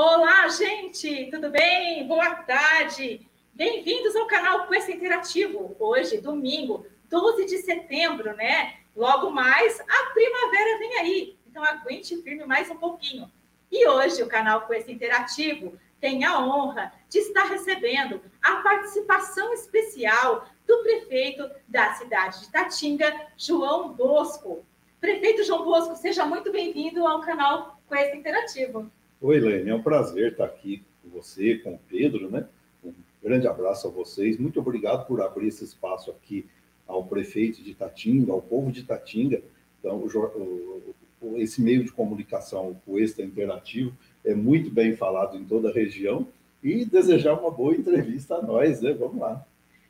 Olá, gente, tudo bem? Boa tarde. Bem-vindos ao canal Quest Interativo. Hoje, domingo, 12 de setembro, né? Logo mais, a primavera vem aí. Então, aguente firme mais um pouquinho. E hoje, o canal Quest Interativo tem a honra de estar recebendo a participação especial do prefeito da cidade de Tatinga, João Bosco. Prefeito João Bosco, seja muito bem-vindo ao canal Quest Interativo. Oi, Lene, é um prazer estar aqui com você, com o Pedro, né? Um grande abraço a vocês. Muito obrigado por abrir esse espaço aqui ao prefeito de Tatinga, ao povo de Tatinga. Então, o, o, esse meio de comunicação, o Extra Interativo, é muito bem falado em toda a região e desejar uma boa entrevista a nós, né? Vamos lá.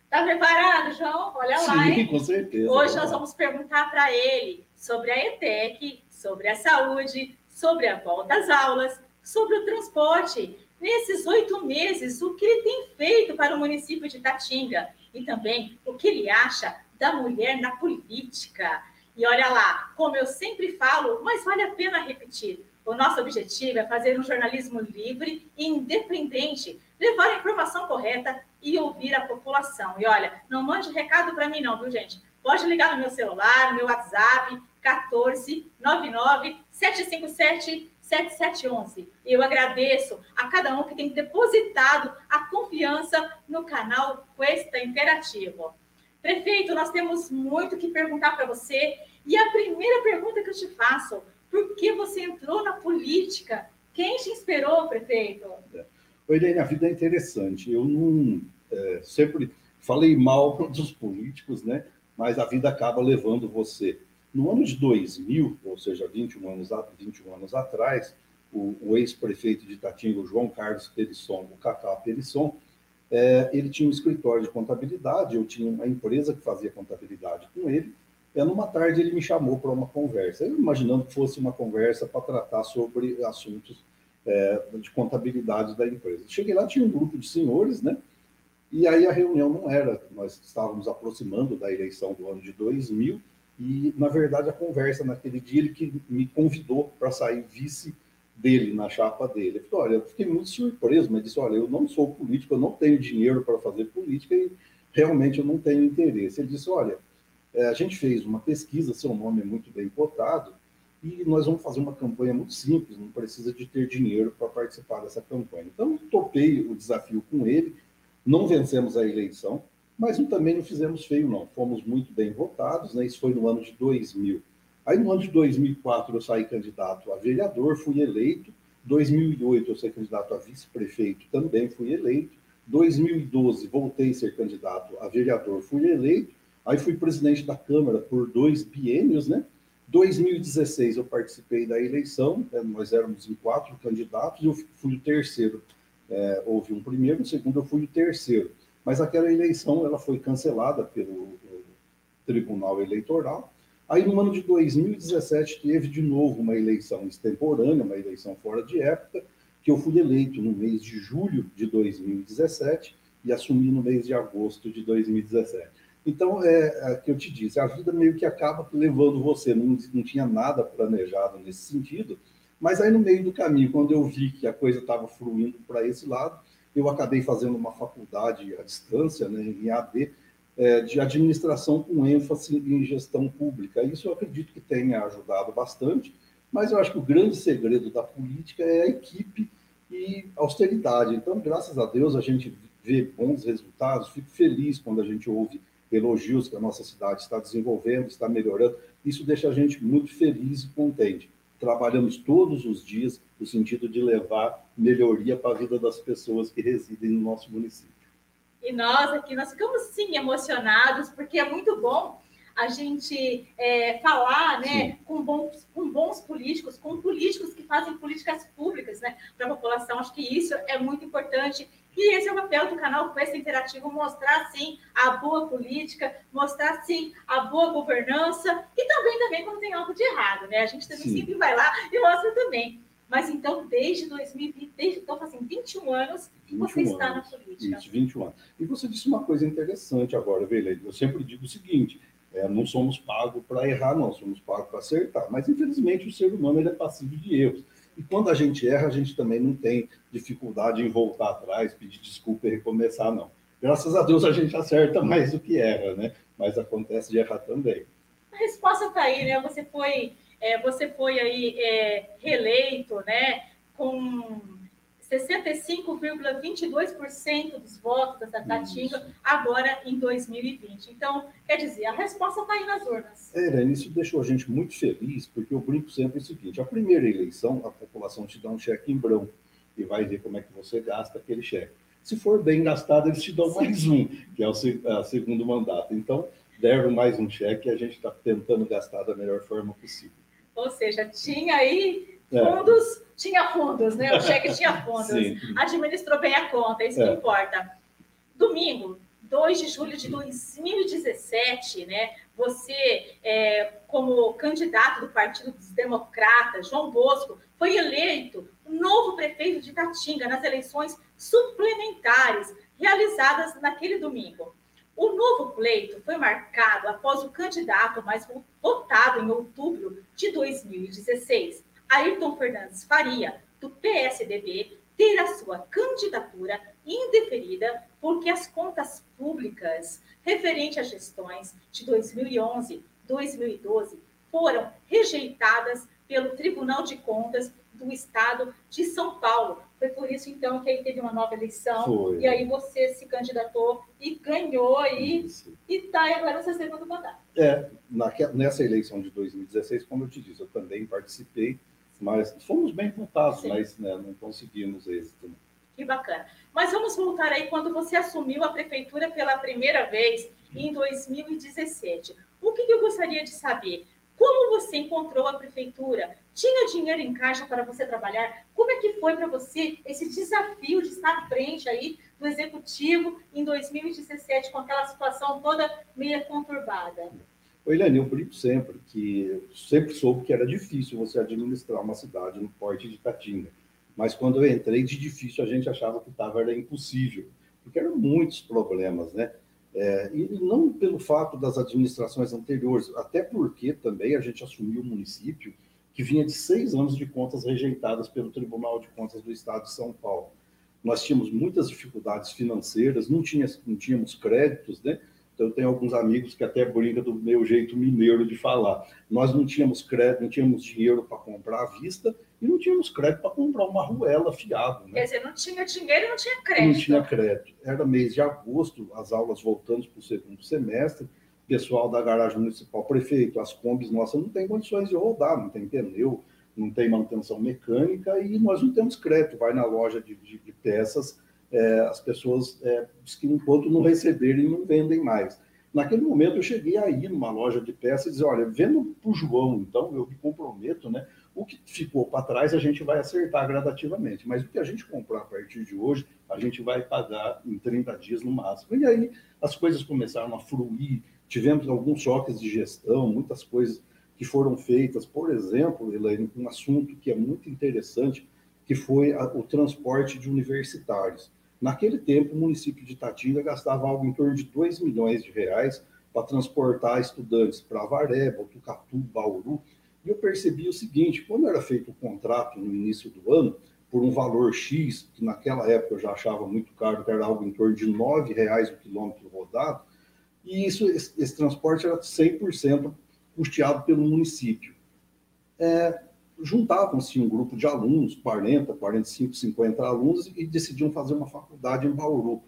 Tá preparado, João? Olha Sim, lá, hein? com certeza. Hoje nós vamos perguntar para ele sobre a ETEC, sobre a saúde, sobre a volta às aulas, sobre o transporte. Nesses oito meses, o que ele tem feito para o município de Tatinga e também o que ele acha da mulher na política. E olha lá, como eu sempre falo, mas vale a pena repetir. O nosso objetivo é fazer um jornalismo livre e independente, levar a informação correta e ouvir a população. E olha, não mande recado para mim não, viu, gente? Pode ligar no meu celular, no meu WhatsApp, 14 99 757 7711. Eu agradeço a cada um que tem depositado a confiança no canal Cuesta Interativo. Prefeito, nós temos muito que perguntar para você. E a primeira pergunta que eu te faço, por que você entrou na política? Quem te inspirou, prefeito? Oi, Helene, a vida é interessante. Eu não é, sempre falei mal dos políticos, né? Mas a vida acaba levando você no ano de 2000, ou seja, 21 anos, 21 anos atrás, o, o ex-prefeito de Itatinga, João Carlos Perisson, o Cacá Perisson, é, ele tinha um escritório de contabilidade, eu tinha uma empresa que fazia contabilidade com ele, e numa tarde ele me chamou para uma conversa, eu imaginando que fosse uma conversa para tratar sobre assuntos é, de contabilidade da empresa. Cheguei lá, tinha um grupo de senhores, né? E aí a reunião não era, nós estávamos aproximando da eleição do ano de 2000, e, na verdade, a conversa naquele dia, ele que me convidou para sair vice dele, na chapa dele. Ele falou, olha, eu fiquei muito surpreso, mas disse, olha, eu não sou político, eu não tenho dinheiro para fazer política e realmente eu não tenho interesse. Ele disse, olha, é, a gente fez uma pesquisa, seu nome é muito bem cotado, e nós vamos fazer uma campanha muito simples, não precisa de ter dinheiro para participar dessa campanha. Então, topei o desafio com ele, não vencemos a eleição, mas também não fizemos feio, não. Fomos muito bem votados, né? Isso foi no ano de 2000. Aí, no ano de 2004, eu saí candidato a vereador, fui eleito. 2008, eu saí candidato a vice-prefeito, também fui eleito. 2012, voltei a ser candidato a vereador, fui eleito. Aí, fui presidente da Câmara por dois biênios, né? 2016, eu participei da eleição, né? nós éramos em quatro candidatos, eu fui o terceiro. É, houve um primeiro, um segundo, eu fui o terceiro mas aquela eleição ela foi cancelada pelo Tribunal Eleitoral. Aí, no ano de 2017, teve de novo uma eleição extemporânea, uma eleição fora de época, que eu fui eleito no mês de julho de 2017 e assumi no mês de agosto de 2017. Então, é, é que eu te disse, a vida meio que acaba levando você, não, não tinha nada planejado nesse sentido, mas aí no meio do caminho, quando eu vi que a coisa estava fluindo para esse lado, eu acabei fazendo uma faculdade à distância, né, em AD, é, de administração com ênfase em gestão pública. Isso eu acredito que tenha ajudado bastante, mas eu acho que o grande segredo da política é a equipe e austeridade. Então, graças a Deus, a gente vê bons resultados. Fico feliz quando a gente ouve elogios que a nossa cidade está desenvolvendo, está melhorando. Isso deixa a gente muito feliz e contente trabalhamos todos os dias no sentido de levar melhoria para a vida das pessoas que residem no nosso município. E nós aqui, nós ficamos sim emocionados, porque é muito bom a gente é, falar né, com bons, com bons políticos, com políticos que fazem políticas públicas né, para a população. Acho que isso é muito importante e esse é o papel do canal Quest Interativo, mostrar, sim, a boa política, mostrar, sim, a boa governança e também, também quando tem algo de errado, né? A gente também sim. sempre vai lá e mostra também. Mas então, desde 2020, desde então, assim, 21 anos, 21 você está anos, na política. Isso, 21 anos. E você disse uma coisa interessante agora, Velha. Eu sempre digo o seguinte: é, não somos pagos para errar, não, somos pagos para acertar. Mas, infelizmente, o ser humano ele é passivo de erros. E quando a gente erra, a gente também não tem dificuldade em voltar atrás, pedir desculpa e recomeçar, não. Graças a Deus a gente acerta mais do que erra, né? Mas acontece de errar também. A resposta está aí, né? Você foi, é, você foi aí é, reeleito, né? Com 65,22% dos votos da Tatinga agora em 2020. Então, quer dizer, a resposta está aí nas urnas. É, Irene, isso deixou a gente muito feliz, porque eu brinco sempre o seguinte: a primeira eleição, a população te dá um cheque em branco e vai ver como é que você gasta aquele cheque. Se for bem gastado, eles te dão mais um, que é o segundo mandato. Então, deram mais um cheque e a gente está tentando gastar da melhor forma possível. Ou seja, tinha aí é. fundos, é. tinha fundos, né? O cheque tinha fundos. Administrou bem a conta, isso é. que importa. Domingo, 2 de julho de 2017, né? Você, é, como candidato do Partido dos Democratas, João Bosco, foi eleito novo prefeito de Tatinga nas eleições suplementares realizadas naquele domingo. O novo pleito foi marcado após o candidato mais votado em outubro de 2016, Ayrton Fernandes Faria, do PSDB, ter a sua candidatura indeferida porque as contas públicas referentes às gestões de 2011, 2012 foram rejeitadas pelo Tribunal de Contas do Estado de São Paulo. Foi por isso, então, que aí teve uma nova eleição. Foi. E aí você se candidatou e ganhou e está agora seu segundo mandato. É, nessa eleição de 2016, como eu te disse, eu também participei, mas fomos bem votados, Sim. mas né, não conseguimos êxito. Que bacana. Mas vamos voltar aí quando você assumiu a prefeitura pela primeira vez, em 2017. O que, que eu gostaria de saber? Como você encontrou a prefeitura? Tinha dinheiro em caixa para você trabalhar? Como é que foi para você esse desafio de estar à frente aí do executivo em 2017 com aquela situação toda meio conturbada? Oi, Eliane, eu brinco sempre que sempre soube que era difícil você administrar uma cidade no porte de Tatinga. Mas quando eu entrei de difícil, a gente achava que estava era impossível, porque eram muitos problemas, né? É, e não pelo fato das administrações anteriores, até porque também a gente assumiu o município que vinha de seis anos de contas rejeitadas pelo Tribunal de Contas do Estado de São Paulo. Nós tínhamos muitas dificuldades financeiras, não, tinha, não tínhamos créditos, né? Então, eu tenho alguns amigos que até brincam do meu jeito mineiro de falar. Nós não tínhamos crédito, não tínhamos dinheiro para comprar à vista e não tínhamos crédito para comprar uma ruela fiado. Né? Quer dizer, não tinha dinheiro e não tinha crédito. Não tinha crédito. Era mês de agosto, as aulas voltando para o segundo semestre, pessoal da garagem municipal, prefeito, as combis nossas não tem condições de rodar, não tem pneu, não tem manutenção mecânica e nós não temos crédito. Vai na loja de, de, de peças, é, as pessoas, é, que enquanto não receberem, não vendem mais. Naquele momento eu cheguei aí numa loja de peças e dizer, olha, vendo para o João, então eu me comprometo, né? O que ficou para trás a gente vai acertar gradativamente, mas o que a gente comprar a partir de hoje, a gente vai pagar em 30 dias no máximo. E aí as coisas começaram a fluir, tivemos alguns choques de gestão, muitas coisas que foram feitas. Por exemplo, Elaine, um assunto que é muito interessante, que foi a, o transporte de universitários. Naquele tempo, o município de Tatinga gastava algo em torno de 2 milhões de reais para transportar estudantes para Avaré, Botucatu, Bauru, e eu percebi o seguinte: quando era feito o contrato no início do ano, por um valor X, que naquela época eu já achava muito caro, que era algo em torno de R$ reais o quilômetro rodado, e isso, esse, esse transporte era 100% custeado pelo município. É, Juntavam-se um grupo de alunos, 40, 45, 50 alunos, e decidiam fazer uma faculdade em Bauru.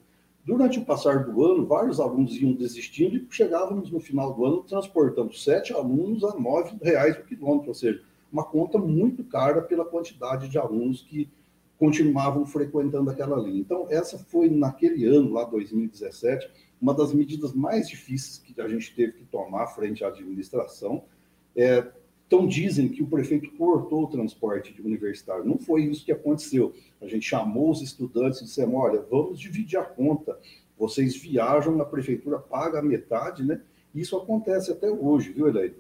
Durante o passar do ano, vários alunos iam desistindo e chegávamos no final do ano transportando sete alunos a nove reais o quilômetro, ou seja, uma conta muito cara pela quantidade de alunos que continuavam frequentando aquela linha. Então, essa foi, naquele ano, lá 2017, uma das medidas mais difíceis que a gente teve que tomar frente à administração. É, então, dizem que o prefeito cortou o transporte de universitário. Não foi isso que aconteceu. A gente chamou os estudantes e dissemos: olha, vamos dividir a conta. Vocês viajam, a prefeitura paga a metade, né? Isso acontece até hoje, viu, Elaine?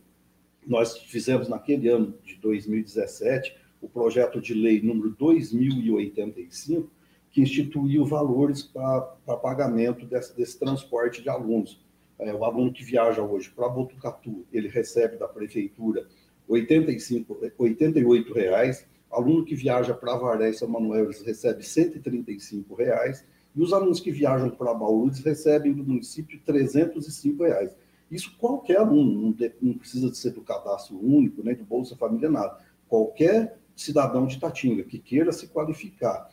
Nós fizemos naquele ano de 2017 o projeto de lei número 2085, que instituiu valores para pagamento desse, desse transporte de alunos. É, o aluno que viaja hoje para Botucatu, ele recebe da prefeitura 85, 88 reais. Aluno que viaja para Avaré e São Manuel recebe 135 reais, e os alunos que viajam para Bauru recebem do município 305 reais. Isso qualquer aluno, não, precisa de ser do cadastro único, nem do Bolsa Família, nada. Qualquer cidadão de Tatinga que queira se qualificar,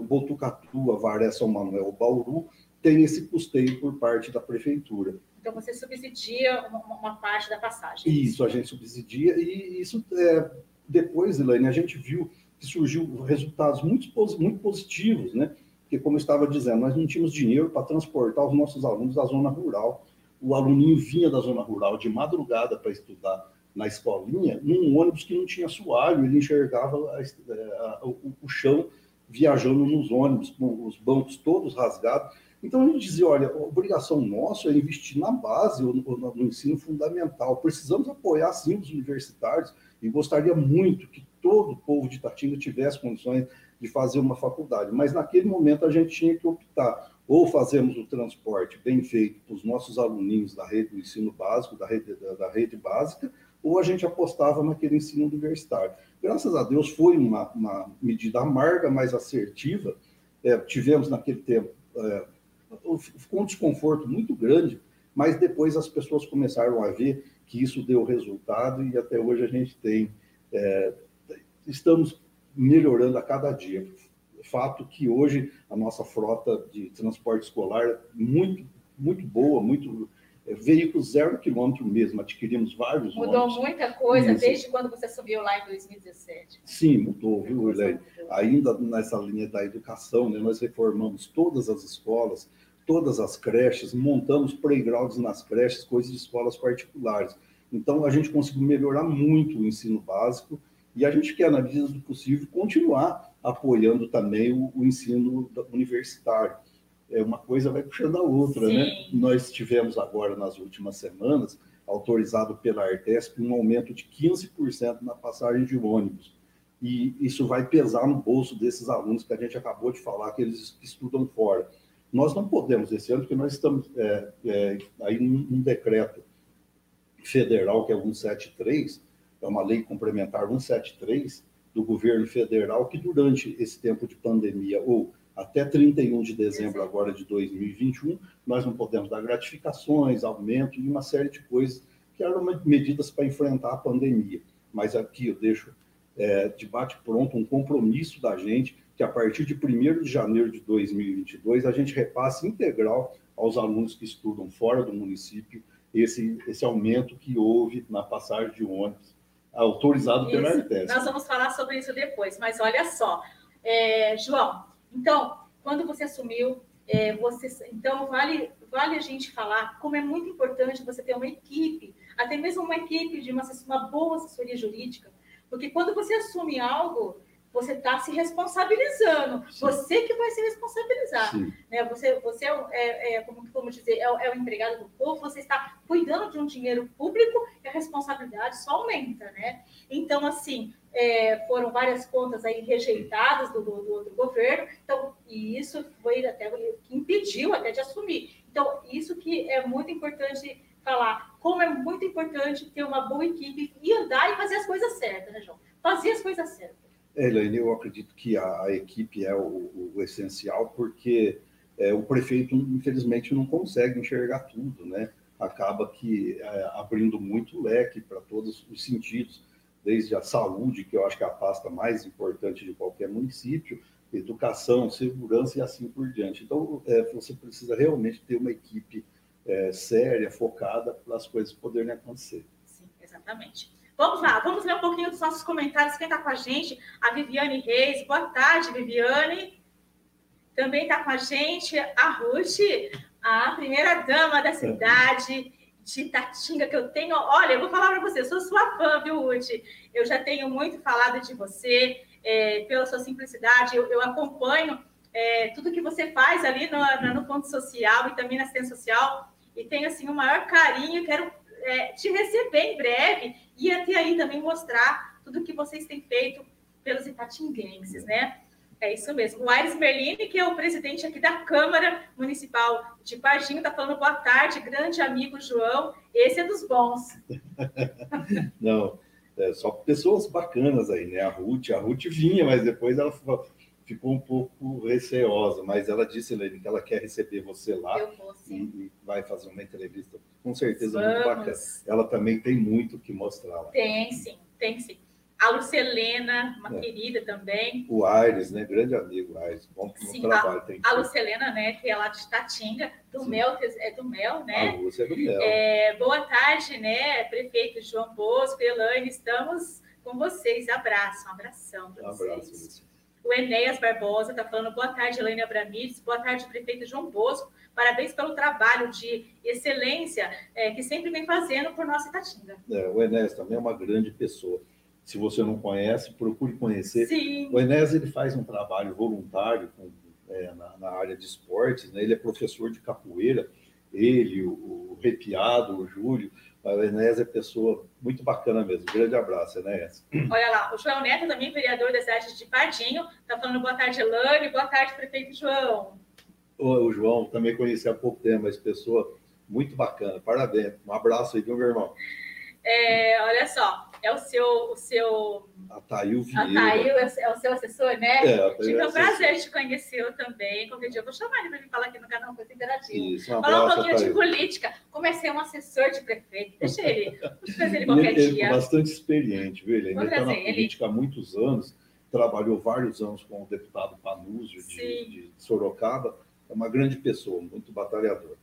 Botucatu, Avaré, São Manuel, Bauru, tem esse custeio por parte da prefeitura. Então você subsidia uma, uma parte da passagem. Isso, a gente subsidia e isso é, depois, Elaine, a gente viu que surgiu resultados muito, muito positivos, né? Porque, como eu estava dizendo, nós não tínhamos dinheiro para transportar os nossos alunos da zona rural. O aluninho vinha da zona rural de madrugada para estudar na escolinha, num ônibus que não tinha assoalho, ele enxergava a, a, o, o chão viajando nos ônibus, com os bancos todos rasgados. Então a gente dizia, olha, a obrigação nossa é investir na base, no, no ensino fundamental. Precisamos apoiar sim os universitários e gostaria muito que todo o povo de Itatinga tivesse condições de fazer uma faculdade. Mas naquele momento a gente tinha que optar ou fazemos o transporte bem feito para os nossos aluninhos da rede do ensino básico, da rede, da, da rede básica, ou a gente apostava naquele ensino universitário. Graças a Deus foi uma, uma medida amarga, mas assertiva. É, tivemos naquele tempo é, um desconforto muito grande, mas depois as pessoas começaram a ver que isso deu resultado e até hoje a gente tem é, estamos melhorando a cada dia. Fato que hoje a nossa frota de transporte escolar é muito muito boa, muito é, veículos zero quilômetro mesmo, adquirimos vários Mudou ônibus. muita coisa Isso. desde quando você subiu lá em 2017. Sim, mudou, viu, Helene? Ainda nessa linha da educação, né, nós reformamos todas as escolas, todas as creches, montamos playgrounds nas creches, coisas de escolas particulares. Então, a gente conseguiu melhorar muito o ensino básico e a gente quer, na medida do possível, continuar apoiando também o, o ensino universitário. É, uma coisa vai puxando a outra, né? Sim. né? Nós tivemos agora, nas últimas semanas, autorizado pela Artesp, um aumento de 15% na passagem de ônibus. E isso vai pesar no bolso desses alunos que a gente acabou de falar, que eles estudam fora. Nós não podemos esse ano, porque nós estamos é, é, aí num, decreto federal, que é 173, é uma lei complementar 173 do governo federal, que durante esse tempo de pandemia, ou até 31 de dezembro agora de 2021, nós não podemos dar gratificações, aumento e uma série de coisas que eram medidas para enfrentar a pandemia. Mas aqui eu deixo é, debate pronto um compromisso da gente que a partir de 1 de janeiro de 2022 a gente repasse integral aos alunos que estudam fora do município esse, esse aumento que houve na passagem de ônibus autorizado isso. pela Artes. Nós vamos falar sobre isso depois, mas olha só, é, João, então, quando você assumiu, é, você, então vale, vale a gente falar como é muito importante você ter uma equipe, até mesmo uma equipe de uma, uma boa assessoria jurídica, porque quando você assume algo, você está se responsabilizando. Sim. Você que vai se responsabilizar. Né? Você, você é, é, é como, como dizer, é, é, o empregado do povo, você está cuidando de um dinheiro público e a responsabilidade só aumenta. Né? Então, assim, é, foram várias contas aí rejeitadas do, do, outro governo, então, e isso foi até que impediu até de assumir. Então, isso que é muito importante falar, como é muito importante ter uma boa equipe e andar e fazer as coisas certas, né, João? Fazer as coisas certas. Elaine, eu acredito que a, a equipe é o, o essencial, porque é, o prefeito, infelizmente, não consegue enxergar tudo, né? Acaba que é, abrindo muito leque para todos os sentidos, desde a saúde, que eu acho que é a pasta mais importante de qualquer município, educação, segurança e assim por diante. Então, é, você precisa realmente ter uma equipe é, séria, focada, para as coisas poderem acontecer. Sim, exatamente. Vamos lá, vamos ler um pouquinho dos nossos comentários. Quem está com a gente? A Viviane Reis. Boa tarde, Viviane. Também está com a gente a Ruth, a primeira dama da cidade de Tatinga, que eu tenho. Olha, eu vou falar para você, eu sou sua fã, viu, Ruth? Eu já tenho muito falado de você, é, pela sua simplicidade. Eu, eu acompanho é, tudo que você faz ali no, no ponto social e também na assistência social. E tenho, assim, o maior carinho. Quero é, te receber em breve e até aí também mostrar tudo que vocês têm feito pelos itatinguenses, né? É isso mesmo. O Aires Merlini, que é o presidente aqui da Câmara Municipal de Varginho, está falando boa tarde, grande amigo João. Esse é dos bons. Não, é, só pessoas bacanas aí, né? A Ruth, a Ruth vinha, mas depois ela ficou, um pouco receosa, mas ela disse, Helene, que ela quer receber você lá e, e, vai fazer uma entrevista, com certeza Vamos. muito bacana. Ela também tem muito que mostrar lá. Tem sim, tem sim. A Lucelena, uma é. querida também. O Aires, né? Grande amigo, Aires. Bom, Sim, trabalho. A, tem a Lucelena, né? Que é lá de Tatinga, do Sim. Mel, é do Mel, né? A Lúcia é do Mel. É, boa tarde, né? Prefeito João Bosco, Elaine, estamos com vocês. Abraço, um abração para vocês. Abraço, Lúcia. O Enéas Barbosa está falando boa tarde, Elaine Abramides, boa tarde, prefeito João Bosco. Parabéns pelo trabalho de excelência é, que sempre vem fazendo por nossa Itatinga. É, o Enéas também é uma grande pessoa se você não conhece, procure conhecer. Sim. O Enéas ele faz um trabalho voluntário com, é, na, na, área de esportes, né? ele é professor de capoeira, ele, o, o Repiado, o Júlio, o Enéas é pessoa muito bacana mesmo. Grande abraço, Enéas. Olha lá, o João Neto, também vereador da cidade de Pardinho, está falando boa tarde, Elane, boa tarde, prefeito João. O, o João, também conheci há pouco tempo, mas pessoa muito bacana. Parabéns. Um abraço aí, viu, meu irmão? É, olha só, é o seu. O seu Atail Vieira. Atail é, é o seu assessor, né? É, Tive é o prazer de conhecê-lo também. Qualquer dia eu vou chamar ele para vir falar aqui no canal Coisa Interativa. Isso, um falar um pouquinho Atail. de política. Como é ser um assessor de prefeito. Deixa ele. Deixa trazer ele qualquer ele, dia. Ele é bastante experiente, viu? Ele está na política há muitos anos, trabalhou vários anos com o deputado Panúzio de, de Sorocaba. É uma grande pessoa, muito batalhador.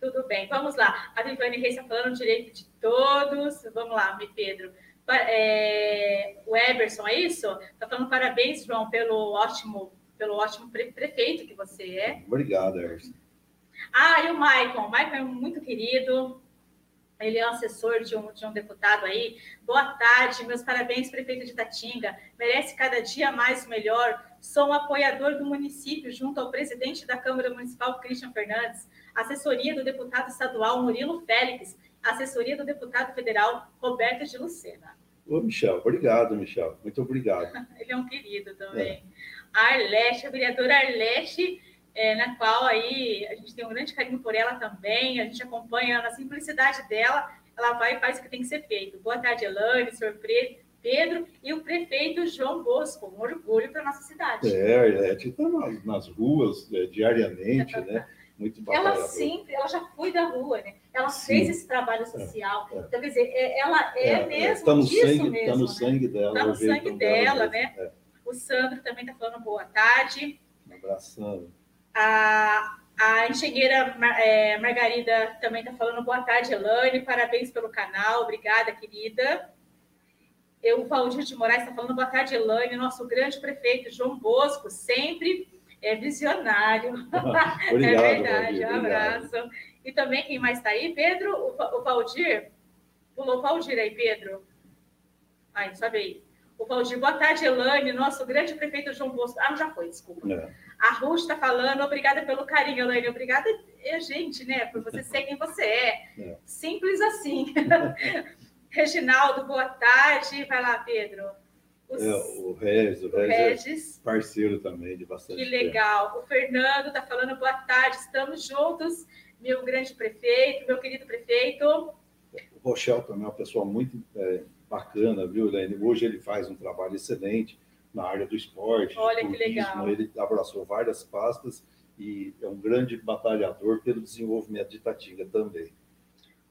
Tudo bem, vamos lá. A Viviane Reis está falando direito de todos. Vamos lá, me Pedro. É, o Eberson, é isso? Está falando parabéns, João, pelo ótimo, pelo ótimo prefeito que você é. Obrigado, Eberson. Ah, e o Maicon. O Maicon é muito querido. Ele é assessor de um, de um deputado aí. Boa tarde, meus parabéns, prefeito de Tatinga. Merece cada dia mais o melhor. Sou um apoiador do município, junto ao presidente da Câmara Municipal, Christian Fernandes assessoria do deputado estadual Murilo Félix, assessoria do deputado federal Roberto de Lucena. Ô, Michel, obrigado, Michel. Muito obrigado. Ele é um querido também. É. A Arleste, a vereadora Arleste, é, na qual aí a gente tem um grande carinho por ela também, a gente acompanha na simplicidade dela, ela vai e faz o que tem que ser feito. Boa tarde, Elane, senhor Pedro e o prefeito João Bosco, um orgulho para a nossa cidade. É, a Arlete está nas, nas ruas é, diariamente, né? Muito Ela sempre, ela já foi da rua, né? Ela Sim. fez esse trabalho social. É, é. Então, quer dizer, é, ela é, é, é mesmo tá no disso sangue, mesmo. Está no né? sangue dela. Está no sangue dela, né? O Sandro também está falando boa tarde. Um abração. A, a engenheira é, Margarida também está falando boa tarde, Elane. Parabéns pelo canal. Obrigada, querida. Eu, o Valdir de Moraes está falando boa tarde, Elane. Nosso grande prefeito João Bosco, sempre é visionário. obrigado, é verdade, um abraço. E também quem mais está aí? Pedro, o, o Valdir? Pulou o Valdir aí, Pedro. Ai, sabe aí. O Valdir, boa tarde, Elane, nosso grande prefeito João Bosco. Ah, já foi, desculpa. É. A Ruth está falando, obrigada pelo carinho, Elane. Obrigada, é, gente, né, por você ser quem você é. é. Simples assim. Reginaldo, boa tarde. Vai lá, Pedro. Os... É, o Regis, o, o Regis, Regis, é parceiro também de bastante Que legal. Tempo. O Fernando está falando boa tarde, estamos juntos, meu grande prefeito, meu querido prefeito. O Rochel também é uma pessoa muito é, bacana, viu, Helene? Hoje ele faz um trabalho excelente na área do esporte. Olha que legal. Ele abraçou várias pastas e é um grande batalhador pelo desenvolvimento de Tatinga também.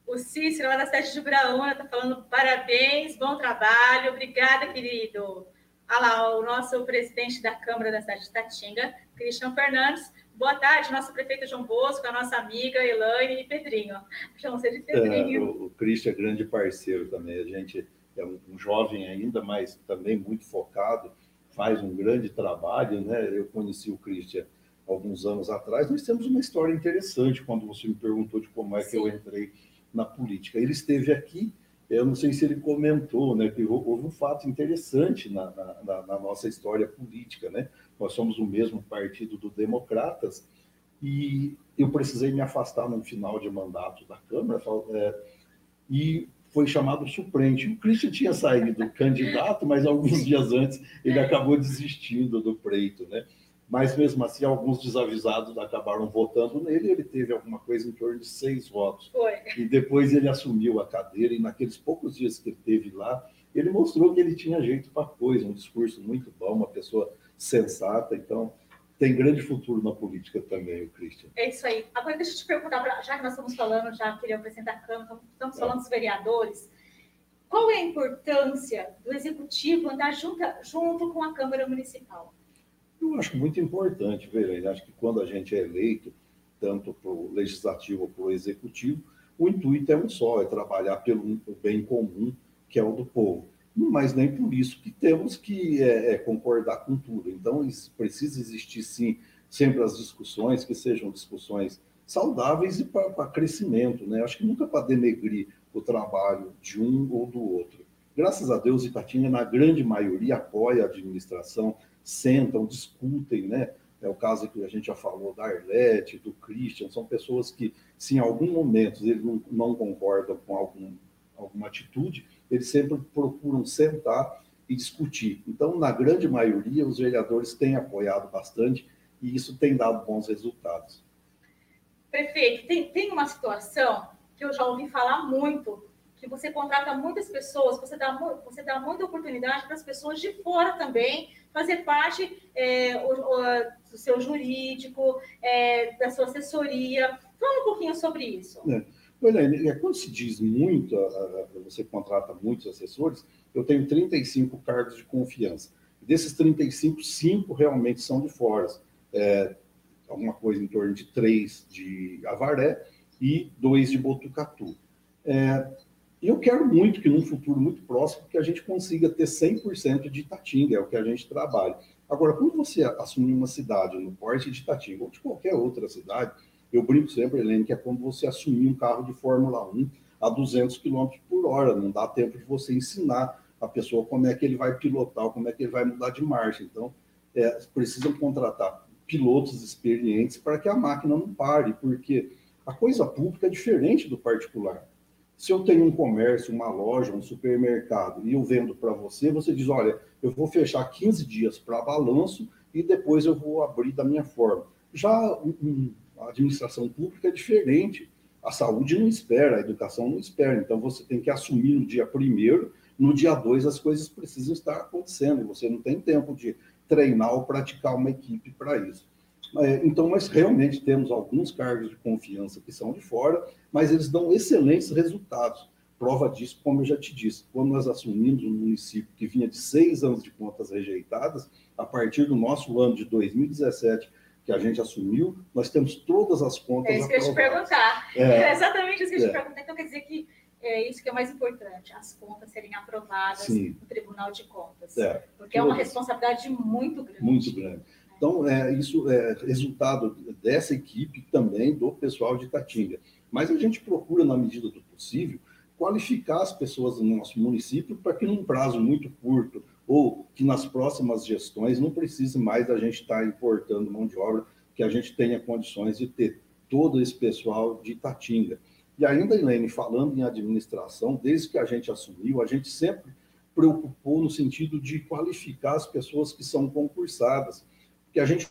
O Cícero, lá da cidade de Braúna, está falando parabéns, bom trabalho, obrigada, querido. Olha lá, o nosso presidente da Câmara da cidade de Tatinga, Cristian Fernandes. Boa tarde, nosso prefeito João Bosco, a nossa amiga Elaine e Pedrinho. Você de Pedrinho. É, o, o Cristian é grande parceiro também. A gente é um, um, jovem ainda, mas também muito focado, faz um grande trabalho, né? Eu conheci o Cristian alguns anos atrás. Nós temos uma história interessante quando você me perguntou de como é Sim. que eu entrei na política. Ele esteve aqui, eu não sei se ele comentou, né, que houve um fato interessante na, na, na nossa história política, né? Nós somos o mesmo partido do Democratas e eu precisei me afastar no final de mandato da Câmara é, e foi chamado suplente. O Christian tinha saído candidato, mas alguns dias antes ele acabou desistindo do pleito, né? Mas mesmo assim alguns desavisados acabaram votando nele, ele teve alguma coisa em torno de seis votos. Foi. E depois ele assumiu a cadeira, e naqueles poucos dias que ele teve lá, ele mostrou que ele tinha jeito para coisa, um discurso muito bom, uma pessoa sensata, então tem grande futuro na política também, o Christian. É isso aí. Agora deixa eu te perguntar, já que nós estamos falando, já queria apresentar a Câmara, estamos falando é. dos vereadores, qual é a importância do Executivo andar junto, junto com a Câmara Municipal? Eu acho muito importante, Verene. Acho que quando a gente é eleito, tanto para o Legislativo ou para o Executivo, o intuito é um só, é trabalhar pelo bem comum, que é o do povo. Mas nem por isso que temos que é, é, concordar com tudo. Então, precisa existir, sim, sempre as discussões, que sejam discussões saudáveis e para crescimento. Né? Acho que nunca para denegrir o trabalho de um ou do outro. Graças a Deus, Itatinga, na grande maioria, apoia a administração, sentam, discutem, né? É o caso que a gente já falou da Arlete, do Christian, são pessoas que, se em algum momento eles não, não concordam com algum, alguma atitude, eles sempre procuram sentar e discutir. Então, na grande maioria, os vereadores têm apoiado bastante e isso tem dado bons resultados. Prefeito, tem, tem uma situação que eu já ouvi falar muito, que você contrata muitas pessoas, você dá, você dá muita oportunidade para as pessoas de fora também fazer parte é, o, o, do seu jurídico, é, da sua assessoria. Fala um pouquinho sobre isso. É. Olha, é, quando se diz muito, você contrata muitos assessores, eu tenho 35 cargos de confiança. Desses 35, cinco realmente são de fora. É, alguma coisa em torno de três de Avaré e dois de Botucatu. É, eu quero muito que, num futuro muito próximo, que a gente consiga ter 100% de Itatinga, é o que a gente trabalha. Agora, quando você assumir uma cidade no porte de Itatinga, ou de qualquer outra cidade, eu brinco sempre, Helene, que é como você assumir um carro de Fórmula 1 a 200 km por hora. Não dá tempo de você ensinar a pessoa como é que ele vai pilotar, como é que ele vai mudar de marcha. Então, é, precisam contratar pilotos experientes para que a máquina não pare, porque a coisa pública é diferente do particular. Se eu tenho um comércio, uma loja, um supermercado e eu vendo para você, você diz: olha, eu vou fechar 15 dias para balanço e depois eu vou abrir da minha forma. Já a administração pública é diferente. A saúde não espera, a educação não espera. Então você tem que assumir no dia primeiro, no dia dois as coisas precisam estar acontecendo. Você não tem tempo de treinar ou praticar uma equipe para isso. É, então, nós realmente temos alguns cargos de confiança que são de fora, mas eles dão excelentes resultados. Prova disso, como eu já te disse, quando nós assumimos um município que vinha de seis anos de contas rejeitadas, a partir do nosso ano de 2017, que a gente assumiu, nós temos todas as contas. É isso que eu te perguntar. É, é exatamente isso que eu te é. perguntar. Então, quer dizer que é isso que é mais importante, as contas serem aprovadas Sim. no Tribunal de Contas. É, porque é uma responsabilidade muito grande. Muito grande. Então, é, isso é resultado dessa equipe também do pessoal de Tatinga. Mas a gente procura, na medida do possível, qualificar as pessoas do nosso município para que, num prazo muito curto, ou que nas próximas gestões não precise mais da gente estar tá importando mão de obra, que a gente tenha condições de ter todo esse pessoal de Tatinga. E ainda, Helene, falando em administração, desde que a gente assumiu, a gente sempre preocupou no sentido de qualificar as pessoas que são concursadas que a gente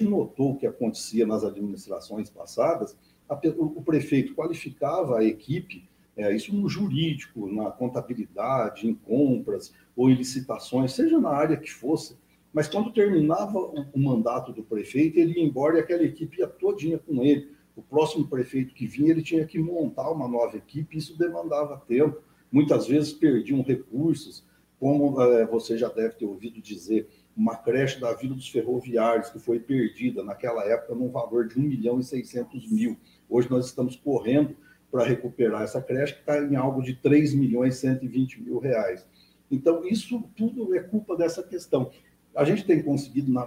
notou que acontecia nas administrações passadas, a, o, prefeito qualificava a equipe, é, isso no jurídico, na contabilidade, em compras ou em licitações, seja na área que fosse, mas quando terminava o, o mandato do prefeito, ele ia embora e aquela equipe ia todinha com ele. O próximo prefeito que vinha, ele tinha que montar uma nova equipe, isso demandava tempo. Muitas vezes perdiam recursos, como é, você já deve ter ouvido dizer, uma creche da Vila dos Ferroviários, que foi perdida naquela época num valor de 1 milhão e 600 mil. Hoje nós estamos correndo para recuperar essa creche, que está em algo de 3 milhões e 120 mil reais. Então, isso tudo é culpa dessa questão. A gente tem conseguido na,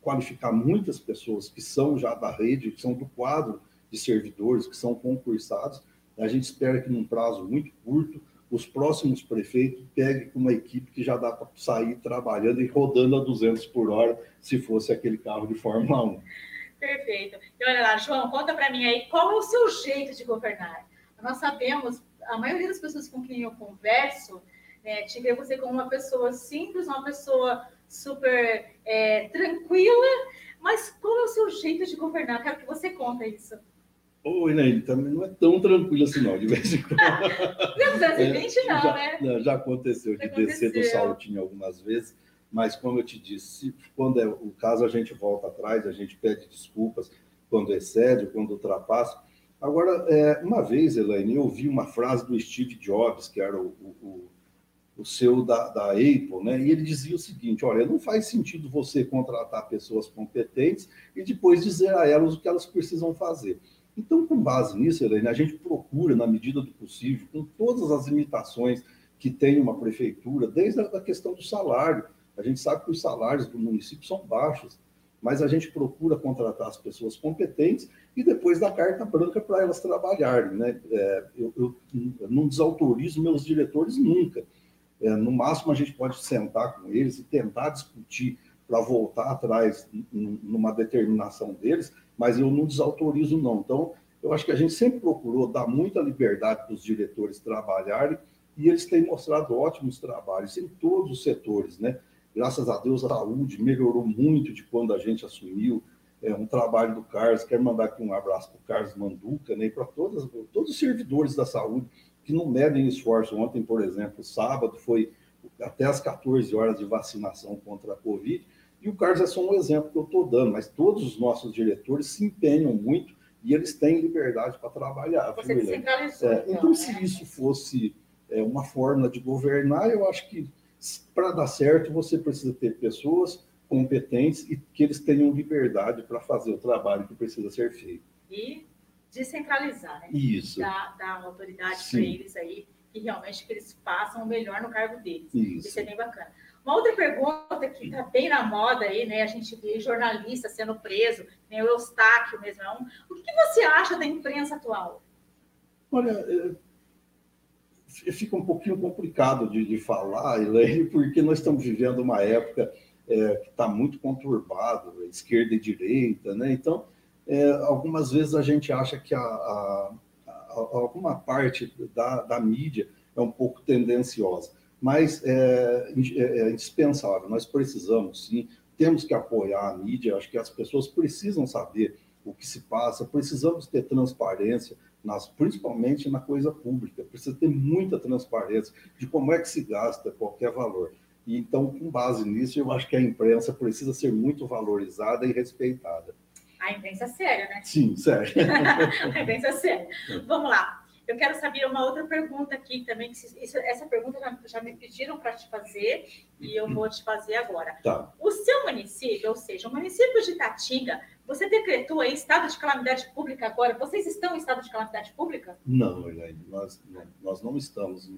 qualificar muitas pessoas que são já da rede, que são do quadro de servidores, que são concursados. A gente espera que, num prazo muito curto, os próximos prefeitos peguem com uma equipe que já dá para sair trabalhando e rodando a 200 por hora, se fosse aquele carro de Fórmula 1. Perfeito. E olha lá, João, conta para mim aí, qual é o seu jeito de governar? Nós sabemos, a maioria das pessoas com quem eu converso, né, te vê você como uma pessoa simples, uma pessoa super é, tranquila, mas qual é o seu jeito de governar? Quero que você conte isso. Oi, Elaine, também não é tão tranquilo assim, não, de vez em quando. 220 é, não, já, né? Já aconteceu de descer do saltinho algumas vezes, mas como eu te disse, quando é o caso, a gente volta atrás, a gente pede desculpas quando excede, quando ultrapassa. Agora, é, uma vez, Elaine, eu ouvi uma frase do Steve Jobs, que era o, o, o seu da, da Apple, né? E ele dizia o seguinte: olha, não faz sentido você contratar pessoas competentes e depois dizer a elas o que elas precisam fazer. Então, com base nisso, Helene, a gente procura, na medida do possível, com todas as limitações que tem uma prefeitura, desde a questão do salário. A gente sabe que os salários do município são baixos, mas a gente procura contratar as pessoas competentes e depois dar carta branca para elas trabalharem. Né? É, eu, eu, eu, não desautorizo meus diretores nunca. É, no máximo, a gente pode sentar com eles e tentar discutir para voltar atrás numa determinação deles, mas eu não desautorizo, não. Então, eu acho que a gente sempre procurou dar muita liberdade para os diretores trabalharem e eles têm mostrado ótimos trabalhos em todos os setores, né? Graças a Deus, a saúde melhorou muito de quando a gente assumiu. É um trabalho do Carlos. Quero mandar aqui um abraço para o Carlos Manduca né, e para todos os servidores da saúde que não medem esforço. Ontem, por exemplo, sábado, foi até as 14 horas de vacinação contra a Covid e o Carlos é só um exemplo que eu estou dando, mas todos os nossos diretores se empenham muito e eles têm liberdade para trabalhar. Você descentralizou. É, então, então, se né? isso fosse é, uma forma de governar, eu acho que para dar certo você precisa ter pessoas competentes e que eles tenham liberdade para fazer o trabalho que precisa ser feito. E descentralizar, né? Isso. Dar, dar autoridade para eles aí, e realmente que eles façam o melhor no cargo deles. Isso. Isso é bem bacana. Uma outra pergunta que está bem na moda aí, né? A gente vê jornalista sendo preso, né? o Eustáquio mesmo. É um... O que você acha da imprensa atual? Olha, é, fica um pouquinho complicado de, de falar, Elaine, porque nós estamos vivendo uma época é, que está muito conturbada, esquerda e direita, né? Então, é, algumas vezes a gente acha que a, a, a, alguma parte da, da mídia é um pouco tendenciosa mas é, é, é, indispensável. Nós precisamos, sim, temos que apoiar a mídia. Acho que as pessoas precisam saber o que se passa, precisamos ter transparência, nas, principalmente na coisa pública. Precisa ter muita transparência de como é que se gasta qualquer valor. E, então, com base nisso, eu acho que a imprensa precisa ser muito valorizada e respeitada. A imprensa é séria, né? Sim, séria. a imprensa é séria. Vamos lá. Eu quero saber uma outra pergunta aqui também, isso, essa pergunta já, já me pediram para te fazer e eu vou te fazer agora. Tá. O seu município, ou seja, o município de Tatinga, você decretou aí estado de calamidade pública agora? Vocês estão em estado de calamidade pública? Não, Elaine, nós, nós não estamos.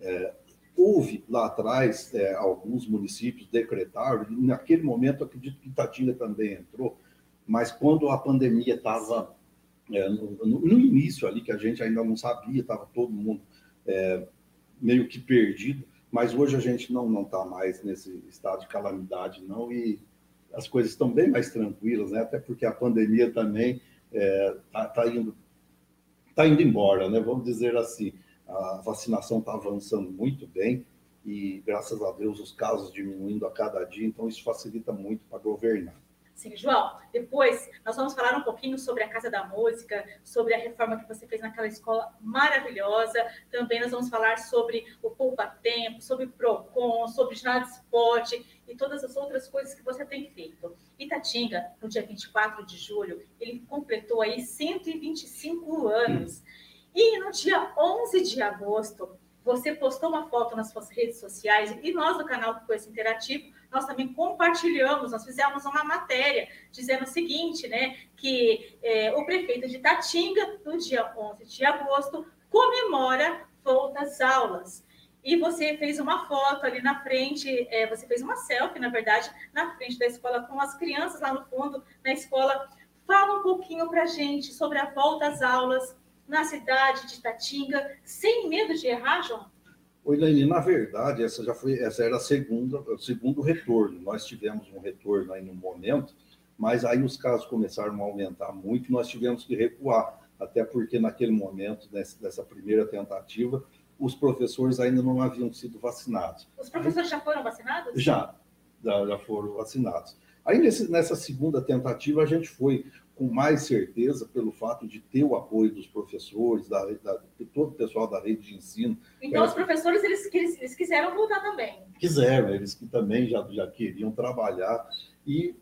É, houve lá atrás é, alguns municípios decretaram, e naquele momento acredito que Tatinga também entrou, mas quando a pandemia estava é, no, no, início ali, que a gente ainda não sabia, estava todo mundo é, meio que perdido, mas hoje a gente não está mais nesse estado de calamidade, não, e as coisas estão bem mais tranquilas, né? até porque a pandemia também está é, tá, tá indo, tá indo embora, né? vamos dizer assim. A vacinação está avançando muito bem e, graças a Deus, os casos diminuindo a cada dia, então isso facilita muito para governar. Sim, João, depois nós vamos falar um pouquinho sobre a Casa da Música, sobre a reforma que você fez naquela escola maravilhosa. Também nós vamos falar sobre o Poupa Tempo, sobre o PROCON, sobre o ginásio esporte e todas as outras coisas que você tem feito. Itatinga, no dia 24 de julho, ele completou aí 125 anos. E no dia 11 de agosto, você postou uma foto nas suas redes sociais e nós do canal Coisa Interativo, nós também compartilhamos, nós fizemos uma matéria dizendo o seguinte, né, que é, o prefeito de Tatinga, no dia 11 de agosto, comemora volta às aulas. E você fez uma foto ali na frente, é, você fez uma selfie, na verdade, na frente da escola com as crianças lá no fundo, na escola. Fala um pouquinho para gente sobre a volta às aulas, na cidade de Tatinga, sem medo de errar, João? Oi, Laine, na verdade, essa já foi, essa era a segunda, o segundo retorno. Nós tivemos um retorno aí no momento, mas aí os casos começaram a aumentar muito, nós tivemos que recuar, até porque naquele momento, nessa, dessa primeira tentativa, os professores ainda não haviam sido vacinados. Os professores já foram vacinados? Já, já, já foram vacinados. Aí nesse, nessa segunda tentativa a gente foi com mais certeza pelo fato de ter o apoio dos professores, da, da de todo o pessoal da rede de ensino. Então, é, os professores, eles, eles, eles, quiseram voltar também. Quiseram, eles que também já, já queriam trabalhar. E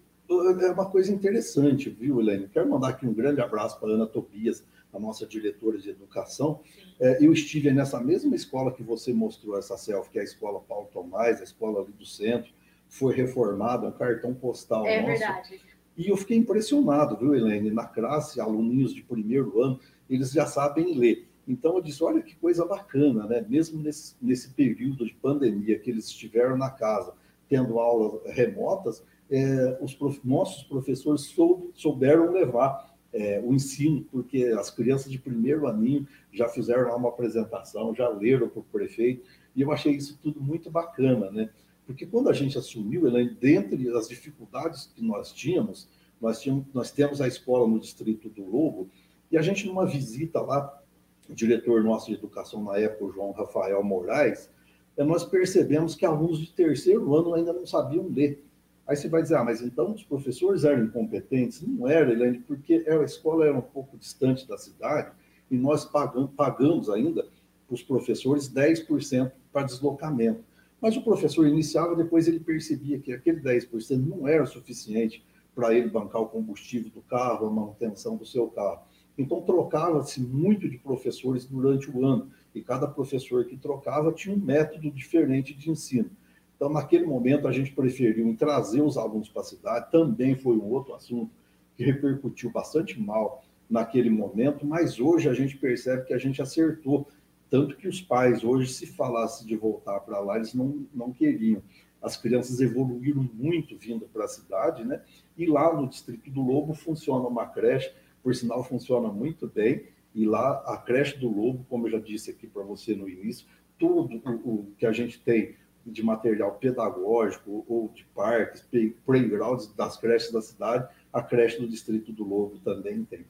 é uma coisa interessante, viu, Helene? Quero mandar aqui um grande abraço para a Ana Tobias, a nossa diretora de educação. É, eu estive nessa mesma escola que você mostrou essa selfie, que é a escola Paulo Tomás, a escola ali do centro, foi reformada, um cartão postal é nosso. É verdade e eu fiquei impressionado, viu, Helene? Na classe, aluninhos de primeiro ano, eles já sabem ler. Então eu disse, olha que coisa bacana, né? Mesmo nesse, nesse período de pandemia que eles estiveram na casa, tendo aulas remotas, é, os prof... nossos professores sou... souberam levar é, o ensino, porque as crianças de primeiro aninho já fizeram lá uma apresentação, já leram para o prefeito, e eu achei isso tudo muito bacana, né? Porque quando a gente assumiu, Elaine, dentre as dificuldades que nós tínhamos, nós, tínhamos, nós temos a escola no distrito do Lobo, e a gente, numa visita lá, o diretor nosso de educação na época, o João Rafael Moraes, eh, nós percebemos que alunos de terceiro ano ainda não sabiam ler. Aí você vai dizer, ah, mas então os professores eram incompetentes? Não era, Elaine, porque a escola era um pouco distante da cidade e nós pagamos, pagamos ainda os professores 10% para deslocamento. Mas o professor iniciava, depois ele percebia que aquele 10% não era suficiente para ele bancar o combustível do carro, a manutenção do seu carro. Então, trocava-se muito de professores durante o ano, e cada professor que trocava tinha um método diferente de ensino. Então, naquele momento, a gente preferiu em trazer os alunos para a cidade, também foi um outro assunto que repercutiu bastante mal naquele momento, mas hoje a gente percebe que a gente acertou tanto que os pais, hoje, se falasse de voltar para lá, eles não, não queriam. As crianças evoluíram muito vindo para a cidade, né? E lá no Distrito do Lobo funciona uma creche, por sinal, funciona muito bem. E lá, a creche do Lobo, como eu já disse aqui para você no início, tudo o, que a gente tem de material pedagógico ou de parques, playgrounds das creches da cidade, a creche do Distrito do Lobo também tem.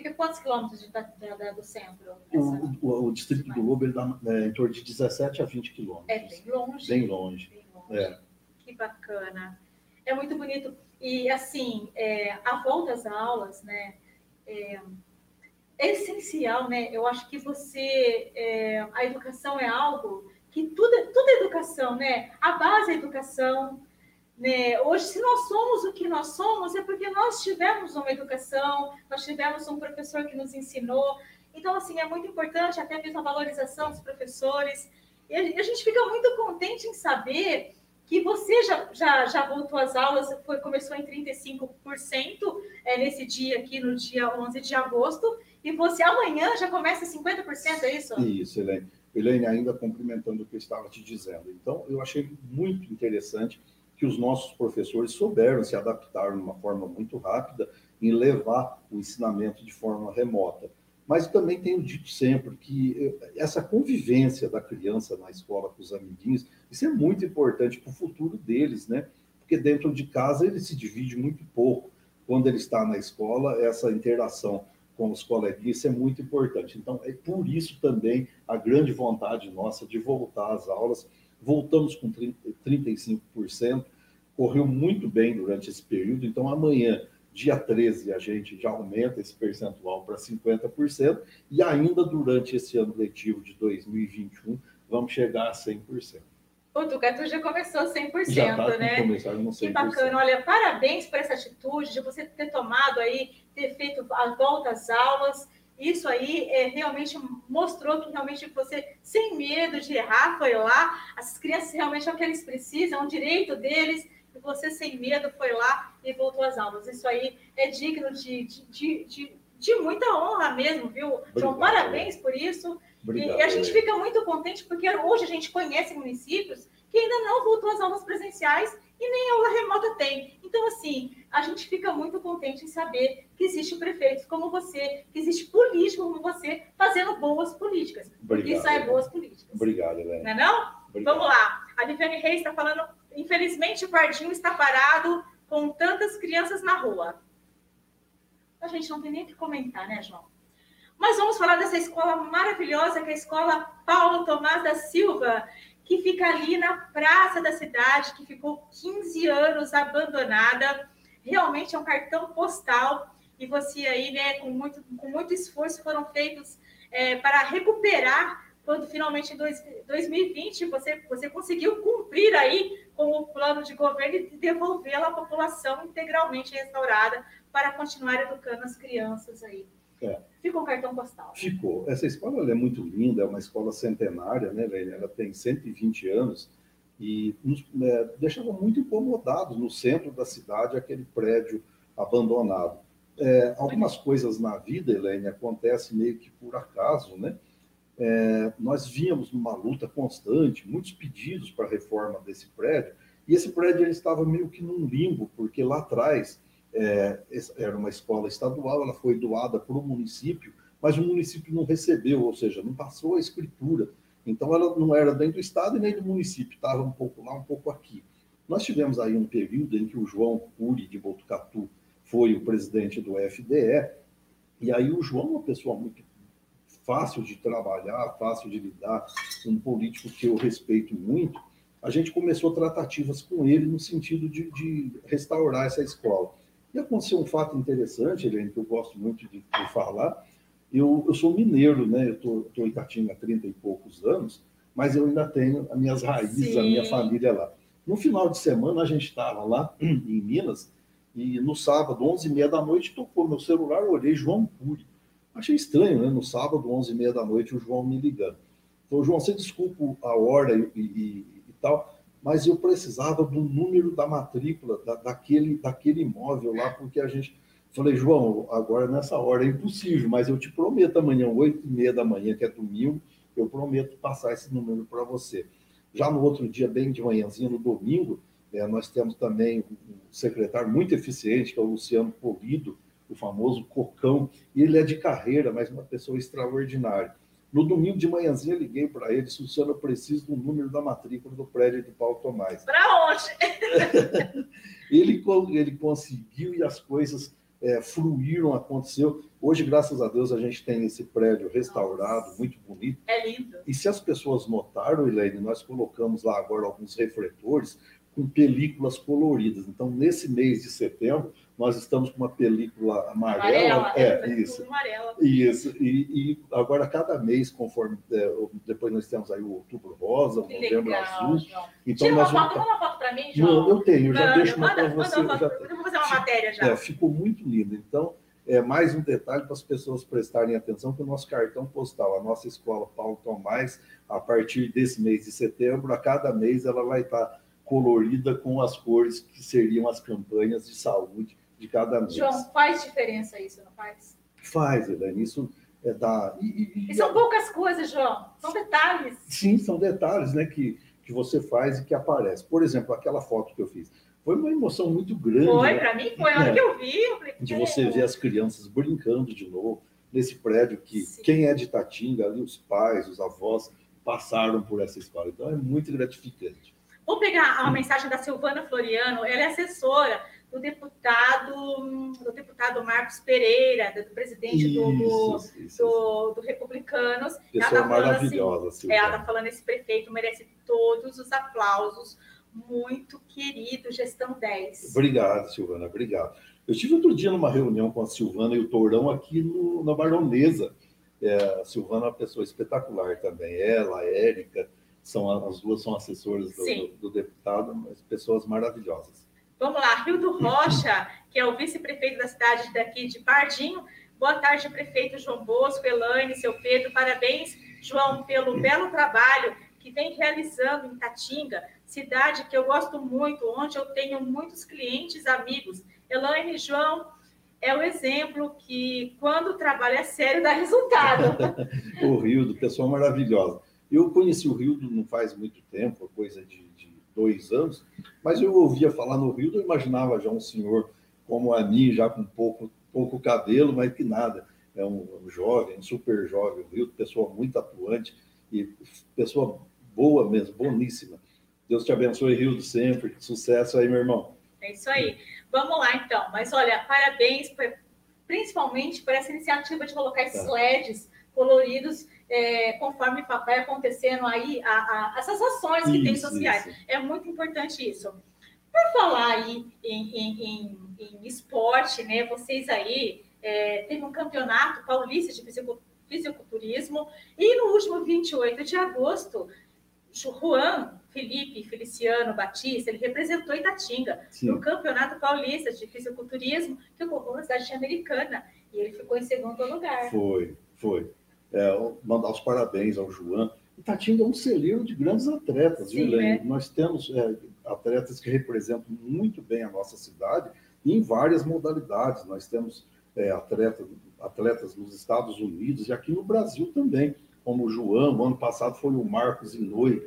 Fica quantos quilômetros de, da, da, do centro? O, o, o, distrito do Lobo ele dá é, em torno de 17 a 20 quilômetros. É bem longe. Bem longe. Bem longe. É. Que bacana. É muito bonito. E, assim, é, a volta às aulas, né? É, é essencial, né? Eu acho que você... É, a educação é algo que tudo, é, tudo é educação, né? A base é educação, né? Hoje, se nós somos o que nós somos, é porque nós tivemos uma educação, nós tivemos um professor que nos ensinou. Então, assim, é muito importante até mesmo a valorização dos professores. E a gente fica muito contente em saber que você já, já, já voltou às aulas, foi, começou em 35% é, nesse dia aqui, no dia 11 de agosto, e você amanhã já começa 50%, é isso? Isso, Helene. Helene, ainda complementando o que eu estava te dizendo. Então, eu achei muito interessante que os nossos professores souberam se adaptar de uma forma muito rápida em levar o ensinamento de forma remota. Mas também tenho dito sempre que eh, essa convivência da criança na escola com os amiguinhos, isso é muito importante para o futuro deles, né? Porque dentro de casa ele se divide muito pouco. Quando ele está na escola, essa interação com os coleguinhas, isso é muito importante. Então, é por isso também a grande vontade nossa de voltar às aulas voltamos com 30, 35%, correu muito bem durante esse período, então amanhã, dia 13, a gente já aumenta esse percentual para 50%, e ainda durante esse ano letivo de 2021, vamos chegar a 100%. O Tucatu já começou 100%, já tá né? no 100%. Que bacana. Olha, parabéns por essa atitude de você ter tomado aí, ter feito a volta às aulas isso aí é, realmente mostrou que realmente você, sem medo de errar, foi lá. As crianças realmente é o que eles precisam, é um direito deles. E você, sem medo, foi lá e voltou às aulas. Isso aí é digno de, de, de, de muita honra mesmo, viu? Obrigado, João, parabéns por isso. Obrigado, e a gente fica muito contente porque hoje a gente conhece municípios que ainda não voltou às aulas presenciais e nem aula remota tem. Então, assim, a gente fica muito contente em saber que existe prefeitos como você, que existe político como você, fazendo boas políticas. Obrigado, isso é boas políticas. Obrigado, Helena. Não é não? Obrigado. Vamos lá. A Viviane Reis está falando, infelizmente o Pardinho está parado com tantas crianças na rua. A gente não tem nem o que comentar, né, João? Mas vamos falar dessa escola maravilhosa, que é a Escola Paulo Tomás da Silva, que fica ali na praça da cidade, que ficou 15 anos abandonada. Realmente é um cartão postal. e você aí, né, com muito, com muito esforço, foram feitos é, para recuperar quando finalmente em 2020 você, você conseguiu cumprir aí com o plano de governo e devolvê-la à população integralmente restaurada para continuar educando as crianças aí. É. Ficou o cartão postal. Ficou. Essa escola é muito linda, é uma escola centenária, né, Ela tem 120 anos e nos é, deixava muito incomodados no centro da cidade aquele prédio abandonado. É, algumas coisas na vida, Helene, acontecem meio que por acaso, né? É, nós víamos numa luta constante, muitos pedidos para a reforma desse prédio, e esse prédio ele estava meio que num limbo, porque lá atrás é, era uma escola estadual, ela foi doada para o município, mas o município não recebeu, ou seja, não passou a escritura. Então, ela não era nem do Estado e nem do município, estava um pouco lá, um pouco aqui. Nós tivemos aí um período em que o João Cury de Botucatu foi o presidente do FDE, e aí o João é uma pessoa muito fácil de trabalhar, fácil de lidar, um político que eu respeito muito, a gente começou tratativas com ele no sentido de, de restaurar essa escola. E aconteceu um fato interessante, Helene, que eu gosto muito de, de falar. Eu, eu, sou mineiro, né? Eu estou em Catinga há 30 e poucos anos, mas eu ainda tenho as minhas raízes, Sim. a minha família lá. No final de semana, a gente estava lá em Minas, e no sábado, 11h30 da noite, tocou meu celular, olhei João Cury. Achei estranho, né? No sábado, 11h30 da noite, o João me ligando. Falou, João, você desculpa a hora e, e, e tal, mas eu precisava do número da matrícula da, daquele, daquele imóvel lá, porque a gente. Falei, João, agora nessa hora é impossível, mas eu te prometo amanhã, 8 e meia da manhã, que é domingo, eu prometo passar esse número para você. Já no outro dia, bem de manhãzinha, no domingo, é, nós temos também um secretário muito eficiente, que é o Luciano Polido, o famoso Cocão, e ele é de carreira, mas uma pessoa extraordinária. No domingo de manhãzinha, liguei para ele, Luciano, eu preciso do número da matrícula do prédio de Paulo Tomás. Para onde? ele, ele conseguiu e as coisas é, fluíram, aconteceu. Hoje, graças a Deus, a gente tem esse prédio restaurado, Nossa. muito bonito. É lindo. E se as pessoas notaram, Elaine, nós colocamos lá agora alguns refletores com películas coloridas. Então, nesse mês de setembro, nós estamos com uma película amarela. amarela é, isso. Amarela. Isso. E, e, agora, cada mês, conforme. É, depois nós temos aí o outubro rosa, o novembro legal, azul. João. Então, Tira uma foto, vamos... uma foto para mim, João. Não, eu tenho, já deixo uma para você. Manda, já... Eu vou fazer uma matéria já. É, ficou muito lindo. Então, é mais um detalhe para as pessoas prestarem atenção que o nosso cartão postal, a nossa escola Paulo Tomás, a partir desse mês de setembro, a cada mês ela vai estar colorida com as cores que seriam as campanhas de saúde de cada mês. João, faz diferença isso, não faz? Faz, Helene, isso é da... E, e, e são poucas coisas, João, são detalhes. Sim, são detalhes né, que, que você faz e que aparece. Por exemplo, aquela foto que eu fiz. Foi uma emoção muito grande. Foi, né? para mim foi. A hora é. que eu vi, eu falei, De você ver as crianças brincando de novo nesse prédio que Sim. quem é de Tatinga, ali os pais, os avós, passaram por essa escola. Então é muito gratificante. Vou pegar a mensagem da Silvana Floriano, ela é assessora do deputado, do deputado Marcos Pereira, do presidente isso, do, isso, do, do, Republicanos. Pessoa tá maravilhosa, assim, Ela está falando esse prefeito merece todos os aplausos. Muito querido, gestão 10. Obrigado, Silvana, obrigado. Eu estive outro dia numa reunião com a Silvana e o Tourão aqui no, na Baronesa. É, a Silvana é uma pessoa espetacular também. Ela, a Érica, são, as duas são assessoras do, do, do deputado, mas pessoas maravilhosas. Vamos lá, Rio do Rocha, que é o vice-prefeito da cidade daqui de Pardinho. Boa tarde, prefeito João Bosco, Elaine, seu Pedro. Parabéns, João, pelo belo trabalho que vem realizando em Tatinga, cidade que eu gosto muito, onde eu tenho muitos clientes, amigos. Elaine, João, é o exemplo que, quando o trabalho é sério, dá resultado. o Rio, do pessoal maravilhosa. Eu conheci o Rio não faz muito tempo, coisa de dois anos, mas eu ouvia falar no Rio, eu imaginava já um senhor como a mim, já com pouco, pouco cabelo, mas que nada. É um, um jovem, um super jovem, o Rio, pessoa muito atuante e pessoa boa mesmo, boníssima. Deus te abençoe, Rio, sempre. Sucesso aí, meu irmão. É isso aí. Vamos lá, então. Mas olha, parabéns, principalmente por essa iniciativa de colocar esses tá. LEDs coloridos é, conforme vai acontecendo aí a, a, essas ações que isso, tem sociais. Isso. É muito importante isso. Por falar aí em, em, em, em esporte, né? Vocês aí é, teve um campeonato paulista de fisiculturismo, e no último 28 de agosto, Juan Felipe Feliciano Batista, ele representou Itatinga Sim. no Campeonato Paulista de Fisiculturismo, que ocorreu na cidade americana, e ele ficou em segundo lugar. Foi, foi. É, mandar os parabéns ao João. Itatinga é um celeiro de grandes atletas, Sim, viu, é. Nós temos é, atletas que representam muito bem a nossa cidade em várias modalidades. Nós temos é, atletas, atletas nos Estados Unidos e aqui no Brasil também, como o João, o ano passado foi o Marcos Inouye,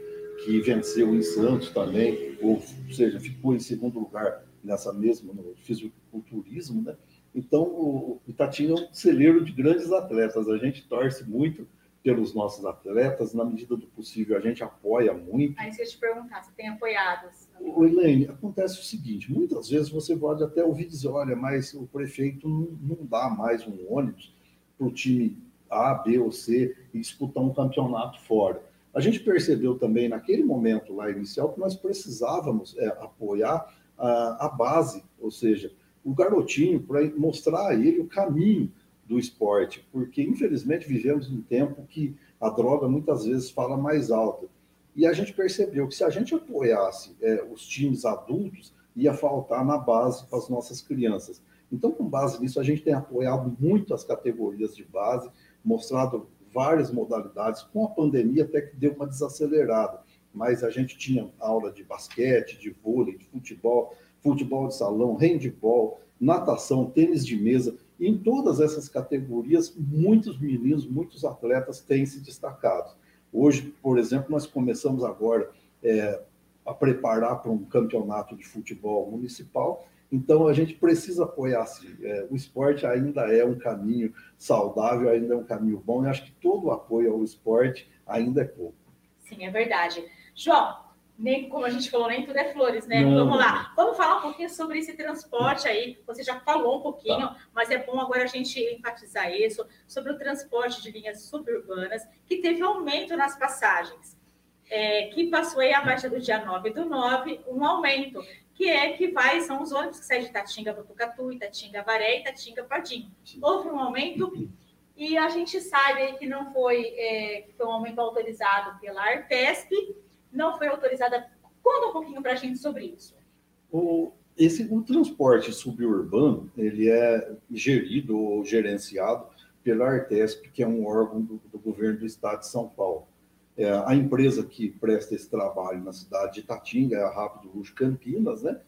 que venceu em Santos também, ou seja, ficou em segundo lugar nessa mesma, no fisiculturismo, né? Então, o Itatinga é um celeiro de grandes atletas. A gente torce muito pelos nossos atletas, na medida do possível, a gente apoia muito. Aí, se eu te perguntar, você tem apoiado? O Elaine, acontece o seguinte: muitas vezes você pode até ouvir dizer, olha, mas o prefeito não, não dá mais um ônibus para o time A, B ou C e disputar um campeonato fora. A gente percebeu também, naquele momento lá inicial, que nós precisávamos é, apoiar a, a base, ou seja, o garotinho, para mostrar a ele o caminho do esporte, porque infelizmente vivemos um tempo que a droga muitas vezes fala mais alto. E a gente percebeu que se a gente apoiasse é, os times adultos, ia faltar na base para as nossas crianças. Então, com base nisso, a gente tem apoiado muito as categorias de base, mostrado várias modalidades. Com a pandemia, até que deu uma desacelerada, mas a gente tinha aula de basquete, de vôlei, de futebol, futebol de salão, handball, natação, tênis de mesa. Em todas essas categorias, muitos meninos, muitos atletas têm se destacado. Hoje, por exemplo, nós começamos agora é, a preparar para um campeonato de futebol municipal. Então, a gente precisa apoiar. Assim, é, o esporte ainda é um caminho saudável, ainda é um caminho bom. E acho que todo o apoio ao esporte ainda é pouco. Sim, é verdade. João, nem como a gente falou, nem tudo é flores, né? Não. Vamos lá, vamos falar um pouquinho sobre esse transporte aí. Você já falou um pouquinho, tá. mas é bom agora a gente enfatizar isso sobre o transporte de linhas suburbanas, que teve aumento nas passagens, é, que passou aí a partir do dia 9 do 9, um aumento, que é que vai, são os ônibus que saem de Itatinga, Botucatu, Itatinga, Varé, Itatinga, Pardinho. Houve um aumento e a gente sabe que não foi, é, que foi um aumento autorizado pela Artesp, não foi autorizada. Conta um pouquinho para a gente sobre isso. O, esse, o transporte suburbano, ele é gerido ou gerenciado pela Artesp, que é um órgão do, do governo do estado de São Paulo. É, a empresa que presta esse trabalho na cidade de Itatinga é a Rápido Luxo Campinas, né?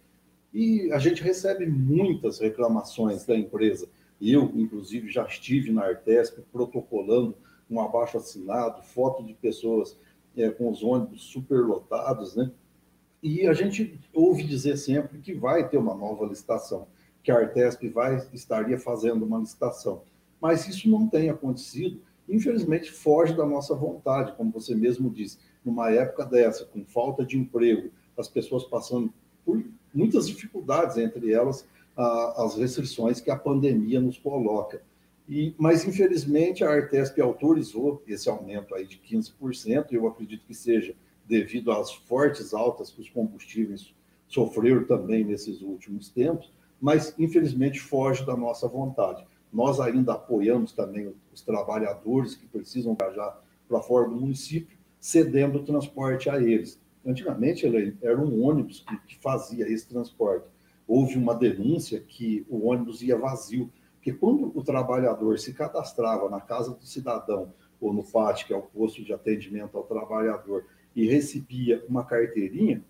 E a gente recebe muitas reclamações da empresa. Eu, inclusive, já estive na Artesp protocolando um abaixo assinado, foto de pessoas é, com os ônibus superlotados, né? E a gente ouve dizer sempre que vai ter uma nova licitação, que a Artesp vai, estaria fazendo uma licitação. Mas isso não tem acontecido, infelizmente foge da nossa vontade, como você mesmo disse. Numa época dessa, com falta de emprego, as pessoas passando por muitas dificuldades, entre elas as restrições que a pandemia nos coloca. E, mas, infelizmente, a Artesp autorizou esse aumento aí de 15%, e eu acredito que seja devido às fortes altas que os combustíveis sofreram também nesses últimos tempos, mas, infelizmente, foge da nossa vontade. Nós ainda apoiamos também os trabalhadores que precisam viajar para fora do município, cedendo o transporte a eles. Antigamente, era um ônibus que fazia esse transporte. Houve uma denúncia que o ônibus ia vazio, que quando o trabalhador se cadastrava na casa do cidadão ou no PAT, que é o posto de atendimento ao trabalhador, e recebia uma carteirinha,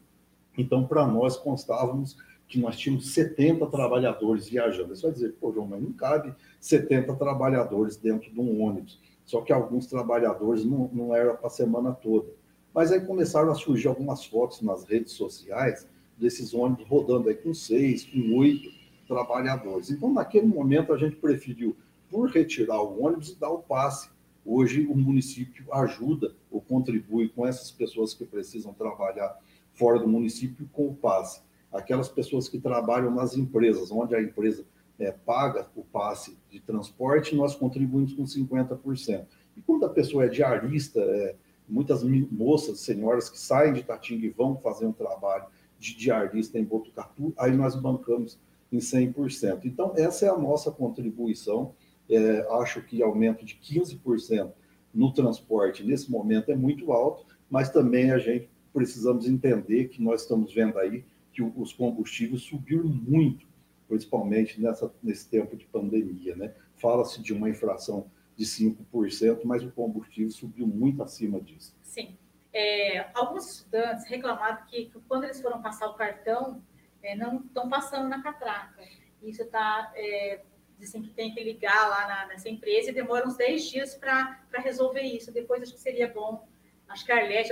então para nós constávamos que nós tínhamos 70 trabalhadores viajando. Você vai dizer, pô, João, mas não cabe 70 trabalhadores dentro de um ônibus. Só que alguns trabalhadores não, não para a semana toda. Mas aí começaram a surgir algumas fotos nas redes sociais desses ônibus rodando aí com seis, com oito trabalhadores. Então, naquele momento, a gente preferiu, por retirar o ônibus, e dar o passe. Hoje, o município ajuda ou contribui com essas pessoas que precisam trabalhar fora do município com o passe. Aquelas pessoas que trabalham nas empresas, onde a empresa é, paga o passe de transporte, nós contribuímos com 50%. E quando a pessoa é diarista, é, muitas moças, senhoras que saem de Tatinga e vão fazer um trabalho de diarista em Botucatu, aí nós bancamos em 100%. Então, essa é a nossa contribuição. É, acho que aumento de 15% no transporte nesse momento é muito alto, mas também a gente precisamos entender que nós estamos vendo aí que os combustíveis subiram muito, principalmente nessa, nesse tempo de pandemia. Né? Fala-se de uma inflação de 5%, mas o combustível subiu muito acima disso. Sim. É, alguns estudantes reclamaram que, que, quando eles foram passar o cartão, é, não estão passando na catraca. Isso está. É, dizem que tem que ligar lá na, nessa empresa e demora uns 10 dias para resolver isso. Depois acho que seria bom. Acho que a Arlete,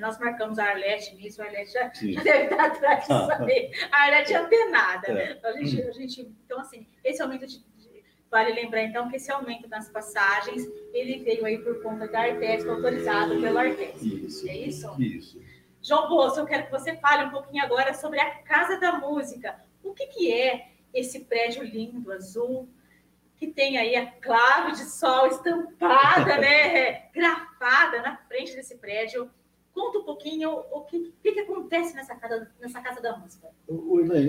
nós marcamos a Arlete nisso, a Arlete já, já deve estar atrás disso aí. A Arlete é antenada. É. A, gente, a gente, então, assim, esse aumento de, Vale lembrar, então, que esse aumento nas passagens, ele veio aí por conta da Artesp, autorizado pelo Artesp. Isso. É isso? Isso. João Bolso, eu quero que você fale um pouquinho agora sobre a Casa da Música. O que, que é esse prédio lindo, azul, que tem aí a clave de sol estampada, né, grafada na frente desse prédio? Conta um pouquinho o que, que, que acontece nessa casa, nessa casa da música.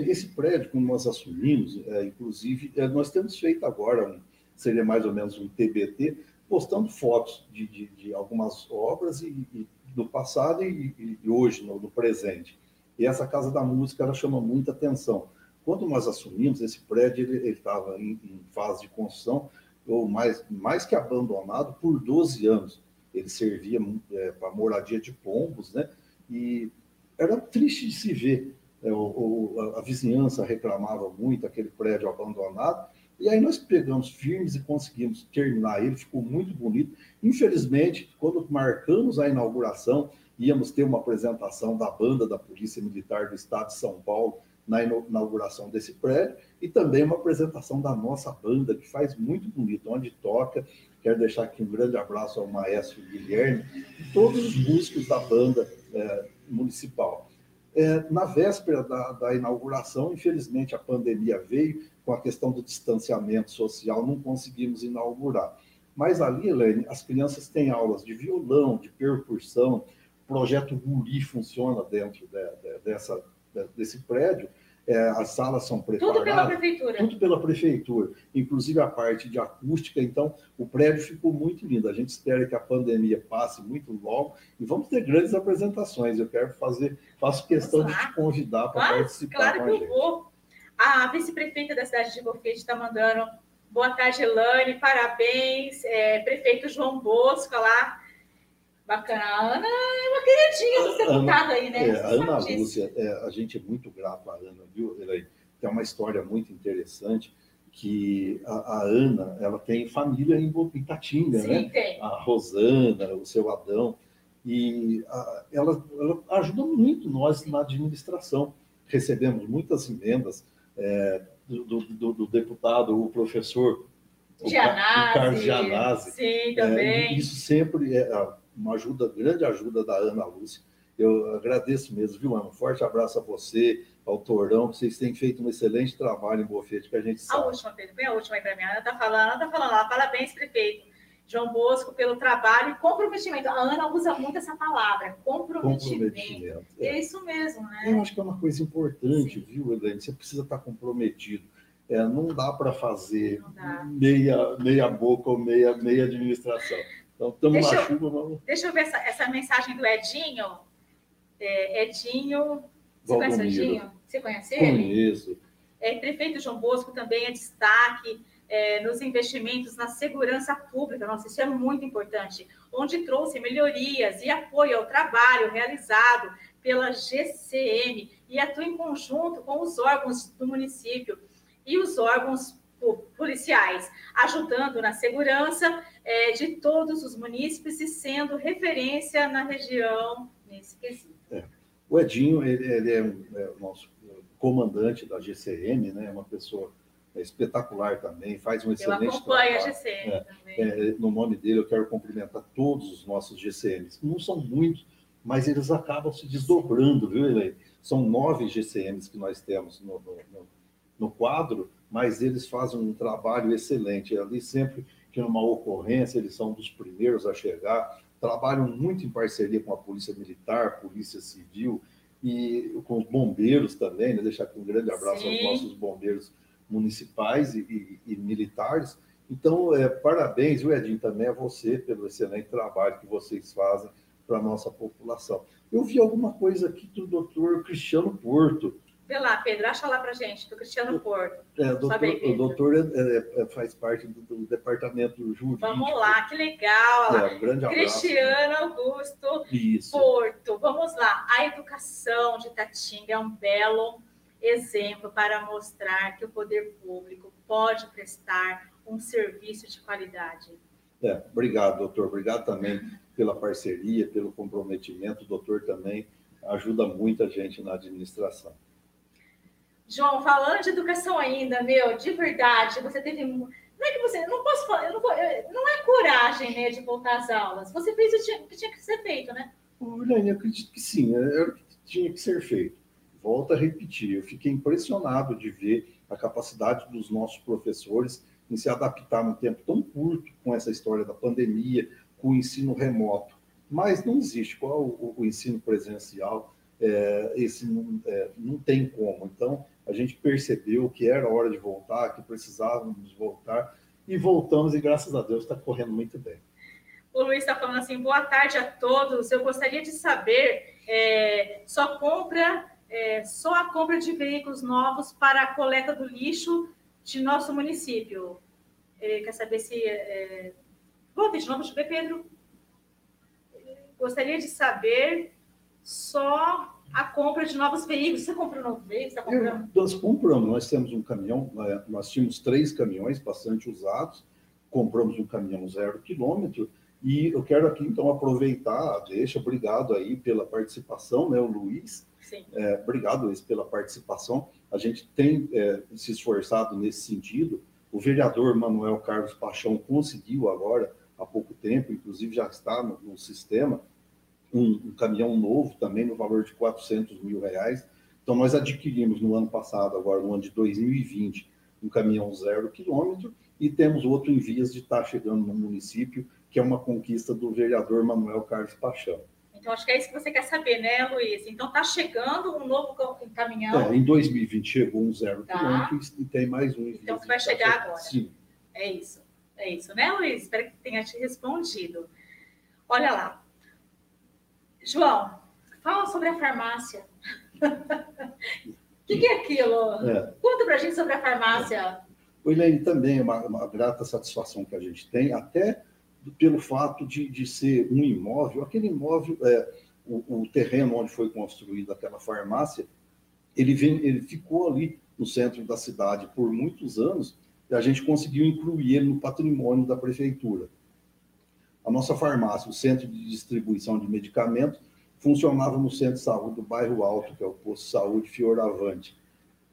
esse prédio, como nós assumimos, é, inclusive, é, nós temos feito agora, um, seria mais ou menos um TBT, postando fotos de, de, de algumas obras e, e, do passado e, e hoje, no, no, presente. E essa Casa da Música, ela chama muita atenção. Quando nós assumimos, esse prédio ele estava em, em fase de construção, ou mais, mais que abandonado, por 12 anos ele servia é, para moradia de pombos, né? E era triste de se ver. É, o, o, a vizinhança reclamava muito aquele prédio abandonado, e aí nós pegamos firmes e conseguimos terminar ele, ficou muito bonito. Infelizmente, quando marcamos a inauguração, íamos ter uma apresentação da banda da Polícia Militar do Estado de São Paulo na inauguração desse prédio, e também uma apresentação da nossa banda, que faz muito bonito, onde toca Quero deixar aqui um grande abraço ao maestro Guilherme e todos os músicos da banda é, municipal. É, na véspera da, da, inauguração, infelizmente a pandemia veio, com a questão do distanciamento social, não conseguimos inaugurar. Mas ali, Helene, as crianças têm aulas de violão, de percussão, o projeto Guri funciona dentro de, de, dessa, desse prédio, é, as salas são preparadas. Tudo pela prefeitura. Tudo pela prefeitura, inclusive a parte de acústica. Então, o prédio ficou muito lindo. A gente espera que a pandemia passe muito logo e vamos ter grandes apresentações. Eu quero fazer, faço questão de te convidar para claro, participar. Claro que eu vou. A vice-prefeita da cidade de Bofete está mandando boa tarde, Elane, parabéns. É, prefeito João Bosco lá Bacana. A Ana é uma queridinha do deputado aí, né? É, a Ana Lúcia, é, a gente é muito grato à Ana, viu? Ela tem uma história muito interessante que a, a, Ana ela tem família em Itatinga, Sim, né? Tem. A Rosana, o seu Adão. E a, ela, ela, ajuda muito nós na administração. Recebemos muitas emendas é, do, do, do, deputado, o professor Gianazzi, Carlos Gianazzi. Sim, também. É, isso sempre é, uma ajuda, grande ajuda da Ana Lúcia. Eu agradeço mesmo, viu, Ana? Um forte abraço a você, ao Torão, que vocês têm feito um excelente trabalho em Bofete, que a gente sabe. A última, Pedro, bem a última aí para mim. Ana está falando, Ana está falando lá, parabéns, prefeito. João Bosco, pelo trabalho e comprometimento. A Ana usa muito essa palavra, comprometimento. comprometimento é. é. isso mesmo, né? Eu acho que é uma coisa importante, Sim. viu, Helene? Você precisa estar comprometido. É, não dá para fazer dá. Meia, meia boca ou meia, meia administração. Então, estamos na chuva. Vamos... Deixa eu ver essa, essa mensagem do Edinho. É, Edinho. Você Valdomiro. conhece o Edinho? Você conhece ele? Conheço. É, prefeito João Bosco também é destaque é, nos investimentos na segurança pública. Nossa, isso é muito importante. Onde trouxe melhorias e apoio ao trabalho realizado pela GCM e atua em conjunto com os órgãos do município e os órgãos policiais, ajudando na segurança é, de todos os munícipes e sendo referência na região nesse quesito. É. O Edinho, ele, ele é, é, o nosso comandante da GCM, né? É uma pessoa espetacular também, faz um excelente eu acompanho trabalho. a GCM é, também. É, no nome dele, eu quero cumprimentar todos os nossos GCMs. Não são muitos, mas eles acabam se desdobrando, viu, Elaine? São nove GCMs que nós temos no, no, no quadro, mas eles fazem um trabalho excelente. Ali sempre que numa ocorrência eles são dos primeiros a chegar, trabalham muito em parceria com a Polícia Militar, Polícia Civil, e com os bombeiros também, né? deixar aqui um grande abraço Sim. aos nossos bombeiros municipais e, e, e militares. Então, é, parabéns, Edinho, também a você pelo excelente trabalho que vocês fazem para a nossa população. Eu vi alguma coisa aqui do doutor Cristiano Porto. Vê lá, Pedro, acha lá para gente, do Cristiano Porto. É, doutor, aí, o doutor é, é, é, faz parte do, do departamento jurídico. Vamos lá, que legal. É, um grande abraço. Cristiano Augusto Isso. Porto, vamos lá. A educação de Tatinga é um belo exemplo para mostrar que o poder público pode prestar um serviço de qualidade. É, obrigado, doutor. Obrigado também pela parceria, pelo comprometimento. O doutor também ajuda muita gente na administração. João, falando de educação ainda, meu, de verdade, você teve. Não é que você. Não posso falar, eu não, vou- eu- não é coragem, né, de voltar às aulas. Você fez o que tinha- o que tinha que ser feito, né? Olha, eu acredito que sim, era o que tinha que ser feito. Volto a repetir, eu fiquei impressionado de ver a capacidade dos nossos professores em se adaptar num tempo tão curto com essa história da pandemia, com o ensino remoto. Mas não existe qual o, o ensino presencial, é, esse não, é, não tem como. Então, a gente percebeu que era hora de voltar, que precisávamos voltar, e voltamos, e graças a Deus está correndo muito bem. O Luiz está falando assim: boa tarde a todos. Eu gostaria de saber, é, só compra, é, só a compra de veículos novos para a coleta do lixo de nosso município. Ele quer saber se. É... Volta deixa eu ver, Pedro. Gostaria de saber só a compra de novos veículos. Você comprou um novo veículo? Está comprando? Nós compramos, nós temos um caminhão, nós tínhamos três caminhões bastante usados, compramos um caminhão zero quilômetro, e eu quero aqui então aproveitar, deixa, obrigado aí pela participação, né, o Luiz. É, obrigado, Luiz, pela participação. A gente tem é, se esforçado nesse sentido. O vereador Manuel Carlos Paixão conseguiu agora, há pouco tempo, inclusive já está no, no sistema, um, um caminhão novo também no valor de 400 mil reais. Então, nós adquirimos no ano passado, agora no ano de 2020, um caminhão zero quilômetro e temos outro em vias de estar chegando no município, que é uma conquista do vereador Manuel Carlos Paixão. Então, acho que é isso que você quer saber, né, Luiz? Então, está chegando um novo cam- caminhão. É, em 2020 chegou um zero Tá. quilômetro e tem mais um. Então, que vai chegar agora. Sim. É isso. É isso, né, Luiz? Espero que tenha te respondido. Olha lá. João, fala sobre a farmácia. O que, que é aquilo? É. Conta pra gente sobre a farmácia. O Elaine também é uma, uma grata satisfação que a gente tem, até pelo fato de, de ser um imóvel. Aquele imóvel, é, o, o terreno onde foi construída aquela farmácia, ele, vem, ele ficou ali no centro da cidade por muitos anos e a gente conseguiu incluir ele no patrimônio da prefeitura. A nossa farmácia, o centro de distribuição de medicamentos, funcionava no centro de saúde do bairro Alto, que é o posto de saúde Fioravante.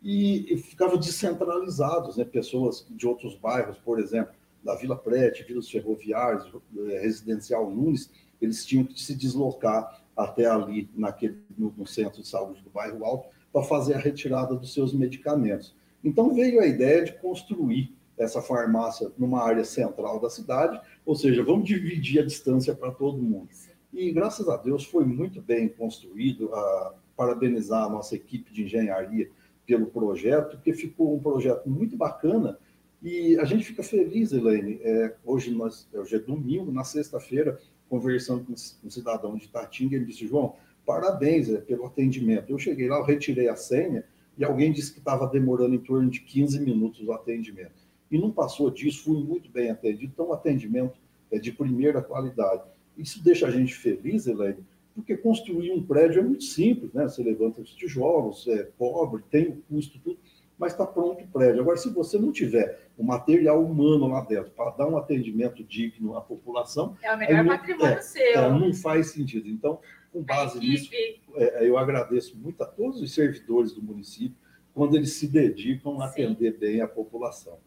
E, e ficava descentralizados, né? pessoas de outros bairros, por exemplo, da Vila Prete, Vilas Ferroviárias, eh, Residencial Nunes, eles tinham que se deslocar até ali, naquele, no, no centro de saúde do bairro Alto, para fazer a retirada dos seus medicamentos. Então veio a ideia de construir essa farmácia numa área central da cidade, ou seja, vamos dividir a distância para todo mundo. E graças a Deus foi muito bem construído. A parabenizar a nossa equipe de engenharia pelo projeto, porque ficou um projeto muito bacana. E a gente fica feliz, Elaine. É, hoje, nós, hoje é domingo, na sexta-feira, conversando com um cidadão de Tatinga, ele disse: João, parabéns é, pelo atendimento. Eu cheguei lá, eu retirei a senha e alguém disse que estava demorando em torno de 15 minutos o atendimento. E não passou disso, fui muito bem atendido. Então, o atendimento é de primeira qualidade. Isso deixa a gente feliz, Elaine, porque construir um prédio é muito simples, né? Você levanta os tijolos, é pobre, tem o custo, tudo, mas está pronto o prédio. Agora, se você não tiver o material humano lá dentro para dar um atendimento digno à população, É o melhor Aí, patrimônio é, seu. é, não faz sentido. Então, com base nisso, equipe. é, eu agradeço muito a todos os servidores do município quando eles se dedicam a Sim. atender bem a população.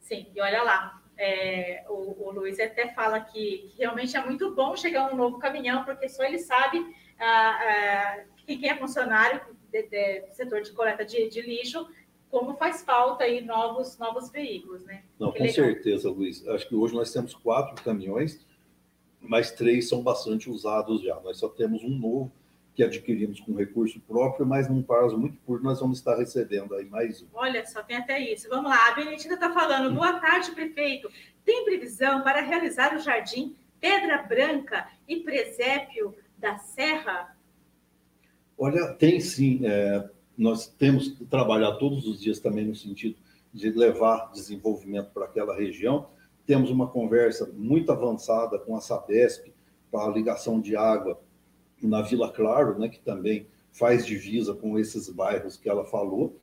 Sim, e olha lá, é, o, o Luiz até fala que, que realmente é muito bom chegar um novo caminhão, porque só ele sabe ah, ah, que quem é funcionário do setor de coleta de, de lixo, como faz falta aí novos, novos veículos, né? Não, Que com legal. certeza, Luiz. Acho que hoje nós temos quatro caminhões, mas três são bastante usados já. Nós só temos um novo, que adquirimos com recurso próprio, mas num prazo muito curto nós vamos estar recebendo aí mais um. Olha só, tem até isso. Vamos lá, a Benedita está falando. Boa tarde, prefeito. Tem previsão para realizar o jardim Pedra Branca e Presépio da Serra? Olha, tem sim. É, nós temos que trabalhar todos os dias também no sentido de levar desenvolvimento para aquela região. Temos uma conversa muito avançada com a Sabesp para a ligação de água na Vila Claro, né, que também faz divisa com esses bairros que ela falou.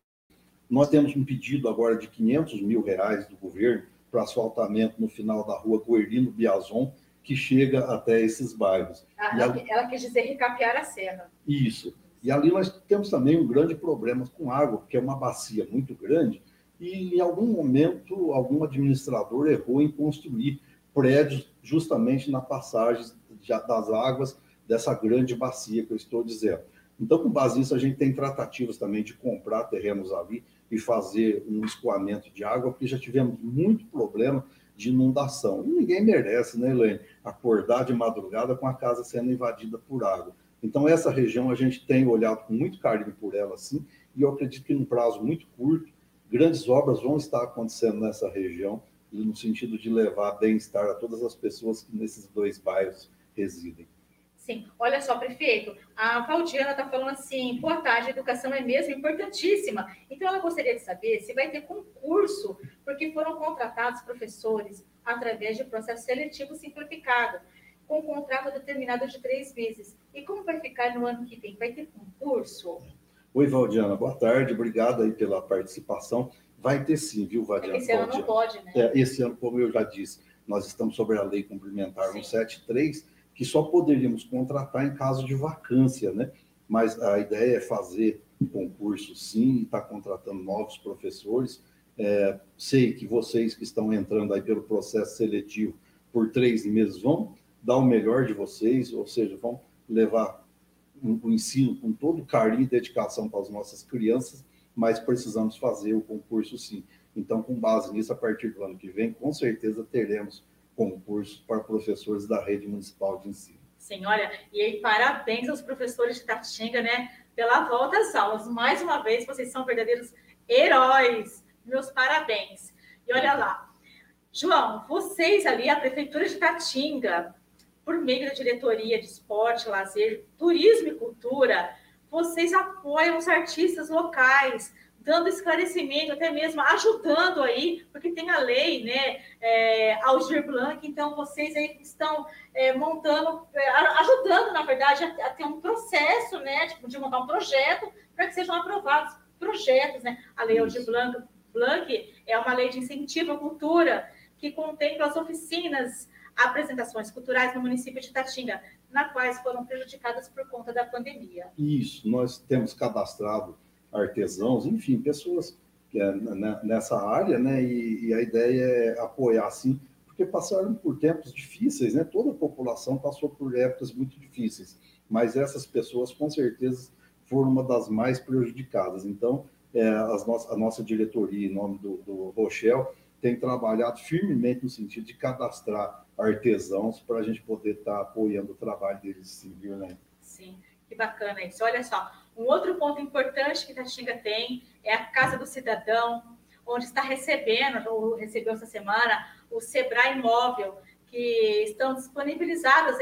Nós temos um pedido agora de 500 mil reais do governo para asfaltamento no final da rua Coerino Biazon, que chega até esses bairros. Ah, ela, ela quis dizer recapear a serra. Isso. E ali nós temos também um grande problema com água, porque é uma bacia muito grande, e em algum momento algum administrador errou em construir prédios justamente na passagem das águas dessa grande bacia que eu estou dizendo. Então, com base nisso, a gente tem tratativas também de comprar terrenos ali e fazer um escoamento de água, porque já tivemos muito problema de inundação. E ninguém merece, né, Elaine, acordar de madrugada com a casa sendo invadida por água. Então, essa região a gente tem olhado com muito carinho por ela, sim, e eu acredito que num prazo muito curto, grandes obras vão estar acontecendo nessa região, no sentido de levar bem-estar a todas as pessoas que nesses dois bairros residem. Sim, olha só, prefeito, a Valdiana está falando assim, boa tarde, a educação é mesmo importantíssima. Então, ela gostaria de saber se vai ter concurso, porque foram contratados professores através de processo seletivo simplificado, com contrato determinado de três meses. E como vai ficar no ano que vem? Vai ter concurso? Oi, Valdiana, boa tarde, obrigado aí pela participação. Vai ter sim, viu, Valdiana? Esse ano não pode, né? É, esse ano, como eu já disse, nós estamos sobre a lei complementar 173, que só poderíamos contratar em caso de vacância, né? Mas a ideia é fazer concurso sim, e estar tá contratando novos professores. É, sei que vocês que estão entrando aí pelo processo seletivo por três meses vão dar o melhor de vocês, ou seja, vão levar o ensino com todo carinho e dedicação para as nossas crianças, mas precisamos fazer o concurso sim. Então, com base nisso, a partir do ano que vem, com certeza teremos concurso para professores da rede municipal de ensino. Sim, olha, e aí parabéns aos professores de Tatinga, né, pela volta às aulas. Mais uma vez, vocês são verdadeiros heróis. Meus parabéns. E olha lá, João, vocês ali, a Prefeitura de Tatinga, por meio da Diretoria de Esporte, Lazer, Turismo e Cultura, vocês apoiam os artistas locais, dando esclarecimento, até mesmo ajudando aí, porque tem a lei, né, é, Aldir Blanc, então vocês aí estão é, montando, é, ajudando, na verdade, a, a, ter um processo, né, tipo, de montar um projeto para que sejam aprovados projetos, né, a lei Aldir Blanc, Blanc é uma lei de incentivo à cultura que contempla as oficinas, apresentações culturais no município de Tatinga, na quais foram prejudicadas por conta da pandemia. Isso, nós temos cadastrado artesãos, enfim, pessoas é, nessa área, né? E, e, a ideia é apoiar, sim, porque passaram por tempos difíceis, né? Toda a população passou por épocas muito difíceis, mas essas pessoas, com certeza, foram uma das mais prejudicadas. Então, é, as no a nossa diretoria, em nome do, do Rochelle, tem trabalhado firmemente no sentido de cadastrar artesãos para a gente poder estar tá apoiando o trabalho deles, sim, viu, né? Sim, que bacana isso. Olha só, um outro ponto importante que Tatinga tem é a Casa do Cidadão, onde está recebendo, ou recebeu essa semana, o Sebrae Imóvel, que estão disponibilizadas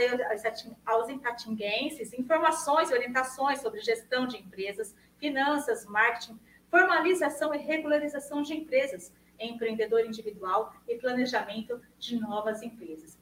aos itatinguenses informações e orientações sobre gestão de empresas, finanças, marketing, formalização e regularização de empresas, empreendedor individual e planejamento de novas empresas.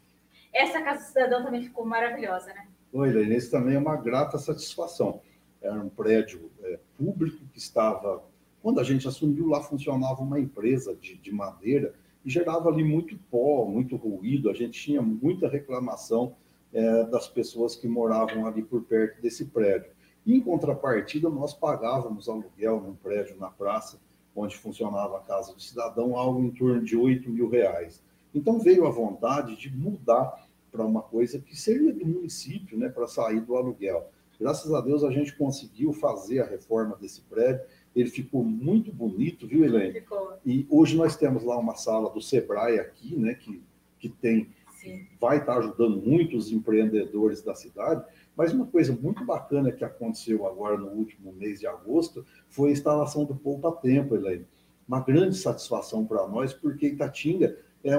Essa Casa Cidadão também ficou maravilhosa, né? Oi, Helena, isso também é uma grata satisfação era um prédio é, público que estava. Quando a gente assumiu, lá funcionava uma empresa de, de madeira e gerava ali muito pó, muito ruído. A gente tinha muita reclamação é, das pessoas que moravam ali por perto desse prédio. Em contrapartida, nós pagávamos aluguel num prédio na praça, onde funcionava a Casa do Cidadão, algo em torno de 8 mil reais. Então veio a vontade de mudar para uma coisa que seria do município, né, para sair do aluguel. Graças a Deus a gente conseguiu fazer a reforma desse prédio. Ele ficou muito bonito, viu, Helene? Ficou. E hoje nós temos lá uma sala do Sebrae aqui, né, que, que tem Sim. vai estar ajudando muito os empreendedores da cidade. Mas uma coisa muito bacana que aconteceu agora no último mês de agosto foi a instalação do Poupa Tempo, Elaine. Uma grande satisfação para nós, porque Itatinga é, é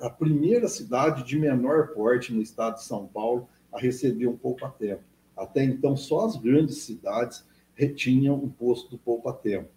a, primeira cidade de menor porte no estado de São Paulo a receber um Poupa Tempo. Até então, só as grandes cidades retinham o posto do Poupa Tempo.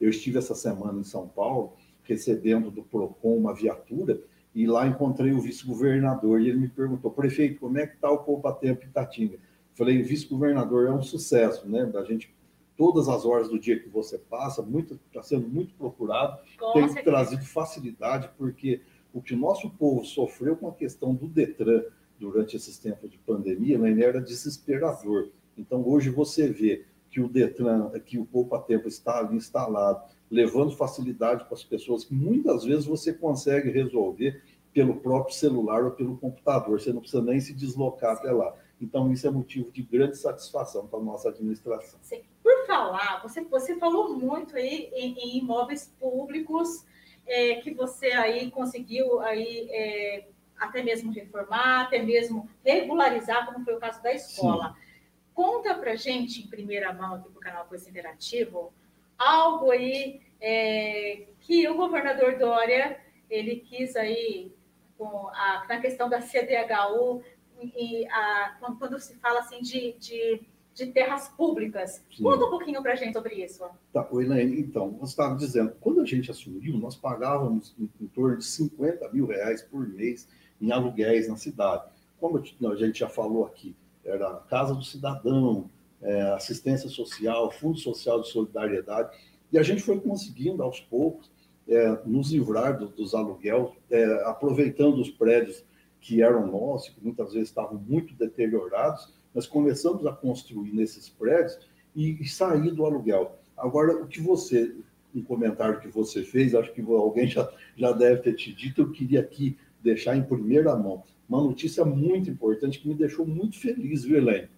Eu estive essa semana em São Paulo, recebendo do PROCON uma viatura, e lá encontrei o vice-governador, e ele me perguntou, prefeito, como é que está o Poupa Tempo Itatinga? Falei, vice-governador, é um sucesso, né? Da gente, todas as horas do dia que você passa, muito está sendo muito procurado, com tem certeza. trazido facilidade, porque o que o nosso povo sofreu com a questão do Detran durante esses tempos de pandemia, né, era desesperador. Então, hoje você vê que o Detran, que o Poupa Tempo está ali instalado, levando facilidade para as pessoas, que muitas vezes você consegue resolver pelo próprio celular ou pelo computador, você não precisa nem se deslocar até lá. Então, isso é motivo de grande satisfação para a nossa administração. Sim. Por falar, você, você falou muito aí em, em imóveis públicos é, que você aí conseguiu aí, é, até mesmo reformar, até mesmo regularizar, como foi o caso da escola. Sim. Conta para gente, em primeira mão, aqui para o canal Coisa Interativo, algo aí é, que o governador Dória, ele quis aí, com a, na questão da CDHU, e a, quando, se fala assim de, de, de terras públicas. Sim. Conta um pouquinho para a gente sobre isso. Tá, Elaine, então, você estava dizendo, quando a gente assumiu, nós pagávamos em, em, torno de 50 mil reais por mês em aluguéis na cidade. Como a gente já falou aqui, era Casa do Cidadão, é, assistência social, Fundo Social de Solidariedade, e a gente foi conseguindo, aos poucos, é, nos livrar do, dos aluguéis, é, aproveitando os prédios que eram nossos, que muitas vezes estavam muito deteriorados, nós começamos a construir nesses prédios e, e sair do aluguel. Agora, o que você, um comentário que você fez, acho que alguém já, já deve ter te dito, eu queria aqui deixar em primeira mão uma notícia muito importante que me deixou muito feliz, viu, Elaine?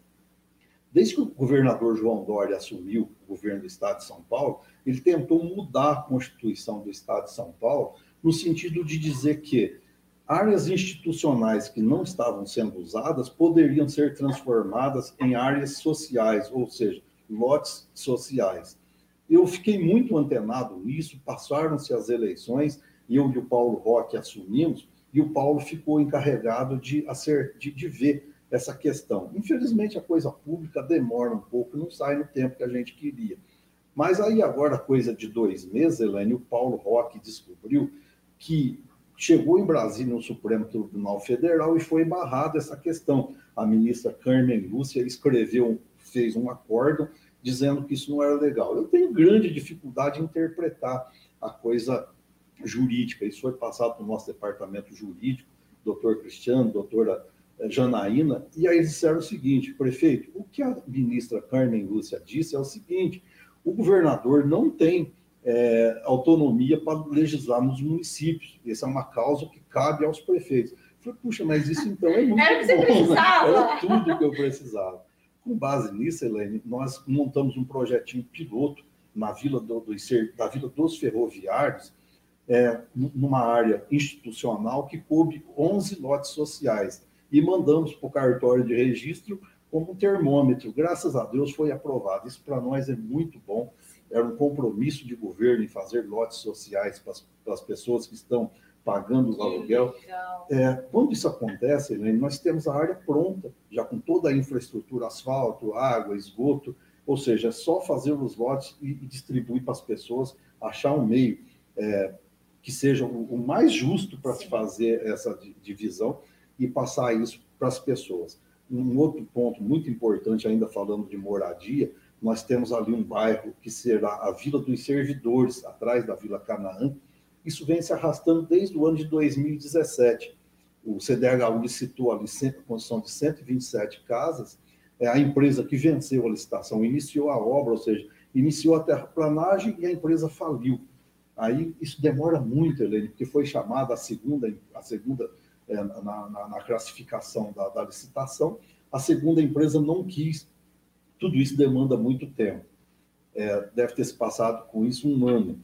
Desde que o governador João Dória assumiu o governo do Estado de São Paulo, ele tentou mudar a Constituição do Estado de São Paulo no sentido de dizer que áreas institucionais que não estavam sendo usadas poderiam ser transformadas em áreas sociais, ou seja, lotes sociais. Eu fiquei muito antenado nisso, passaram-se as eleições, eu e o Paulo Roque assumimos, e o Paulo ficou encarregado de, de, de ver essa questão. Infelizmente, a coisa pública demora um pouco, não sai no tempo que a gente queria. Mas aí, agora, coisa de dois meses, Elaine, o Paulo Roque descobriu que chegou em Brasília no Supremo Tribunal Federal e foi barrada essa questão. A ministra Carmen Lúcia escreveu, fez um acordo dizendo que isso não era legal. Eu tenho grande dificuldade em interpretar a coisa jurídica. Isso foi passado para o nosso departamento jurídico, doutor Cristiano, doutora eh, Janaína, e aí eles disseram o seguinte, prefeito, o que a ministra Carmen Lúcia disse é o seguinte, o governador não tem é, autonomia para legislar nos municípios. Essa é uma causa que cabe aos prefeitos. Eu falei, puxa, mas isso então é muito Era bom, né? Era tudo que eu precisava. Com base nisso, Helene, nós montamos um projetinho piloto na Vila, do, do, da Vila dos Ferroviários, é, numa área institucional que coube 11 lotes sociais. E mandamos para o cartório de registro como um termômetro. Graças a Deus foi aprovado. Isso para nós é muito bom era um compromisso de governo em fazer lotes sociais para as, para as pessoas que estão pagando o aluguel. É, quando isso acontece, Helene, nós temos a área pronta, já com toda a infraestrutura, asfalto, água, esgoto, ou seja, é só fazer os lotes e, e distribuir para as pessoas, achar um meio é, que seja o, o mais justo para se fazer essa divisão e passar isso para as pessoas. Um outro ponto muito importante, ainda falando de moradia, nós temos ali um bairro que será a Vila dos Servidores, atrás da Vila Canaã. Isso vem se arrastando desde o ano de 2017. O CDHU licitou ali a construção de 127 casas. É a empresa que venceu a licitação iniciou a obra, ou seja, iniciou a terraplanagem e a empresa faliu. Aí isso demora muito, Helene, porque foi chamada a segunda, a segunda é, na, na, na, classificação da, da licitação, a segunda empresa não quis tudo isso demanda muito tempo. É, deve ter se passado com isso um ano.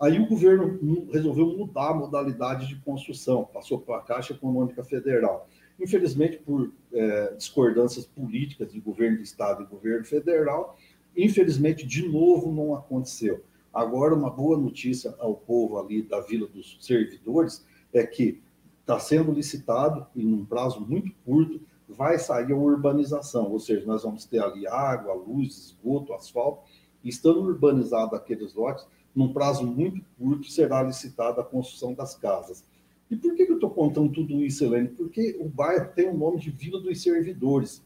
Aí o governo resolveu mudar a modalidade de construção, passou para a Caixa Econômica Federal. Infelizmente, por é, discordâncias políticas de governo do Estado e governo federal, infelizmente, de novo, não aconteceu. Agora, uma boa notícia ao povo ali da Vila dos Servidores é que está sendo licitado, em um prazo muito curto, vai sair a urbanização, ou seja, nós vamos ter ali água, luz, esgoto, asfalto, e estando urbanizado aqueles lotes, num prazo muito curto, será licitada a construção das casas. E por que eu estou contando tudo isso, Helene? Porque o bairro tem o nome de Vila dos Servidores.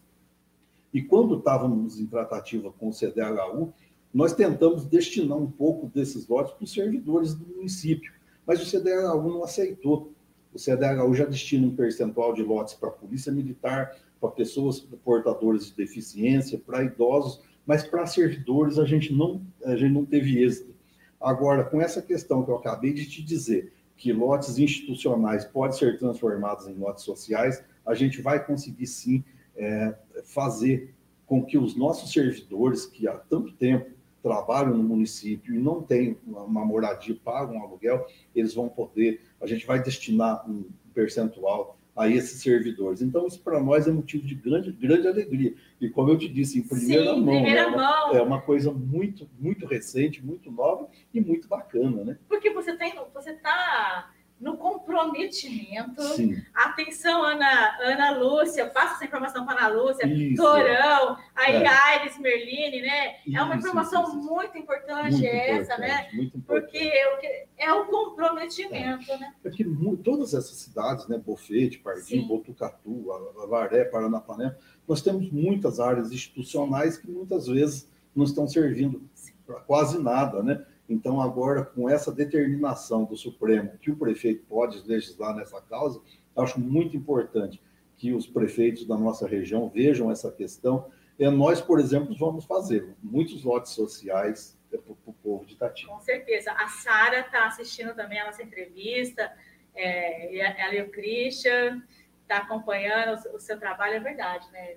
E quando estávamos em tratativa com o CDHU, nós tentamos destinar um pouco desses lotes para os servidores do município, mas o CDHU não aceitou. O CDHU já destina um percentual de lotes para a Polícia Militar, para pessoas portadoras de deficiência, para idosos, mas para servidores a gente não, a gente não teve êxito. Agora, com essa questão que eu acabei de te dizer, que lotes institucionais podem ser transformados em lotes sociais, a gente vai conseguir sim é, fazer com que os nossos servidores, que há tanto tempo trabalham no município e não têm uma moradia, pagam um aluguel, eles vão poder, a gente vai destinar um percentual a esses servidores. Então, isso para nós é motivo de grande, grande alegria. E como eu te disse, em primeira Sim, mão, primeira é, uma, mão. é uma coisa muito, muito recente, muito nova e muito bacana, né? Porque você tem, você está no comprometimento. Sim. Atenção, Ana, Ana Lúcia, passa essa informação para Ana Lúcia, Isso. Torão, aí É. Aires Merlini, né? é uma Isso, informação isso, isso. muito importante Muito essa, importante, né? Muito importante. Porque é o é o comprometimento, né? Porque mu- todas essas cidades, né, Bofete, Pardim, Sim. Botucatu, Avaré, Paranapanema, nós temos muitas áreas institucionais que muitas vezes não estão servindo para quase nada, né? Então, agora, com essa determinação do Supremo que o prefeito pode legislar nessa causa, acho muito importante que os prefeitos da nossa região vejam essa questão. E nós, por exemplo, vamos fazer muitos lotes sociais para o povo de Itati. Com certeza. A Sara está assistindo também a nossa entrevista, é, ela e o Christian está acompanhando o, o seu trabalho, é verdade, né?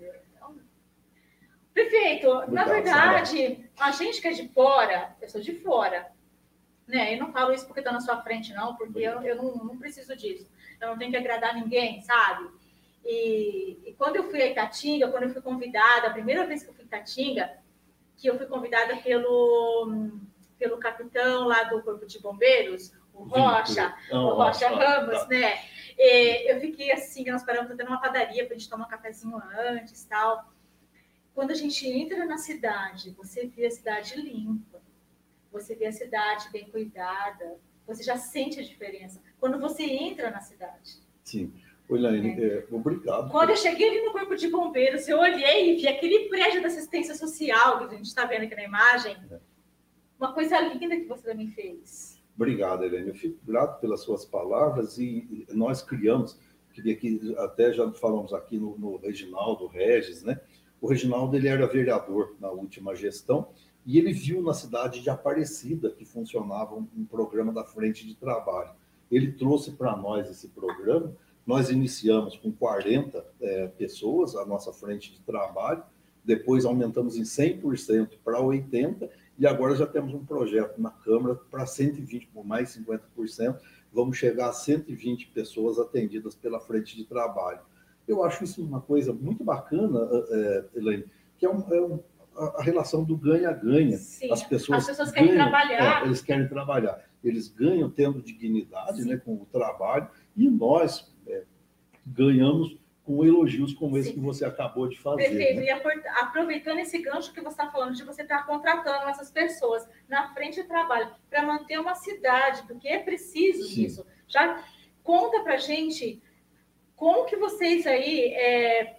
Prefeito, na verdade, a gente que é de fora, eu sou de fora, né? Eu não falo isso porque está na sua frente, não, porque eu, eu não, não preciso disso. Eu não tenho que agradar ninguém, sabe? E, e quando eu fui a Itatinga, quando eu fui convidada, a primeira vez que eu fui a Itatinga, que eu fui convidada pelo, pelo capitão lá do Corpo de Bombeiros, o Rocha, Não, o Rocha tá, Ramos, tá. né? E eu fiquei assim, nós paramos até numa padaria para a gente tomar um cafezinho antes tal. Quando a gente entra na cidade, você vê a cidade limpa, você vê a cidade bem cuidada, você já sente a diferença quando você entra na cidade. Sim. Oi, Laine, é, obrigado. Quando eu cheguei ali no Corpo de Bombeiros, eu olhei e vi aquele prédio da assistência social que a gente está vendo aqui na imagem. Uma coisa linda que você também fez. Obrigado, Helene. Eu fico grato pelas suas palavras e e nós criamos, queria que até já falamos aqui no, no Reginaldo Regis, né? O Reginaldo ele era vereador na última gestão e ele viu na cidade de Aparecida que funcionava um, programa da frente de trabalho. Ele trouxe para nós esse programa. Nós iniciamos com 40 eh, pessoas a nossa frente de trabalho, depois aumentamos em 100% para 80% e agora já temos um projeto na Câmara para 120, por mais 50%, vamos chegar a 120 pessoas atendidas pela frente de trabalho. Eu acho isso uma coisa muito bacana, é, Elaine, que é, um, é um, a, relação do ganha-ganha. As pessoas, as pessoas querem ganham, trabalhar. é, eles querem trabalhar. Eles ganham tendo dignidade Sim. né, com o trabalho e nós é, ganhamos com elogios como esse Sim. que você acabou de fazer. Perfeito. né? E aproveitando esse gancho que você está falando, de você estar contratando essas pessoas na frente de trabalho para manter uma cidade, porque é preciso Sim. disso. Já conta para gente como que vocês aí é,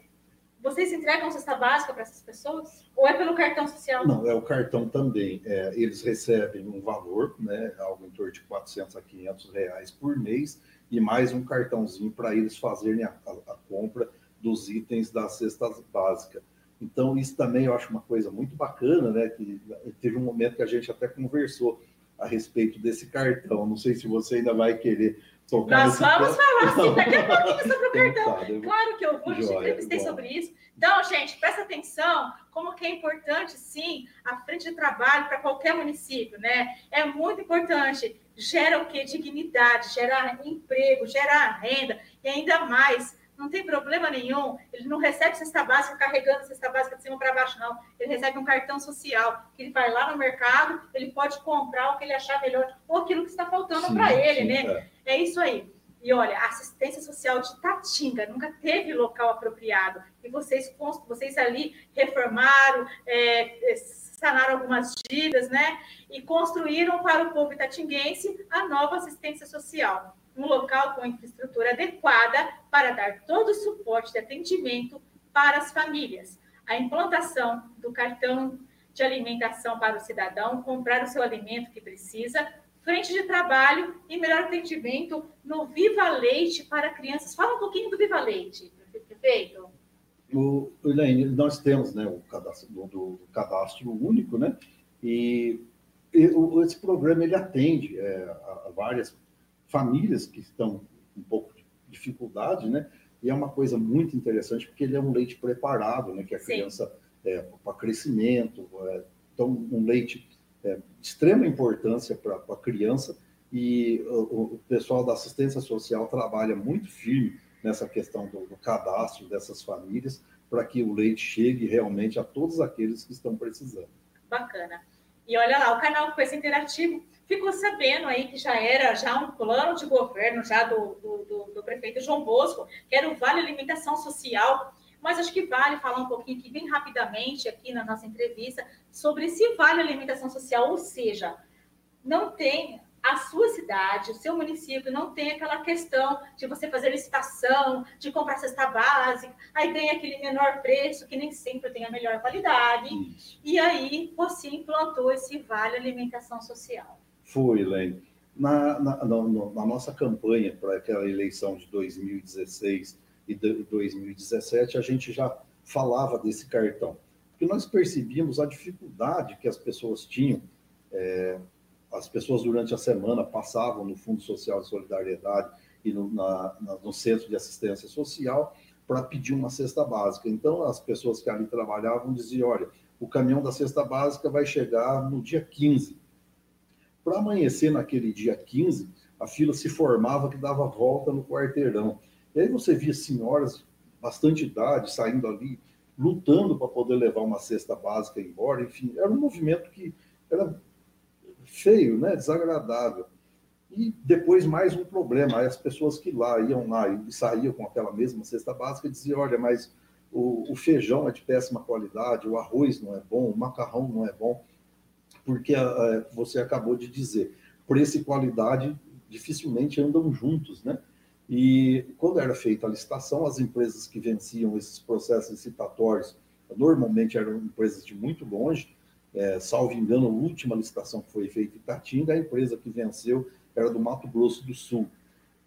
vocês entregam cesta básica para essas pessoas? Ou é pelo cartão social? Não, é o cartão também. É, eles recebem um valor, né, algo em torno de 400 a 500 reais por mês, e mais um cartãozinho para eles fazerem a, a- a compra dos itens da cesta básica. Então, isso também eu acho uma coisa muito bacana, né? Que teve um momento que a gente até conversou a respeito desse cartão. Não sei se você ainda vai querer Nós vamos falar assim daqui a pouquinho sobre o cartão. vou- Claro que eu vou, Joia, entrevistei sobre isso. Então, gente, presta atenção, como que é importante, sim, a frente de trabalho para qualquer município, né? É muito importante. Gera o quê? Dignidade, gera emprego, gera renda, e ainda mais, não tem problema nenhum. Ele não recebe cesta básica carregando cesta básica de cima para baixo, não. Ele recebe um cartão social, que ele vai lá no mercado, ele pode comprar o que ele achar melhor, ou aquilo que está faltando para ele, sim, né? É. é isso aí. E olha, a assistência social de Tatinga nunca teve local apropriado. E vocês, vocês ali reformaram, é, sanaram algumas dívidas, né? E construíram para o povo itatinguense a nova assistência social. Um local com infraestrutura adequada para dar todo o suporte de atendimento para as famílias. A implantação do cartão de alimentação para o cidadão comprar o seu alimento que precisa, frente de trabalho e melhor atendimento no Viva Leite para crianças. Fala um pouquinho do Viva Leite, prefeito. O, Elaine, nós temos né, o cadastro, do, do cadastro único, né? E, e o, esse programa ele atende é, a, várias famílias que estão com um pouco de dificuldade, né? E é uma coisa muito interessante porque ele é um leite preparado, né? Que a Sim. criança é, para crescimento, é, então um leite é, de extrema importância para a criança e o, o, pessoal da assistência social trabalha muito firme nessa questão do, do cadastro dessas famílias para que o leite chegue realmente a todos aqueles que estão precisando. Bacana. E olha lá, o canal Coisa Interativo ficou sabendo aí que já era já um plano de governo já do, do, do, do prefeito João Bosco, que era o Vale Alimentação Social, mas acho que vale falar um pouquinho aqui, bem rapidamente, aqui na nossa entrevista, sobre se vale alimentação social, ou seja, não tem a sua cidade, o seu município, não tem aquela questão de você fazer licitação, de comprar cesta básica, aí ganha aquele menor preço, que nem sempre tem a melhor qualidade, Isso. e aí você implantou esse Vale Alimentação Social. Foi, Elaine. Na, na, na, nossa campanha para aquela eleição de 2016, e 2017, a gente já falava desse cartão. Porque nós percebíamos a dificuldade que as pessoas tinham. É, as pessoas, durante a semana, passavam no Fundo Social de Solidariedade e no, na, no Centro de Assistência Social para pedir uma cesta básica. Então, as pessoas que ali trabalhavam diziam: olha, o caminhão da cesta básica vai chegar no dia 15. Para amanhecer naquele dia 15, a fila se formava que dava volta no quarteirão. E aí você via senhoras bastante idade saindo ali, lutando para poder levar uma cesta básica embora. Enfim, era um movimento que era feio, né? desagradável. E depois mais um problema, as pessoas que lá iam lá e saíam com aquela mesma cesta básica diziam, olha, mas o, o, feijão é de péssima qualidade, o arroz não é bom, o macarrão não é bom, porque a, a, você acabou de dizer, preço e qualidade dificilmente andam juntos, né? E quando era feita a licitação, as empresas que venciam esses processos licitatórios normalmente eram empresas de muito longe. É, salvo engano, a última licitação que foi feita em Tatinga, a empresa que venceu era do Mato Grosso do Sul.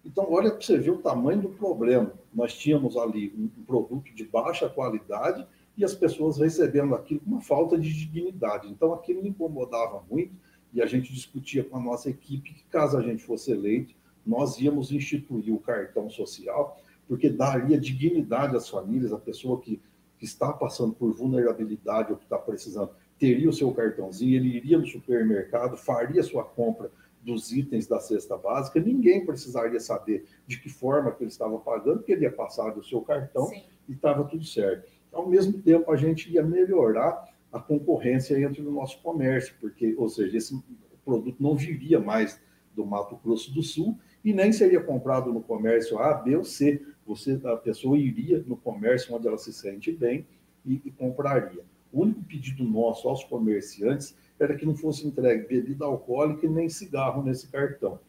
Então, olha para você ver o tamanho do problema. Nós tínhamos ali um produto de baixa qualidade e as pessoas recebendo aquilo com uma falta de dignidade. Então, aquilo me incomodava muito e a gente discutia com a nossa equipe que, caso a gente fosse eleito, nós íamos instituir o cartão social, porque daria dignidade às famílias, a pessoa que, que está passando por vulnerabilidade ou que está precisando, teria o seu cartãozinho, ele iria no supermercado, faria sua compra dos itens da cesta básica, ninguém precisaria saber de que forma que ele estava pagando, porque ele ia passar o seu cartão Sim. e estava tudo certo. Ao mesmo tempo, a gente ia melhorar a concorrência entre o nosso comércio, porque, ou seja, esse produto não viria mais do Mato Grosso do Sul e nem seria comprado no comércio A, B ou C. Você, a pessoa iria no comércio onde ela se sente bem e, e compraria. O único pedido nosso aos comerciantes era que não fosse entregue bebida alcoólica e nem cigarro nesse cartão.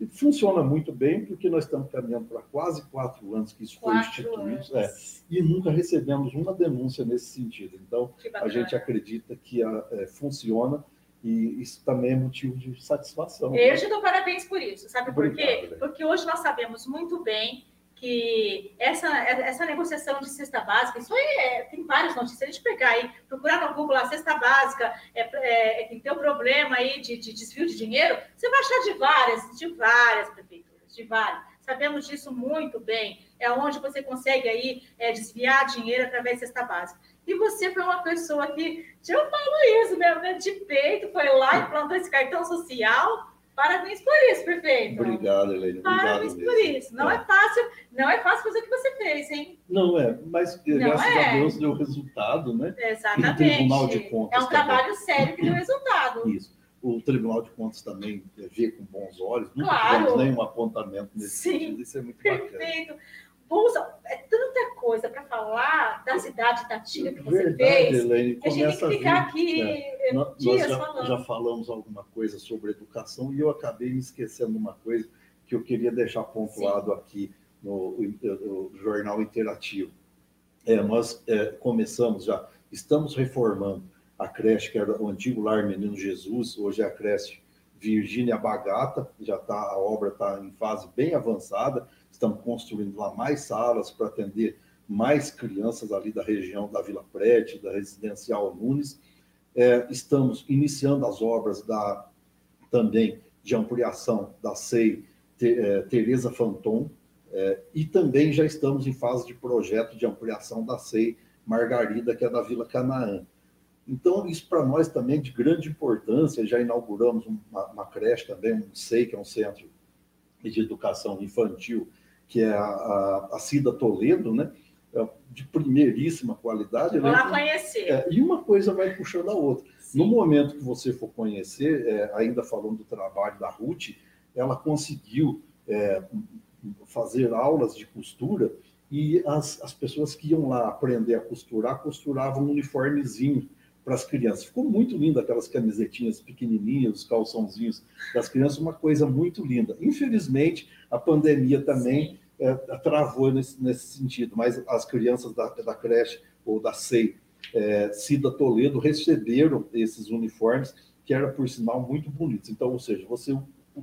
E funciona muito bem, porque nós estamos caminhando para quase quatro anos que isso foi instituído, é, e nunca recebemos uma denúncia nesse sentido. Então, a gente acredita que a, é, funciona e isso também é motivo de satisfação. Eu né? te dou parabéns por isso. Sabe por quê? Porque hoje nós sabemos muito bem que essa, essa negociação de cesta básica, isso aí é, tem várias notícias. A gente pegar aí, procurar no Google a cesta básica, é, é, é, que tem um problema aí de, de desvio de dinheiro, você vai achar de várias, de várias prefeituras, de várias. Sabemos disso muito bem. É onde você consegue aí é, desviar dinheiro através de cesta básica. E você foi uma pessoa que, eu falo isso mesmo? De peito, foi lá e plantou esse cartão social Parabéns por isso, prefeito. Obrigado, Helene. Parabéns por isso. Não é. é. fácil, não é fácil fazer o que você fez, hein? Não é, mas não graças é. a Deus deu resultado, né? Exatamente. E o Tribunal de Contas. É um também. trabalho sério que deu resultado. Isso. O Tribunal de Contas também vê com bons olhos, nunca claro. tivemos nenhum apontamento nesse Sim. sentido, isso é muito Perfeito. bacana. Perfeito. Pousa, é tanta coisa para falar da cidade da Tia que você Verdade, fez. Elaine, que a gente tem que ficar aqui é. nós, dias já, falando. já falamos alguma coisa sobre educação e eu acabei me esquecendo uma coisa que eu queria deixar pontuado Sim. aqui no, no, Jornal Interativo. É, nós é, começamos já, estamos reformando a creche que era o antigo Lar Menino Jesus, hoje é a creche Virgínia Bagata, já tá, a obra está em fase bem avançada, estamos construindo lá mais salas para atender mais crianças ali da região da Vila Prete, da Residencial Nunes. É, estamos iniciando as obras da também de ampliação da SEI é, Tereza Fanton, é, e também já estamos em fase de projeto de ampliação da SEI Margarida, que é da Vila Canaã. Então, isso para nós também é de grande importância. Já inauguramos uma, uma creche também, um SEI, que é um centro de educação infantil, que é a, a, a Cida Toledo, né? É de primeiríssima qualidade. Vou né? lá conhecer. É, e uma coisa vai puxando a outra. Sim. No momento que você for conhecer, é, ainda falando do trabalho da Ruth, ela conseguiu é, fazer aulas de costura e as, as pessoas que iam lá aprender a costurar, costuravam um uniformezinho para as crianças. Ficou muito lindo aquelas camisetinhas pequenininhas, os calçãozinhos das crianças, uma coisa muito linda. Infelizmente, a pandemia também é, travou nesse, nesse sentido, mas as crianças da, da creche ou da SEI é, Cida Toledo receberam esses uniformes, que era, por sinal, muito bonitos. Então, ou seja, você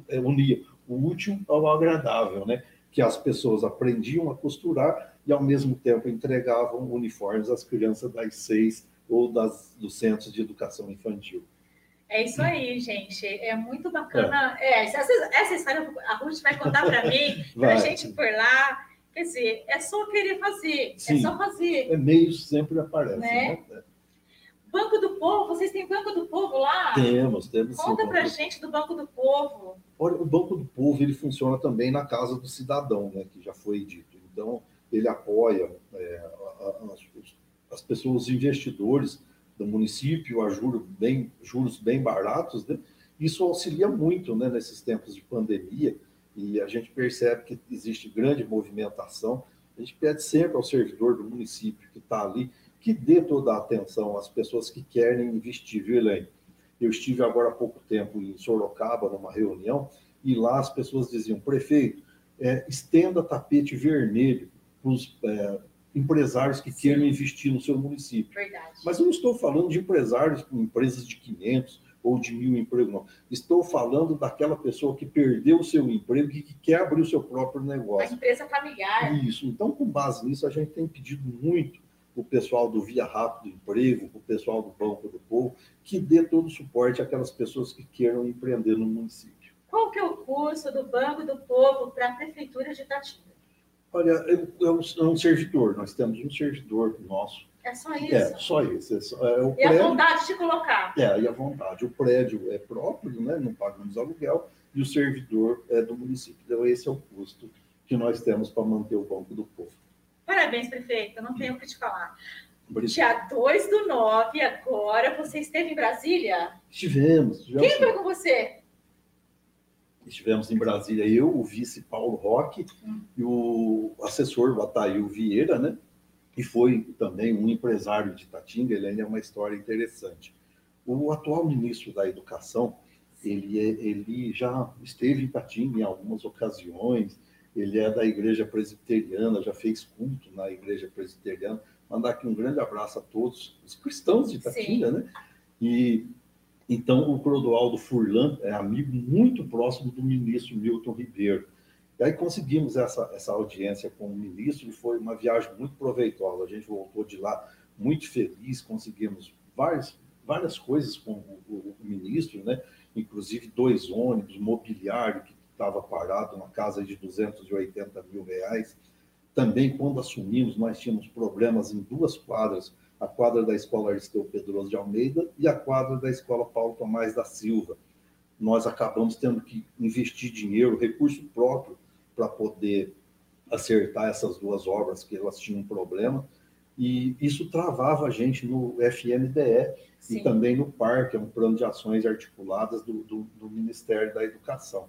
é, unia o útil ao agradável, né? que as pessoas aprendiam a costurar e, ao mesmo tempo, entregavam uniformes às crianças das seis ou das, dos centros de educação infantil. É isso aí, gente. É muito bacana. É. É, essa, essa, história a Ruth vai contar para mim, para a gente por lá. Quer dizer, é só querer fazer, é Sim. é só fazer. É meio sempre aparece. Né? né? Banco do Povo, vocês têm Banco do Povo lá? Temos, temos. Conta para a gente do Banco do Povo. Olha, o Banco do Povo ele funciona também na casa do cidadão, né, que já foi dito. Então, ele apoia é, a, a, as pessoas, os investidores do município a juros bem, juros bem baratos, né? isso auxilia muito né, nesses tempos de pandemia e a gente percebe que existe grande movimentação. A gente pede sempre ao servidor do município que está ali que dê toda a atenção às pessoas que querem investir, viu, Elaine? Eu estive agora há pouco tempo em Sorocaba, numa reunião, e lá as pessoas diziam, prefeito, é, estenda tapete vermelho para os é, empresários que queiram investir no seu município. Verdade. Mas eu não estou falando de empresários com empresas de 500 ou de mil empregos, não. Estou falando daquela pessoa que perdeu o seu emprego e que quer abrir o seu próprio negócio. Uma empresa familiar. Isso. Então, com base nisso, a gente tem pedido muito o pessoal do Via Rápido Emprego, o pessoal do Banco do Povo, que dê todo o suporte àquelas pessoas que queiram empreender no município. Qual que é o curso do Banco do Povo para a Prefeitura de Itatinga? Olha, é, é, um, é um servidor, nós temos um servidor nosso. É só isso? É, só isso. É só, é, o e prédio, a vontade de colocar? É, e a vontade. O prédio é próprio, né, não pagamos aluguel, e o servidor é do município. Então, esse é o custo que nós temos para manter o Banco do Povo. Parabéns, prefeito, não tenho o que te falar. Obrigado. Dia 2 do 9, agora, você esteve em Brasília? Estivemos Quem foi com você? Estivemos em Brasília, eu, o vice Paulo Roque hum. e o assessor Batail Vieira, né? E foi também um empresário de Tatinga, ele ainda é uma história interessante. O atual ministro da Educação, ele, é, ele já esteve em Tatinga em algumas ocasiões, ele é da Igreja Presbiteriana, já fez culto na Igreja Presbiteriana. Mandar aqui um grande abraço a todos os cristãos de Tatinga, Sim. né? E então, o Clodoaldo Furlan é amigo muito próximo do ministro Milton Ribeiro. E aí conseguimos essa, essa audiência com o ministro e foi uma viagem muito proveitosa. A gente voltou de lá muito feliz, conseguimos várias, várias coisas com o, o, o ministro, né? inclusive dois ônibus, mobiliário que estava parado, uma casa de 280 mil reais. Também, quando assumimos, nós tínhamos problemas em duas quadras a quadra da Escola Aristeu Pedroso de Almeida e a quadra da Escola Paulo Tomás da Silva. nós acabamos tendo que investir dinheiro, recurso próprio, para poder acertar essas duas obras que elas tinham um problema. E isso travava a gente no FNDE Sim. e também no PAR, que é um plano de ações articuladas do, do, do Ministério da Educação.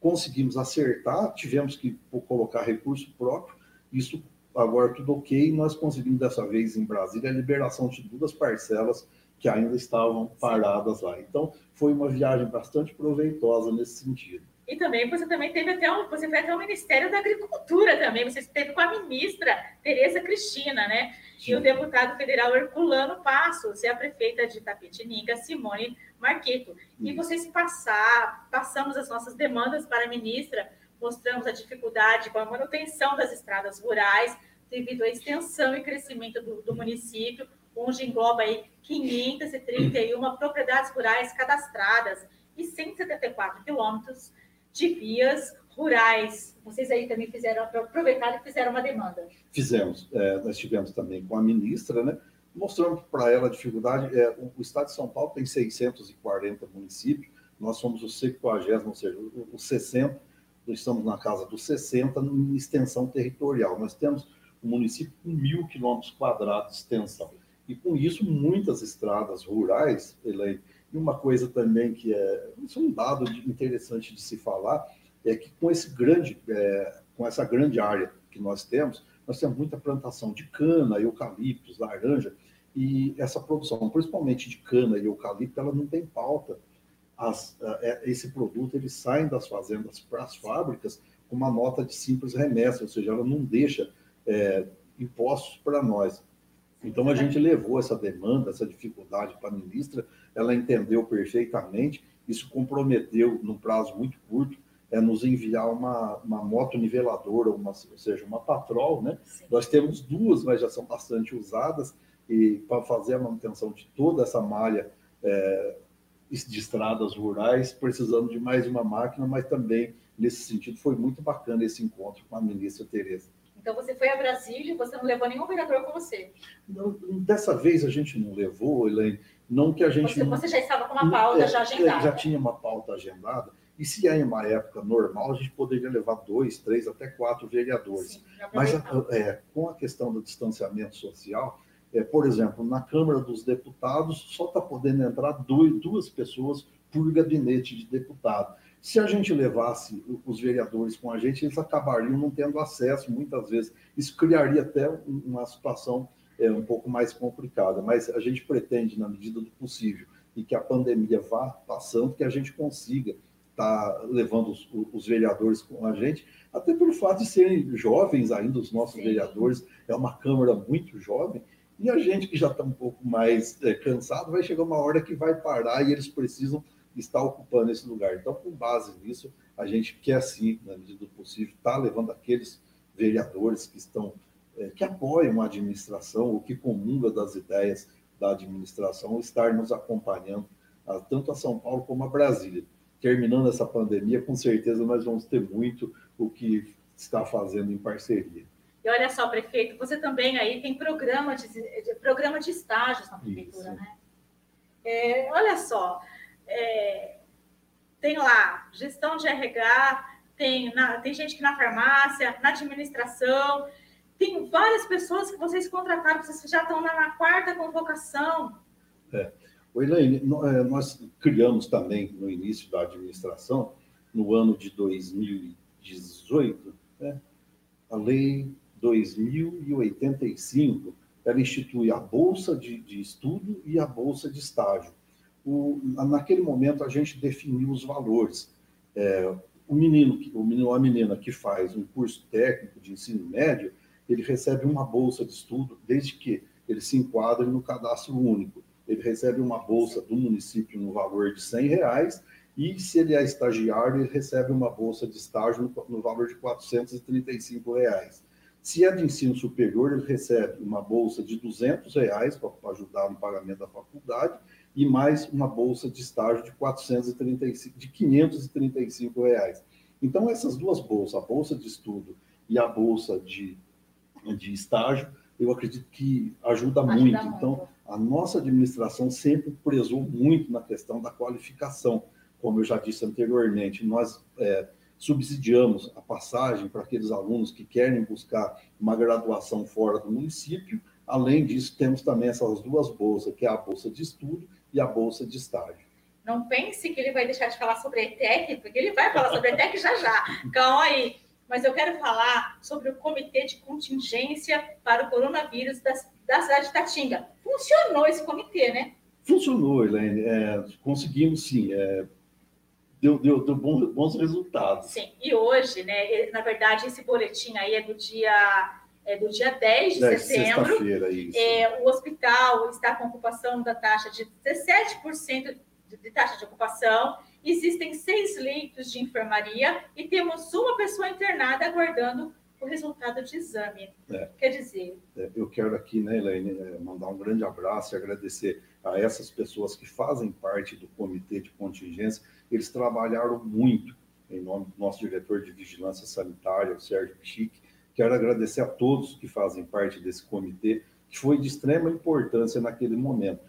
Conseguimos acertar, tivemos que colocar recurso próprio, isso agora tudo ok, nós conseguimos dessa vez em Brasília a liberação de duas parcelas que ainda estavam paradas lá. Então, foi uma viagem bastante proveitosa nesse sentido. E também você também teve até um, você foi até o Ministério da Agricultura também, você esteve com a ministra Tereza Cristina, né? Sim. E o deputado federal Herculano Passos e a prefeita de Tapetininga, Simone Marquito. E vocês passar, passamos as nossas demandas para a ministra, mostramos a dificuldade com a manutenção das estradas rurais, devido à extensão e crescimento do, do município, onde engloba aí 531 propriedades rurais cadastradas e 174 quilômetros de vias rurais. Vocês aí também fizeram, aproveitaram e fizeram uma demanda. Fizemos. É, nós tivemos também com a ministra, né? Mostrando para ela a dificuldade. É, o, o, estado de São Paulo tem 640 municípios, nós somos o 50, ou seja, o, o 60, nós estamos na casa dos 60 em extensão territorial. Nós temos um município com mil quilômetros quadrados de extensão. E com isso, muitas estradas rurais, e uma coisa também que é, isso é um dado interessante de se falar, é que com esse grande, é, com essa grande área que nós temos, nós temos muita plantação de cana, eucaliptos, laranja, e essa produção, principalmente de cana e eucalipto, ela não tem pauta. As, é, esse produto ele sai das fazendas para as fábricas com uma nota de simples remessa, ou seja, ela não deixa é, impostos para nós. Então a gente levou essa demanda, essa dificuldade para a ministra, ela entendeu perfeitamente, isso comprometeu, num prazo muito curto, é nos enviar uma, uma moto niveladora, uma, ou seja, uma patrol, né? Sim. Nós temos duas, mas já são bastante usadas, e para fazer a manutenção de toda essa malha é, de estradas rurais, precisando de mais uma máquina, mas também, nesse sentido, foi muito bacana esse encontro com a ministra Tereza. Então você foi a Brasília, você não levou nenhum vereador com você? Não, dessa vez a gente não levou, Elaine. Não que a gente. Você, você já estava com uma pauta é, já agendada. Já tinha uma pauta agendada. E se é em uma época normal, a gente poderia levar dois, três, até quatro vereadores. Sim, Mas é, com a questão do distanciamento social, é, por exemplo, na Câmara dos Deputados só está podendo entrar dois, duas pessoas por gabinete de deputado. Se a gente levasse os vereadores com a gente, eles acabariam não tendo acesso, muitas vezes. Isso criaria até uma situação é, um pouco mais complicada, mas a gente pretende, na medida do possível, e que a pandemia vá passando, que a gente consiga estar tá levando os, os, vereadores com a gente, até pelo fato de serem jovens ainda, os nossos Sim. vereadores, é uma Câmara muito jovem, e a gente que já está um pouco mais é, cansado, vai chegar uma hora que vai parar e eles precisam está ocupando esse lugar. Então, com base nisso, a gente quer sim, na medida do possível, estar tá levando aqueles vereadores que estão é, que apoiam a administração ou que comungam das ideias da administração, estar nos acompanhando a, tanto a São Paulo como a Brasília. Terminando essa pandemia, com certeza nós vamos ter muito o que está fazendo em parceria. E olha só, prefeito, você também aí tem programa de, programa de estágios na prefeitura, Isso. né? É, olha só, é, tem lá gestão de RH, tem, na, tem gente que na farmácia, na administração, tem várias pessoas que vocês contrataram, vocês já estão na, na quarta convocação. É. O Elaine, é, nós criamos também no início da administração, no ano de 2018, né, a Lei 2085, ela institui a Bolsa de, de Estudo e a Bolsa de Estágio o, naquele momento a gente definiu os valores. É, o menino, o menino ou a menina que faz um curso técnico de ensino médio, ele recebe uma bolsa de estudo desde que ele se enquadre no cadastro único. Ele recebe uma bolsa do município no valor de 100 reais e se ele é estagiário, ele recebe uma bolsa de estágio no, no valor de 435 reais. Se é de ensino superior, ele recebe uma bolsa de 200 reais para ajudar no pagamento da faculdade e mais uma bolsa de estágio de 435, de 535 reais. Então essas duas bolsas, a bolsa de estudo e a bolsa de, de estágio, eu acredito que ajuda, ajuda muito. muito. Então a nossa administração sempre prezou muito na questão da qualificação. como eu já disse anteriormente, nós é, subsidiamos a passagem para aqueles alunos que querem buscar uma graduação fora do município. Além disso, temos também essas duas bolsas, que é a bolsa de estudo e a bolsa de estágio. Não pense que ele vai deixar de falar sobre a ETEC, porque ele vai falar sobre a ETEC já já. Calma aí. Mas eu quero falar sobre o Comitê de Contingência para o Coronavírus da, da cidade de Tatinga. Funcionou esse comitê, né? Funcionou, Helene. É, conseguimos, sim. É, deu, deu, deu bons, bons resultados. Sim, e hoje, né, na verdade, esse boletim aí é do dia, é do dia 10 de 10, setembro. Isso. É, o hospital está com ocupação da taxa de 17% de, de taxa de ocupação. Existem seis leitos de enfermaria e temos uma pessoa internada aguardando o resultado de exame. É. Quer dizer. É, eu quero aqui, né, Elaine, é, mandar um grande abraço e agradecer a essas pessoas que fazem parte do comitê de contingência eles trabalharam muito, em nome do nosso diretor de vigilância sanitária, o Sérgio Chique. Quero agradecer a todos que fazem parte desse comitê, que foi de extrema importância naquele momento.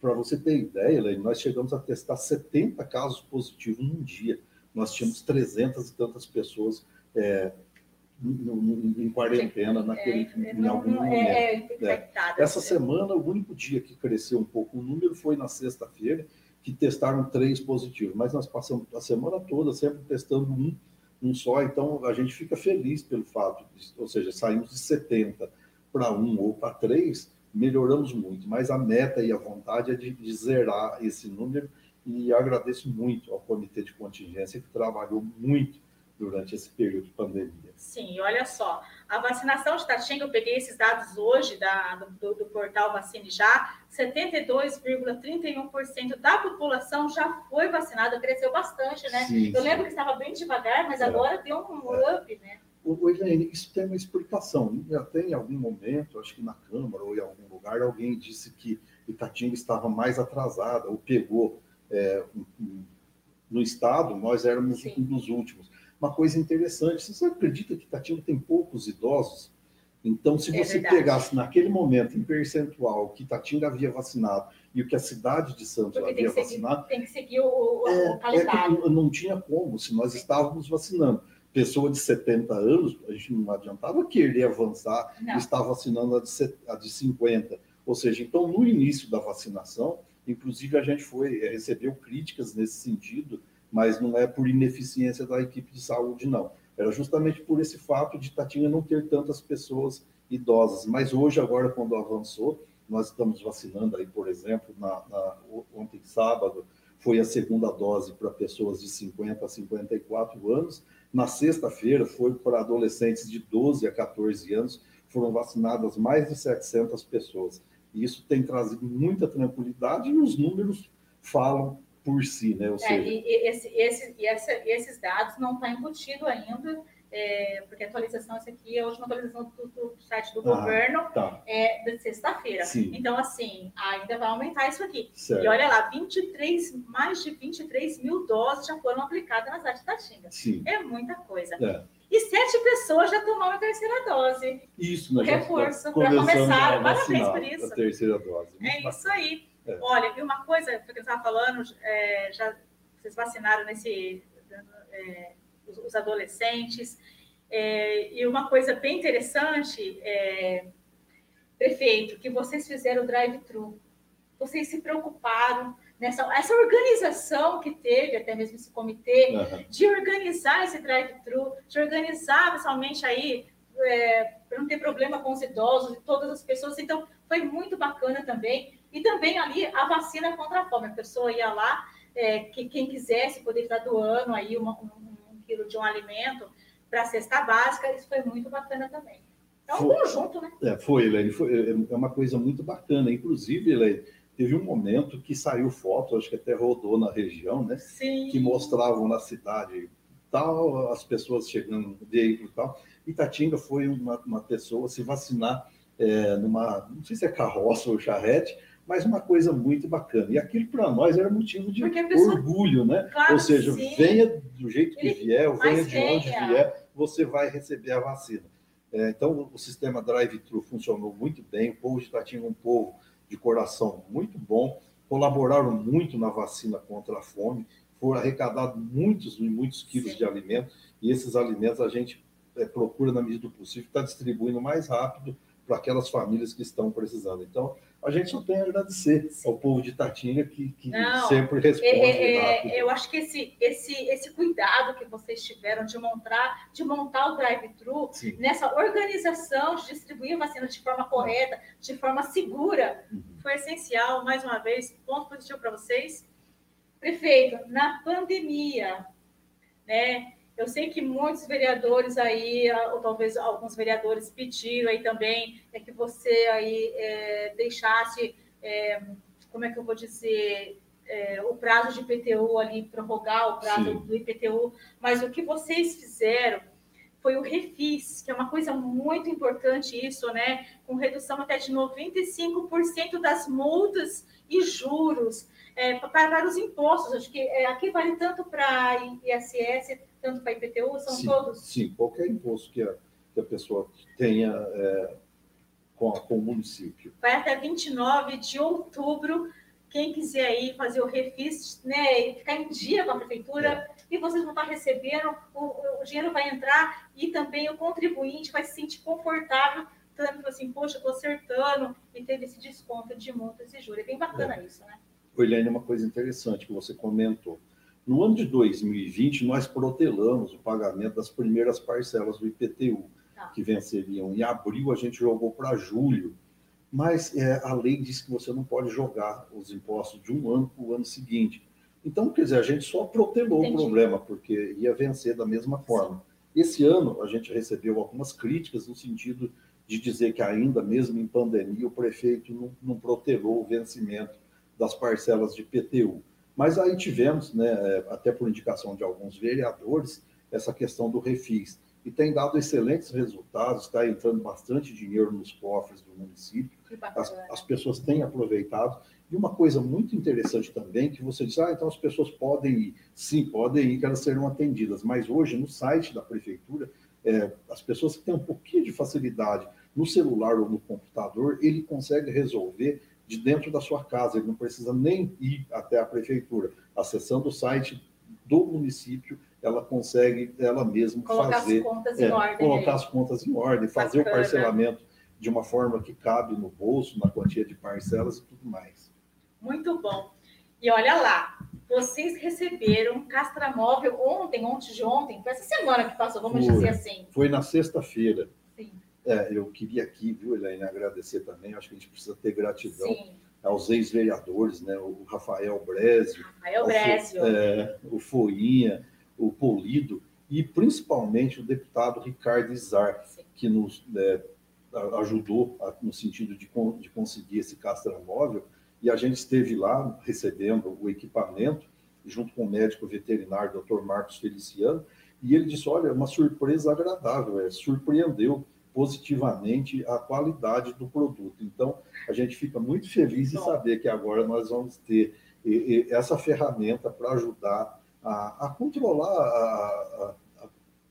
Para você ter ideia, Elaine, nós chegamos a testar 70 casos positivos num dia. Nós tínhamos 300 e tantas pessoas é, em quarentena naquele, é, em algum momento. É, é, Essa semana, o único dia que cresceu um pouco o número foi na sexta-feira, que testaram três positivos, mas nós passamos a semana toda sempre testando um, um só, então a gente fica feliz pelo fato, de, ou seja, saímos de 70 para um ou para três, melhoramos muito, mas a meta e a vontade é de, de zerar esse número e agradeço muito ao comitê de contingência que trabalhou muito durante esse período de pandemia. Sim, olha só, a vacinação de Tatinga, eu peguei esses dados hoje da, do, do portal Vacine Já, 72,31% da população já foi vacinada, cresceu bastante, né? Sim, eu sim. lembro que estava bem devagar, mas é. agora deu um é. up, né? O, isso tem uma explicação. Até em algum momento, acho que na Câmara ou em algum lugar, alguém disse que Itatinga estava mais atrasada, ou pegou é, no Estado, nós éramos Sim. um dos últimos uma coisa interessante. Você acredita que Itatinga tem poucos idosos? Então, se é você é pegasse naquele momento em percentual que Itatinga havia vacinado e o que a cidade de Santos Porque havia tem vacinado. Seguir, tem que seguir o, é, o calendário. É não tinha como, se nós estávamos vacinando. Pessoa de 70 anos, a gente não adiantava querer avançar não. e estar vacinando a de, a de 50. Ou seja, então, no início da vacinação, inclusive a gente foi recebeu críticas nesse sentido mas não é por ineficiência da equipe de saúde, não. Era justamente por esse fato de Tatinha não ter tantas pessoas idosas. Mas hoje, agora, quando avançou, nós estamos vacinando aí, por exemplo, na, na, ontem sábado, foi a segunda dose para pessoas de 50 a 54 anos. Na sexta-feira, foi para adolescentes de 12 a 14 anos, foram vacinadas mais de 700 pessoas. E isso tem trazido muita tranquilidade e os números falam por si, né? Ou é, seja... e, esse, esse, e essa, esses dados não estão tá embutidos ainda, é, porque a atualização, essa aqui é a última atualização do, do site do ah, governo tá. é, de sexta-feira. Então, assim, ainda vai aumentar isso aqui. Certo. E olha lá, 23, mais de 23 mil doses já foram aplicadas na cidade da Xinga. Sim. É muita coisa. É. E sete pessoas já tomaram a terceira dose. Isso, né? Reforço para começar. Parabéns por isso. A terceira dose. Muito é bacana. isso aí. É. Olha, e uma coisa que eu estava falando, é, já vocês vacinaram nesse é, os, os, adolescentes, é, e uma coisa bem interessante, é, prefeito, que vocês fizeram o drive-thru. Vocês se preocuparam nessa essa organização que teve, até mesmo esse comitê, uhum. de organizar esse drive-thru, de organizar pessoalmente aí para não ter problema com os idosos e todas as pessoas. Então, foi muito bacana também. E também ali a vacina contra a fome. A pessoa ia lá, é, que quem quisesse poder estar doando aí uma, um, um quilo de um alimento para a cesta básica, isso foi muito bacana também. É um foi, conjunto, né? É, foi, Elaine, foi, é, é uma coisa muito bacana. Inclusive, Elaine, teve um momento que saiu foto, acho que até rodou na região, né? Sim. Que mostravam na cidade tal, as pessoas chegando veículo e tal. Itatinga foi uma, uma pessoa se vacinar é, numa, não sei se é carroça ou charrete, mas uma coisa muito bacana. E aquilo para nós era motivo de pessoa... orgulho, né? Claro, ou seja, sim. venha do jeito que vier, venha de onde vier, você vai receber a vacina. É, então, o sistema drive-thru funcionou muito bem, o povo de Itatinga é um povo de coração muito bom, colaboraram muito na vacina contra a fome, foram arrecadados muitos e muitos quilos Sim. de alimento, e esses alimentos a gente é, procura, na medida do possível, estar tá distribuindo mais rápido para aquelas famílias que estão precisando. Então, a gente só tem a agradecer ao povo de Tatinga que, que Não, sempre responde. É, é, eu acho que esse, esse, esse cuidado que vocês tiveram de montar, de montar o drive-thru, nessa organização de distribuir a vacina de forma correta, de forma segura, uhum. foi essencial. Mais uma vez, ponto positivo para vocês. Prefeito, na pandemia, né? Eu sei que muitos vereadores aí, ou talvez alguns vereadores pediram aí também, é que você aí é, deixasse, é, como é que eu vou dizer, é, o prazo de IPTU ali, prorrogar o prazo Sim. do IPTU, mas o que vocês fizeram foi o refis, que é uma coisa muito importante isso, né? Com redução até de 95% das multas e juros é, para, para os impostos. Acho que é, aqui vale tanto para ISS tanto para IPTU, são sim, todos? Sim, qualquer imposto que a, que a pessoa tenha é, com, a, com o município. Vai até 29 de outubro. Quem quiser aí fazer o refis, né, e ficar em dia com a prefeitura, é. e vocês vão estar recebendo, o, o dinheiro vai entrar e também o contribuinte vai se sentir confortável tanto assim, poxa, estou acertando e teve esse desconto de multas e juros. É bem bacana é. isso, né? Eliane, uma coisa interessante que você comentou. No ano de 2020, nós protelamos o pagamento das primeiras parcelas do IPTU, tá. que venceriam em abril, a gente jogou para julho. Mas é, a lei diz que você não pode jogar os impostos de um ano para o ano seguinte. Então, quer dizer, a gente só protelou Entendi. o problema, porque ia vencer da mesma forma. Sim. Esse ano, a gente recebeu algumas críticas no sentido de dizer que, ainda mesmo em pandemia, o prefeito não, não protelou o vencimento das parcelas de IPTU. Mas aí tivemos, né, é, até por indicação de alguns vereadores, essa questão do refis. E tem dado excelentes resultados, está entrando bastante dinheiro nos cofres do município, as, as, pessoas têm aproveitado. E uma coisa muito interessante também, que você diz, ah, então as pessoas podem ir. Sim, podem ir, que elas serão atendidas. Mas hoje, no site da prefeitura, é, as pessoas que têm um pouquinho de facilidade no celular ou no computador, ele consegue resolver de dentro da sua casa, ele não precisa nem ir até a prefeitura. Acessando o site do município, ela consegue ela mesma colocar fazer as contas é, em ordem, colocar as contas em ordem, fazer Bacana. o parcelamento de uma forma que cabe no bolso, na quantia de parcelas e tudo mais. Muito bom. E olha lá, vocês receberam castramóvel ontem, ontem de ontem, foi essa semana que passou, vamos foi, dizer assim. Foi na sexta-feira. É, eu queria aqui, viu, Elaine, agradecer também. Acho que a gente precisa ter gratidão Sim. aos ex-vereadores, né? O Rafael Brésio, Rafael. É, o Foinha, o Polido e principalmente o deputado Ricardo Izar, Sim. que nos é, ajudou a, no sentido de, de conseguir esse castramóvel. E a gente esteve lá recebendo o equipamento, junto com o médico veterinário, Dr. Marcos Feliciano, e ele disse: Olha, uma surpresa agradável, é, surpreendeu positivamente a qualidade do produto. Então, a gente fica muito feliz de saber que agora nós vamos ter essa ferramenta para ajudar a, a controlar a,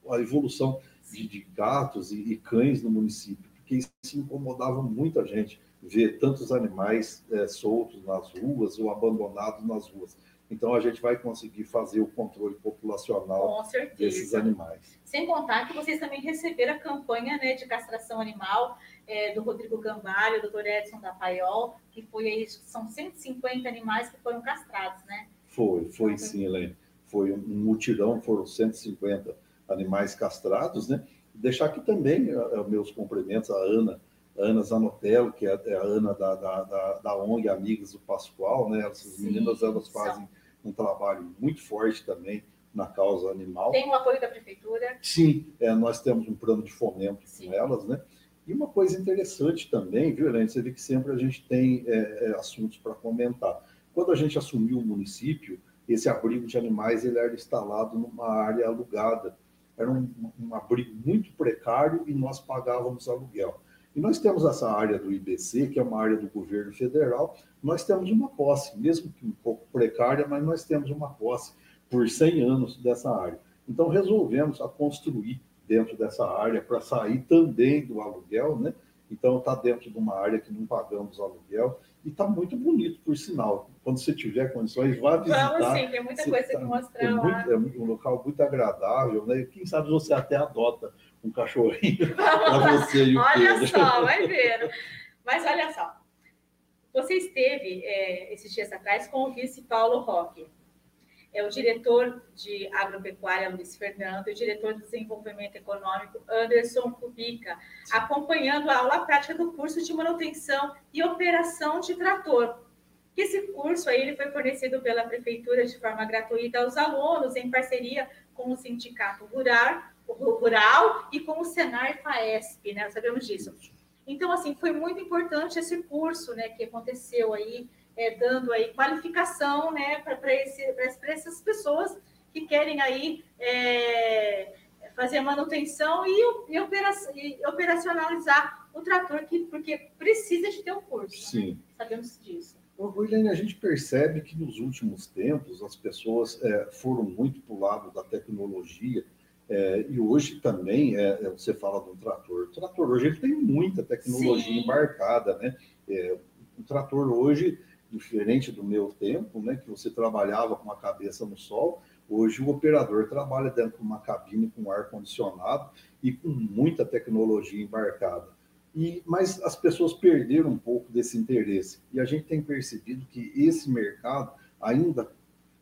a, a evolução de, de gatos e, e, cães no município, porque isso incomodava muita gente, ver tantos animais é, soltos nas ruas ou abandonados nas ruas. Então, a gente vai conseguir fazer o controle populacional desses animais. Sem contar que vocês também receberam a campanha né, de castração animal é, do Rodrigo Gambalho, do Dr. Edson da Paiol, que foi aí, são 150 animais que foram castrados, né? Foi, foi então, sim, Helene. Foi um mutirão, foram 150 animais castrados, né? Deixar aqui também uh, meus cumprimentos à Ana, Ana Zanotello, que é, é a Ana da, da, da, da ONG Amigas do Pascoal, né? Essas sim, meninas, elas fazem um trabalho muito forte também na causa animal. Tem o apoio da prefeitura? Sim, é, nós temos um plano de fomento Sim. com elas, né? E uma coisa interessante também, viu, Helene? Você vê que sempre a gente tem é, é, assuntos para comentar. Quando a gente assumiu o município, esse abrigo de animais ele era instalado numa área alugada. Era um, um abrigo muito precário e nós pagávamos aluguel. E nós temos essa área do IBC, que é uma área do governo federal, nós temos uma posse, mesmo que um pouco precária, mas nós temos uma posse por 100 anos dessa área. Então resolvemos a construir dentro dessa área para sair também do aluguel, né? Então está dentro de uma área que não pagamos aluguel E está muito bonito, por sinal. Quando você tiver condições, vá visitar. Vamos sim, tem muita coisa tá, que mostrar é lá. é um local muito agradável, né? Quem sabe você até adota um cachorrinho para você e o Olha Pedro. só, vai ver. Mas olha só, você esteve é, esses dias atrás com o vice Paulo Roque é o diretor de agropecuária, Luiz Fernando, e o diretor de desenvolvimento econômico, Anderson Kubica, acompanhando a aula prática do curso de manutenção e operação de trator. Esse curso aí ele foi fornecido pela prefeitura de forma gratuita aos alunos, em parceria com o Sindicato Rural, Rural e com o Senar Faesp, né? Sabemos disso. Então, assim, foi muito importante esse curso, né, que aconteceu aí é, dando aí qualificação né, para essas pessoas que querem aí é, fazer a manutenção e, e, e, operacionalizar o trator, que, porque precisa de ter um curso. Sim. Né? Sabemos disso. William, a gente percebe que nos últimos tempos as pessoas é, foram muito para o lado da tecnologia é, e hoje também é, é você fala do trator. O trator hoje ele tem muita tecnologia Sim. embarcada, né? É, o trator hoje diferente do meu tempo, né, que você trabalhava com a cabeça no sol, hoje o operador trabalha dentro de uma cabine com ar condicionado e com muita tecnologia embarcada. E mas as pessoas perderam um pouco desse interesse e a gente tem percebido que esse mercado ainda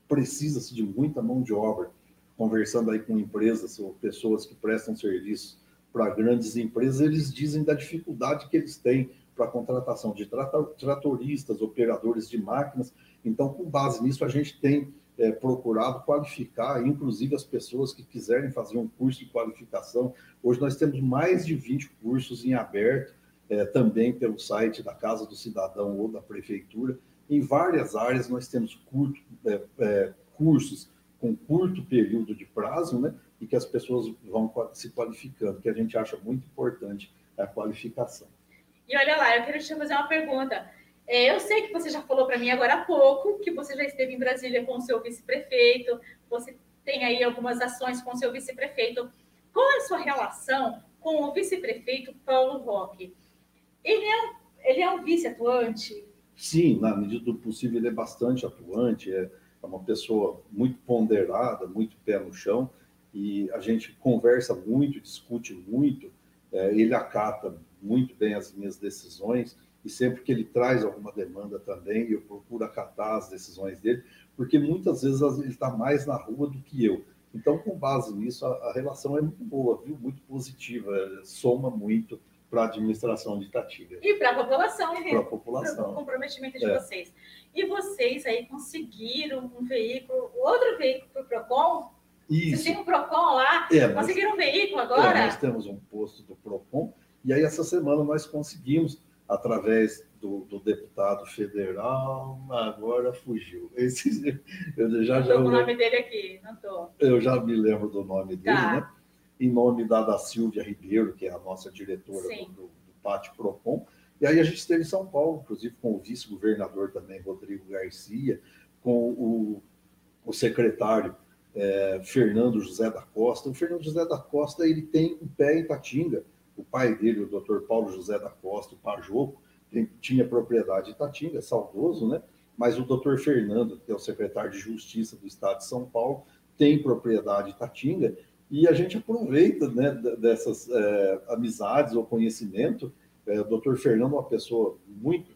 precisa-se de muita mão de obra. Conversando aí com empresas ou pessoas que prestam serviço para grandes empresas, eles dizem da dificuldade que eles têm para a contratação de tratoristas, operadores de máquinas. Então, com base nisso, a gente tem é, procurado qualificar, inclusive as pessoas que quiserem fazer um curso de qualificação. Hoje nós temos mais de 20 cursos em aberto, é, também pelo site da Casa do Cidadão ou da Prefeitura. Em várias áreas nós temos curto, é, é cursos com curto período de prazo, né? E que as pessoas vão se qualificando, que a gente acha muito importante a qualificação. E olha lá, eu quero te fazer uma pergunta. É, eu sei que você já falou para mim agora há pouco que você já esteve em Brasília com o seu vice-prefeito, você tem aí algumas ações com o seu vice-prefeito. Qual é a sua relação com o vice-prefeito Paulo Roque? Ele é, ele é um vice-atuante? Sim, na medida do possível, ele é bastante atuante, é, é uma pessoa muito ponderada, muito pé no chão, e a gente conversa muito, discute muito, é, ele acata muito bem as minhas decisões e sempre que ele traz alguma demanda também, eu procuro acatar as decisões dele, porque muitas vezes ele está mais na rua do que eu. Então, com base nisso, a, a relação é muito boa, viu? muito positiva, soma muito para a administração de. E para a população, né? Para a população. Para o comprometimento de é. vocês. E vocês aí conseguiram um veículo, outro veículo para o PROCON? Isso. Vocês têm um PROCON lá? É, conseguiram um veículo agora? É, nós temos um posto do PROCON e aí, essa semana, nós conseguimos, através do, do deputado federal, agora fugiu. Esse, eu já, já, o nome dele aqui, não estou. Eu já me lembro do nome dele, tá. né? Em nome da, da Silvia Ribeiro, que é a nossa diretora do, do, do Pátio Procon. E aí a gente esteve em São Paulo, inclusive com o vice-governador também, Rodrigo Garcia, com o, o secretário é, Fernando José da Costa. O Fernando José da Costa ele tem um pé em Tatinga, o pai dele, o doutor Paulo José da Costa, o Pajoco, tinha propriedade em Tatinga, saudoso, né? Mas o doutor Fernando, que é o secretário de Justiça do Estado de São Paulo, tem propriedade em Tatinga, e a gente aproveita né, dessas é, amizades ou conhecimento. É, o doutor Fernando é uma pessoa muito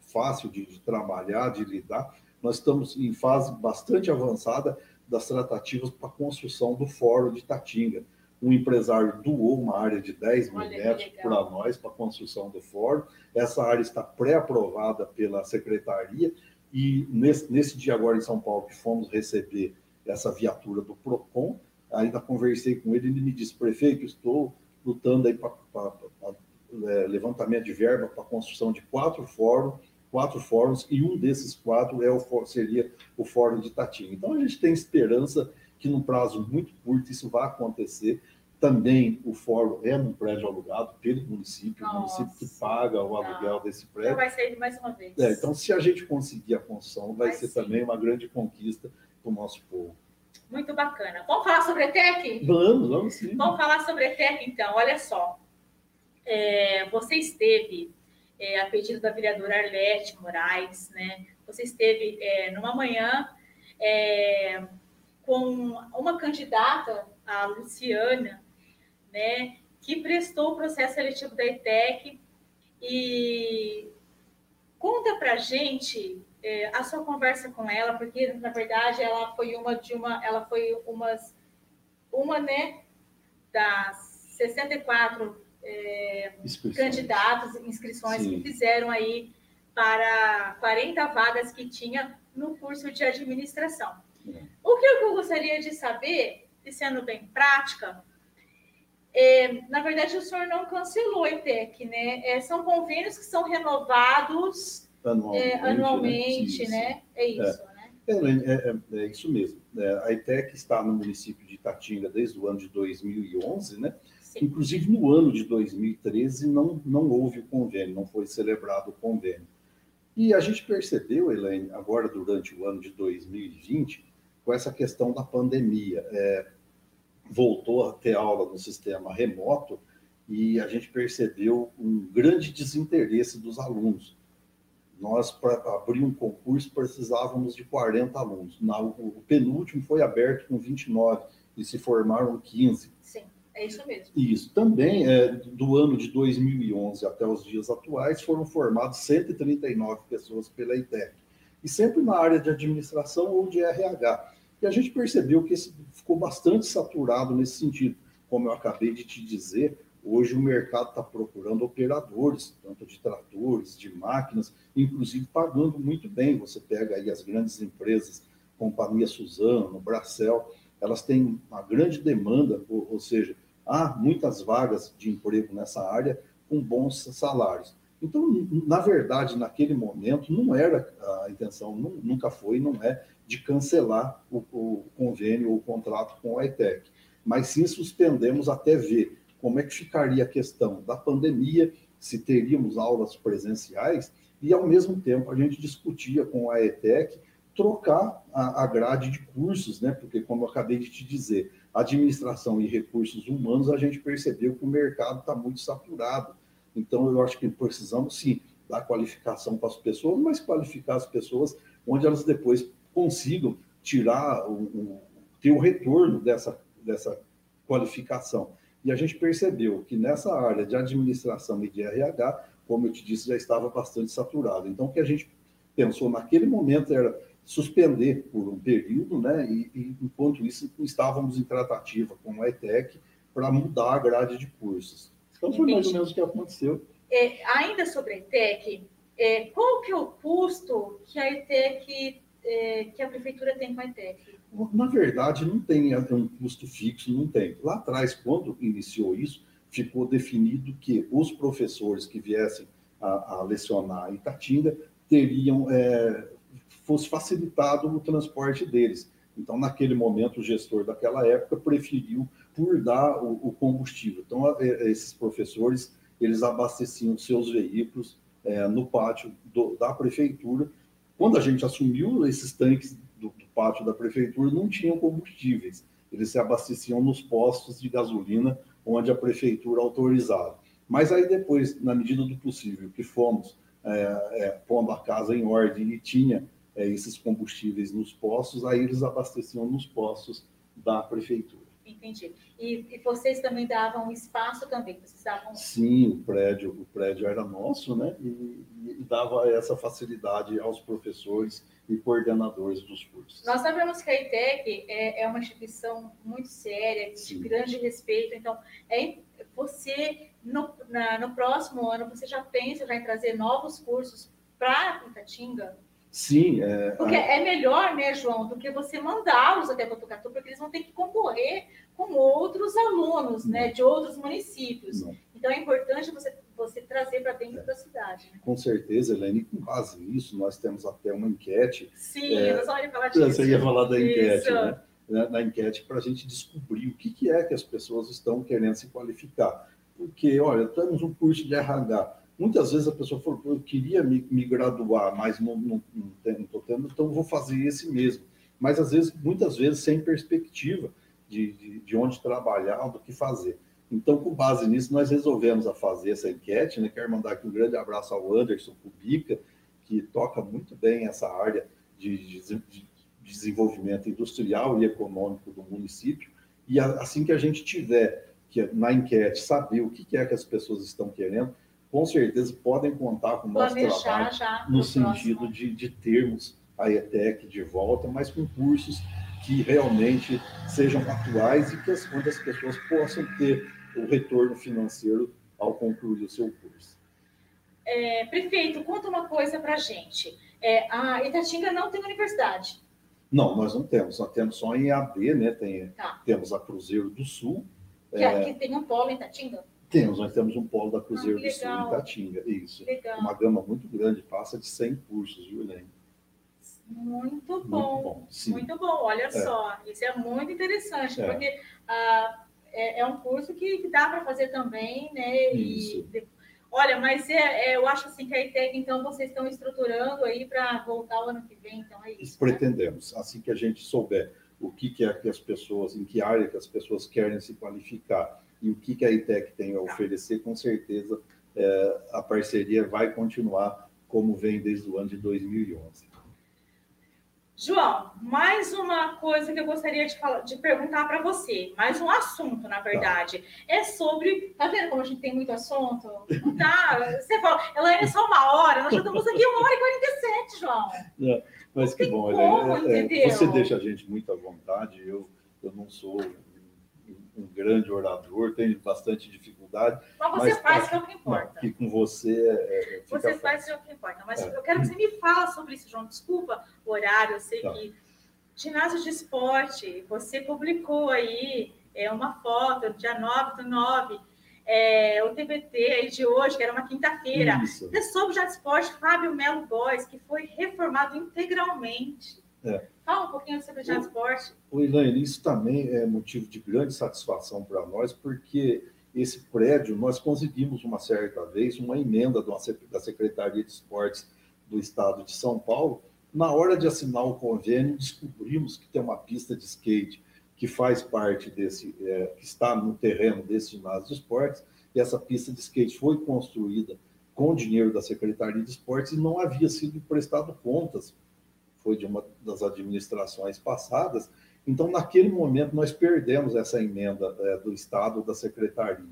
fácil de, de trabalhar, de lidar. Nós estamos em fase bastante avançada das tratativas para a construção do Fórum de Tatinga um empresário doou uma área de 10 mil metros para nós, para a construção do fórum. Essa área está pré-aprovada pela secretaria e nesse, nesse dia agora em São Paulo que fomos receber essa viatura do PROCON, ainda conversei com ele, ele me disse, prefeito, estou lutando aí para é, levantamento de verba para a construção de quatro fóruns, quatro fóruns, e um desses quatro é o, seria o Fórum de Itatinga. Então, a gente tem esperança que no prazo muito curto isso vai acontecer. Também o fórum é num prédio alugado pelo município, Nossa. o município que paga o aluguel Não. desse prédio. Então vai sair mais uma vez. É, então, se a gente conseguir a construção, vai, vai ser sim. também uma grande conquista para o nosso povo. Muito bacana. Vamos falar sobre ETEC? Vamos, vamos sim. Vamos falar sobre ETEC, então. Olha só. É, você esteve é, a pedido da vereadora Arlete Moraes, né? Você esteve é, numa manhã é, com uma candidata, a Luciana, né? Que prestou o processo seletivo da ETEC e conta para gente é, a sua conversa com ela, porque na verdade ela foi uma de uma, ela foi umas, uma né das 64 é, candidatos, inscrições Sim. que fizeram aí para 40 vagas que tinha no curso de administração. É. O que eu gostaria de saber, e sendo bem prática, é, na verdade o senhor não cancelou a ETEC, né? É, são convênios que são renovados anualmente, é, anualmente né? né? É isso, né? É, é, é, isso mesmo. a ETEC está no município de Itatinga desde o ano de 2011, né? Sim. Inclusive, no ano de 2013, não, não houve o convênio, não foi celebrado o convênio. E a gente percebeu, Elaine, agora durante o ano de 2020, com essa questão da pandemia. É, voltou a ter aula no sistema remoto e a gente percebeu um grande desinteresse dos alunos. Nós, para abrir um concurso, precisávamos de 40 alunos. Na, o penúltimo foi aberto com 29 e se formaram 15. Sim. É isso mesmo. Isso. Também, é, do ano de 2011 até os dias atuais, foram formados 139 pessoas pela ITEC. E sempre na área de administração ou de RH. E a gente percebeu que ficou bastante saturado nesse sentido. Como eu acabei de te dizer, hoje o mercado está procurando operadores, tanto de tratores, de máquinas, inclusive pagando muito bem. Você pega aí as grandes empresas, Companhia Suzano, Bracel, elas têm uma grande demanda, ou, ou seja, há muitas vagas de emprego nessa área com bons salários. Então, na verdade, naquele momento, não era a intenção, nunca foi, não é, de cancelar o, o convênio ou o contrato com a ITEC, mas sim suspendemos até ver como é que ficaria a questão da pandemia, se teríamos aulas presenciais, e ao mesmo tempo a gente discutia com a ETEC trocar a, a grade de cursos, né? Porque, como eu acabei de te dizer, administração e recursos humanos, a gente percebeu que o mercado está muito saturado. Então, eu acho que precisamos, sim, dar qualificação para as pessoas, mas qualificar as pessoas onde elas depois consigam tirar, o, o ter o retorno dessa, dessa qualificação. E a gente percebeu que nessa área de administração e de RH, como eu te disse, já estava bastante saturado. Então, o que a gente pensou naquele momento era suspender por um período, né? E, e enquanto isso estávamos em tratativa com a ETEC para mudar a grade de cursos. Então foi mais ou menos o que aconteceu. É, ainda sobre a ETEC, é, qual que é o custo que a ETEC, é, que a prefeitura tem com a ETEC? Na verdade, não tem um custo fixo, não tem. Lá atrás, quando iniciou isso, ficou definido que os professores que viessem a, a lecionar em Tatinga teriam é, fosse facilitado o transporte deles. Então, naquele momento, o gestor daquela época preferiu por dar o, o combustível. Então, é, esses professores, eles abasteciam seus veículos é, no pátio do, da prefeitura. Quando a gente assumiu, esses tanques do, do pátio da prefeitura não tinham combustíveis. Eles se abasteciam nos postos de gasolina onde a prefeitura autorizava. Mas aí depois, na medida do possível, que fomos é, é, pondo a casa em ordem e tinha é, esses combustíveis nos postos, aí eles abasteciam nos postos da prefeitura. Entendi. E, e, vocês também davam espaço também? Vocês davam... Sim, o prédio, o prédio era nosso, né? E, e, dava essa facilidade aos professores e coordenadores dos cursos. Nós sabemos que a ITEC é, é uma instituição muito séria, de Sim. grande respeito. Então, é, você, no, na, no próximo ano, você já pensa já em trazer novos cursos para Itatinga? Sim. É, porque a... é melhor, né, João, do que você mandá-los até Botucatu, porque eles vão ter que concorrer com outros alunos, né, de outros municípios. Não. Então é importante você, você trazer para dentro é. da cidade. Né? Com certeza, Helene, com base nisso, nós temos até uma enquete. Sim, é, nós vamos falar disso. Você ia falar da enquete, Isso. né? Na enquete, para a gente descobrir o que, que é que as pessoas estão querendo se qualificar. Porque, olha, temos um curso de RH Muitas vezes a pessoa falou, eu queria me, me graduar, mas não estou tendo, então vou fazer esse mesmo. Mas às vezes, muitas vezes, sem perspectiva de, de, de onde trabalhar, do que fazer. Então, com base nisso, nós resolvemos a fazer essa enquete. Né? Quero mandar aqui um grande abraço ao Anderson Kubica, que toca muito bem essa área de, de desenvolvimento industrial e econômico do município. E assim que a gente tiver que na enquete saber o que é que as pessoas estão querendo, com certeza podem contar com o nosso trabalho no sentido de, de termos a ETEC de volta, mas com cursos que realmente sejam atuais e que as, onde as pessoas possam ter o retorno financeiro ao concluir o seu curso. É, prefeito, conta uma coisa para a gente. É, a Itatinga não tem universidade. Não, nós não temos. Nós temos só em AD, né? Tem, tá. Temos a Cruzeiro do Sul. Que é, aqui tem um polo em Itatinga? Temos, nós temos um polo da Cruzeiro ah, do Sul em Itatinga. Isso. Legal. Uma gama muito grande, passa de 100 cursos, viu, Helene? Muito bom. Muito bom, muito bom. olha é. só. Isso é muito interessante, é. porque ah, é, é, um curso que, que dá para fazer também, né? Isso. E, olha, mas é, é, eu acho assim que a ITEC, então, vocês estão estruturando aí para voltar o ano que vem, então é isso. Né? Pretendemos. Né? Assim que a gente souber o que, que é que as pessoas, em que área que as pessoas querem se qualificar e o que, que a ITEC tem a oferecer, com certeza é, a parceria vai continuar como vem desde o ano de 2011. João, mais uma coisa que eu gostaria de, falar, de perguntar para você, mais um assunto, na verdade, tá. é sobre. Tá vendo como a gente tem muito assunto? Não tá? Você fala, ela é só uma hora, nós já estamos aqui uma hora e 47, João. É, mas não que bom, como, é, é, você deixa a gente muito à vontade, eu, eu não sou um grande orador, tenho bastante dificuldade. Mas você mas, faz que é o que importa. Que com você. É, é você faz que é o que importa. Mas é. eu quero que você me fale sobre isso, João. Desculpa o horário, eu sei tá. que. Ginásio de esporte, você publicou aí é, uma foto, dia 9 do 9, é, o TBT aí de hoje, que era uma quinta-feira. É sobre o de esporte, Fábio Melo Góes, que foi reformado integralmente. É. Fala um pouquinho sobre o transporte. O Elaine, isso também é motivo de grande satisfação para nós, porque esse prédio, nós conseguimos uma certa vez uma emenda da Secretaria de Esportes do Estado de São Paulo. Na hora de assinar o convênio, descobrimos que tem uma pista de skate que faz parte desse, é, que está no terreno desse ginásio de esportes, e essa pista de skate foi construída com dinheiro da Secretaria de Esportes e não havia sido prestado contas foi de uma das administrações passadas. Então, naquele momento, nós perdemos essa emenda é, do Estado, da Secretaria.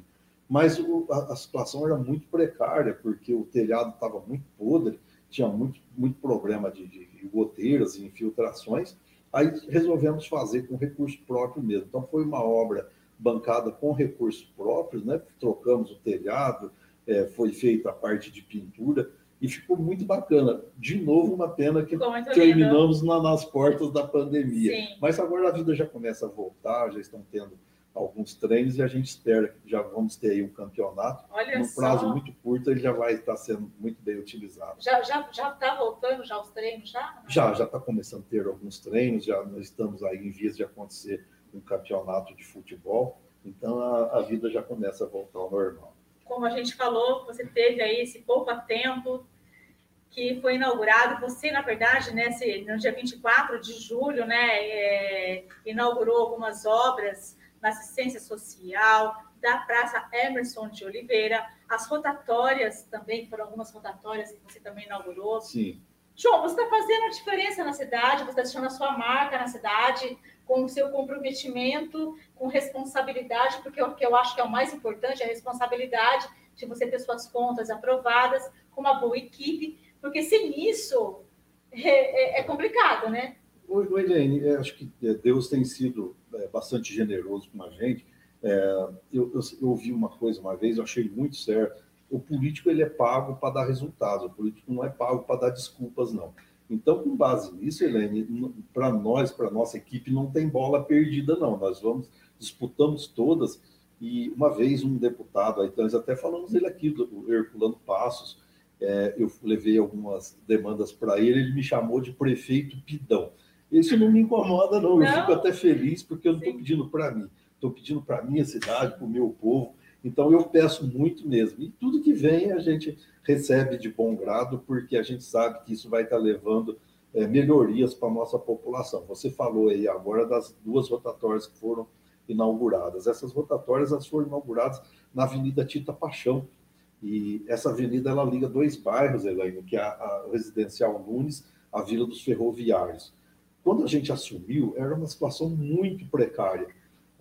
Mas o, a, a, situação era muito precária, porque o telhado estava muito podre, tinha muito, muito problema de, de, goteiras e infiltrações. Aí resolvemos fazer com recurso próprio mesmo. Então, foi uma obra bancada com recursos próprios, né? trocamos o telhado, é, foi feita a parte de pintura, e ficou muito bacana. De novo, uma pena que terminamos na, nas portas da pandemia. Sim. Mas agora a vida já começa a voltar, já estão tendo alguns treinos e a gente espera que já vamos ter aí um campeonato. Olha no prazo muito curto, ele já vai estar sendo muito bem utilizado. Já já já está voltando já os treinos já? Já já está começando a ter alguns treinos. Já nós estamos aí em vias de acontecer um campeonato de futebol. Então a, a vida já começa a voltar ao normal como a gente falou, você teve aí esse pouco a tempo que foi inaugurado. Você, na verdade, nesse, no dia 24 de julho, né, é, inaugurou algumas obras na assistência social, da Praça Emerson de Oliveira, as rotatórias também, foram algumas rotatórias que você também inaugurou. Sim. João, você está fazendo a diferença na cidade, você está deixando a sua marca na cidade, com o seu comprometimento, com responsabilidade, porque o que eu acho que é o mais importante é a responsabilidade de você ter suas contas aprovadas, com uma boa equipe, porque sem isso é, é, é complicado, né? Oi, Helene, é, acho que é, Deus tem sido é, bastante generoso com a gente. É, eu, eu, eu, ouvi uma coisa uma vez, eu achei muito certo. O político ele é pago para dar resultados, o político não é pago para dar desculpas, não. Então, com base nisso, Helene, para nós, para nossa equipe, não tem bola perdida, não. Nós vamos, disputamos todas, e uma vez um deputado, então, nós até falamos dele aqui, do Herculano Passos, é, eu levei algumas demandas para ele, ele me chamou de prefeito Pidão. Isso não me incomoda, não. Eu não. fico até feliz, porque eu não estou pedindo para mim, estou pedindo para a minha cidade, para o meu povo. Então, eu peço muito mesmo. E tudo que vem, a gente recebe de bom grado, porque a gente sabe que isso vai estar levando é, melhorias para a nossa população. Você falou aí agora das duas rotatórias que foram inauguradas. Essas rotatórias elas foram inauguradas na Avenida Tita Paixão. E essa avenida ela liga dois bairros, Elaine, que é a, a Residencial Nunes, a Vila dos Ferroviários. Quando a gente assumiu, era uma situação muito precária.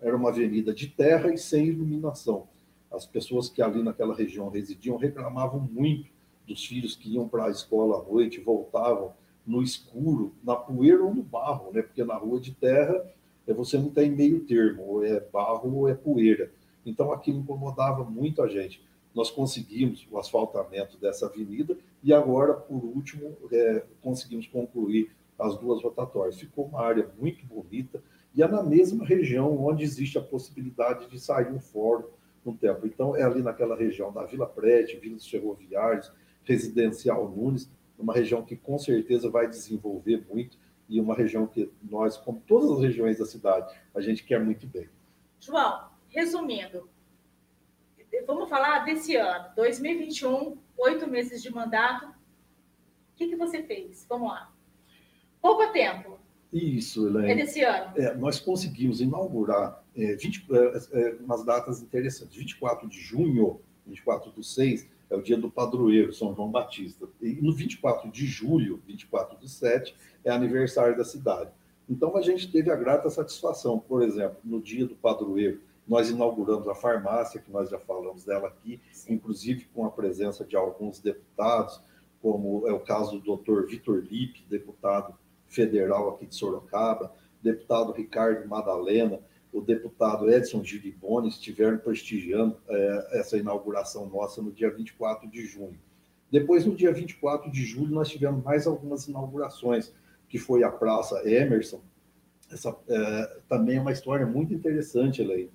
Era uma avenida de terra e sem iluminação. As pessoas que ali naquela região residiam reclamavam muito dos filhos que iam para a escola à noite, voltavam no escuro, na poeira ou no barro, né? Porque na rua de terra é, você não tem meio termo, ou é barro ou é poeira. Então aquilo incomodava muito a gente. Nós conseguimos o asfaltamento dessa avenida e agora, por último, é, conseguimos concluir as duas rotatórias. Ficou uma área muito bonita e é na mesma região onde existe a possibilidade de sair um fórum no tempo. Então, é ali naquela região da Vila Prete, Vila dos Ferroviários, Residencial Nunes, uma região que com certeza vai desenvolver muito e uma região que nós, como todas as regiões da cidade, a gente quer muito bem. João, resumindo, vamos falar desse ano, 2021, oito meses de mandato. O que, que você fez? Vamos lá. Pouco tempo. Isso, Helene. É desse ano. É, nós conseguimos inaugurar é, 20, é, é, umas datas interessantes. 24 de junho, 24 do 6, é o dia do padroeiro, São João Batista. E no 24 de julho, 24 do 7, é aniversário da cidade. Então a gente teve a grata satisfação, por exemplo, no dia do padroeiro, nós inauguramos a farmácia, que nós já falamos dela aqui, inclusive com a presença de alguns deputados, como é o caso do doutor Vitor Lipe, deputado federal aqui de Sorocaba, deputado Ricardo Madalena, o deputado Edson Giriboni estiveram prestigiando é, essa inauguração nossa no dia 24 de junho. Depois, no dia 24 de julho, nós tivemos mais algumas inaugurações, que foi a Praça Emerson. Essa é, também é uma história muito interessante, Elaine.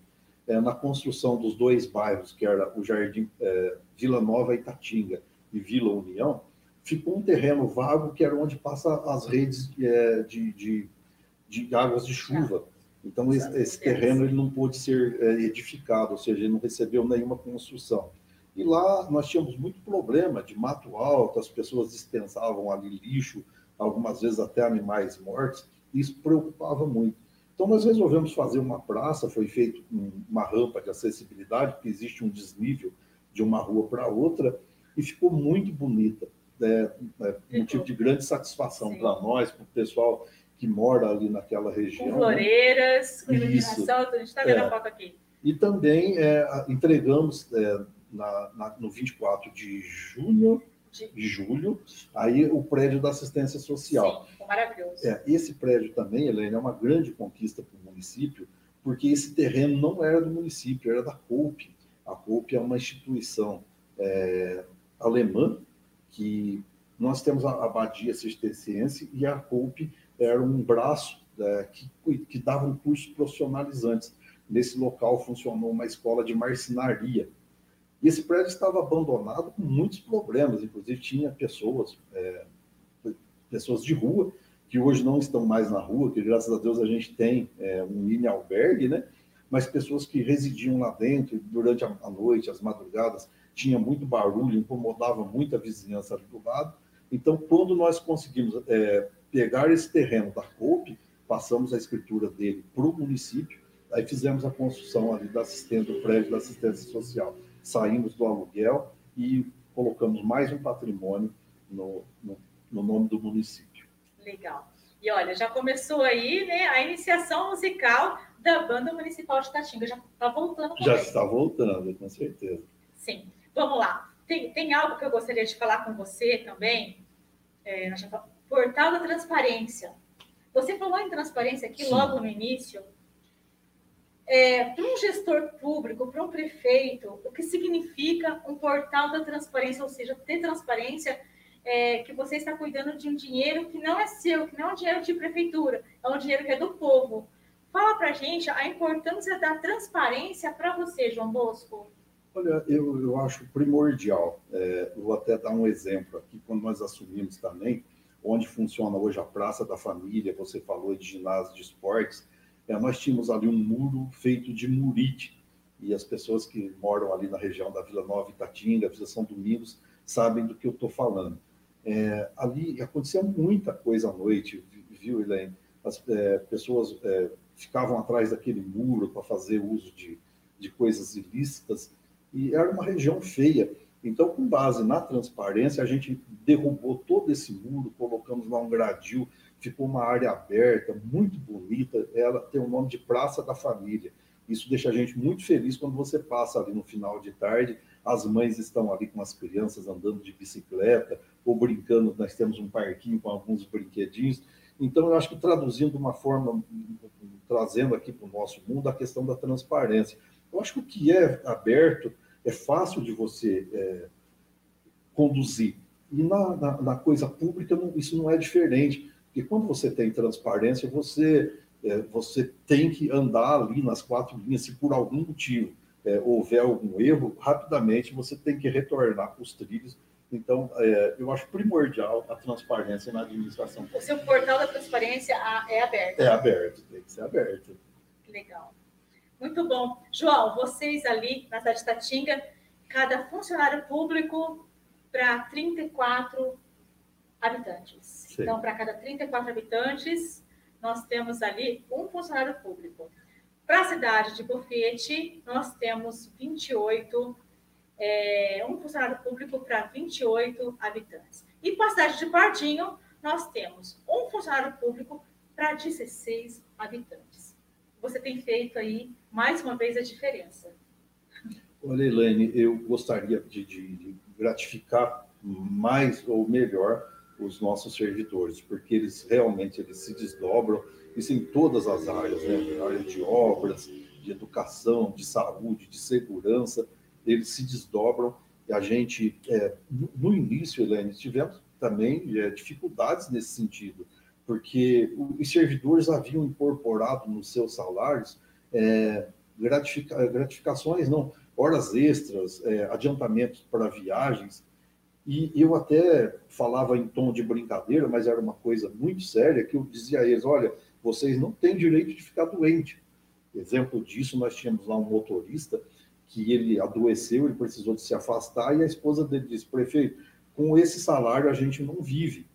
É, na construção dos dois bairros, que era o Jardim é, Vila Nova Itatinga e Vila União, ficou um terreno vago que era onde passa as redes é, de, de, de águas de chuva. Então, esse, terreno ele não pôde ser é, edificado, ou seja, ele não recebeu nenhuma construção. E lá nós tínhamos muito problema de mato alto, as pessoas dispensavam ali lixo, algumas vezes até animais mortos, e isso preocupava muito. Então, nós resolvemos fazer uma praça, foi feita uma rampa de acessibilidade, porque existe um desnível de uma rua para outra, e ficou muito bonita. É, é motivo de grande satisfação para nós, para o pessoal que mora ali naquela região. Com floreiras, com iluminação, a gente está vendo é. a foto aqui. E também é, entregamos é, na, na, no 24 de junho, de... de julho, aí o prédio da assistência social. Sim, maravilhoso. É, esse prédio também, Helena, é uma grande conquista para o município, porque esse terreno não era do município, era da COUP. A COUP é uma instituição é, alemã que nós temos a Abadia Cisterciense e a COUP era um braço é, que, que dava um cursos profissionalizantes. Nesse local funcionou uma escola de marcenaria. E esse prédio estava abandonado com muitos problemas, inclusive tinha pessoas, é, pessoas de rua, que hoje não estão mais na rua, que graças a Deus a gente tem é, um mini albergue, né? mas pessoas que residiam lá dentro durante a, noite, as madrugadas, tinha muito barulho, incomodava muito a vizinhança do lado. Então, quando nós conseguimos é, pegar esse terreno da COP, passamos a escritura dele para o município, aí fizemos a construção ali da assistência, do prédio da assistência social. Saímos do aluguel e colocamos mais um patrimônio no, no, no nome do município. Legal. E olha, já começou aí né, a iniciação musical da Banda Municipal de Tatinga. Já está voltando. Já está voltando, com certeza. Sim. Vamos lá. Tem, tem algo que eu gostaria de falar com você também. É, nós já Portal da transparência. Você falou em transparência aqui Sim. logo no início. É, para um gestor público, para um prefeito, o que significa um portal da transparência, ou seja, ter transparência é, que você está cuidando de um dinheiro que não é seu, que não é um dinheiro de prefeitura, é um dinheiro que é do povo. Fala para a gente a importância da transparência para você, João Bosco. Olha, eu, eu acho primordial. É, vou até dar um exemplo aqui, quando nós assumimos também, onde funciona hoje a Praça da Família, você falou de ginásio de esportes, é, nós tínhamos ali um muro feito de murite, e as pessoas que moram ali na região da Vila Nova Itatinga, Vila São Domingos, sabem do que eu estou falando. É, ali acontecia muita coisa à noite, viu, Elaine? As é, pessoas é, ficavam atrás daquele muro para fazer uso de, de coisas ilícitas, e era uma região feia. Então, com base na transparência, a gente derrubou todo esse muro, colocamos lá um gradil, ficou uma área aberta, muito bonita. Ela tem o nome de Praça da Família. Isso deixa a gente muito feliz quando você passa ali no final de tarde, as mães estão ali com as crianças andando de bicicleta ou brincando. Nós temos um parquinho com alguns brinquedinhos. Então, eu acho que traduzindo de uma forma, trazendo aqui para o nosso mundo a questão da transparência. Eu acho que o que é aberto é fácil de você é, conduzir. E na, na, na coisa pública, não, isso não é diferente. Porque quando você tem transparência, você, é, você tem que andar ali nas quatro linhas, se por algum motivo é, houver algum erro, rapidamente você tem que retornar para os trilhos. Então, é, eu acho primordial a transparência na administração. O seu portal da transparência é aberto? É aberto, tem que ser aberto. Legal. Muito bom. João, vocês ali na cidade de Tatinga, cada funcionário público para 34 habitantes. Sim. Então, para cada 34 habitantes, nós temos ali um funcionário público. Para a cidade de Bufete, nós temos 28, é, um funcionário público para 28 habitantes. E para a cidade de Pardinho, nós temos um funcionário público para 16 habitantes você tem feito aí, mais uma vez, a diferença. Olha, Elaine, eu gostaria de, de gratificar mais ou melhor os nossos servidores, porque eles realmente eles se desdobram, isso em todas as áreas, né? Na área de obras, de educação, de saúde, de segurança, eles se desdobram. E a gente, é, no, início, Elaine, tivemos também é, dificuldades nesse sentido porque os servidores haviam incorporado nos seus salários é, gratifica, gratificações, não, horas extras, é, adiantamentos para viagens, e eu até falava em tom de brincadeira, mas era uma coisa muito séria, que eu dizia a eles, olha, vocês não têm direito de ficar doente. Exemplo disso, nós tínhamos lá um motorista que ele adoeceu, ele precisou de se afastar, e a esposa dele disse, prefeito, com esse salário a gente não vive.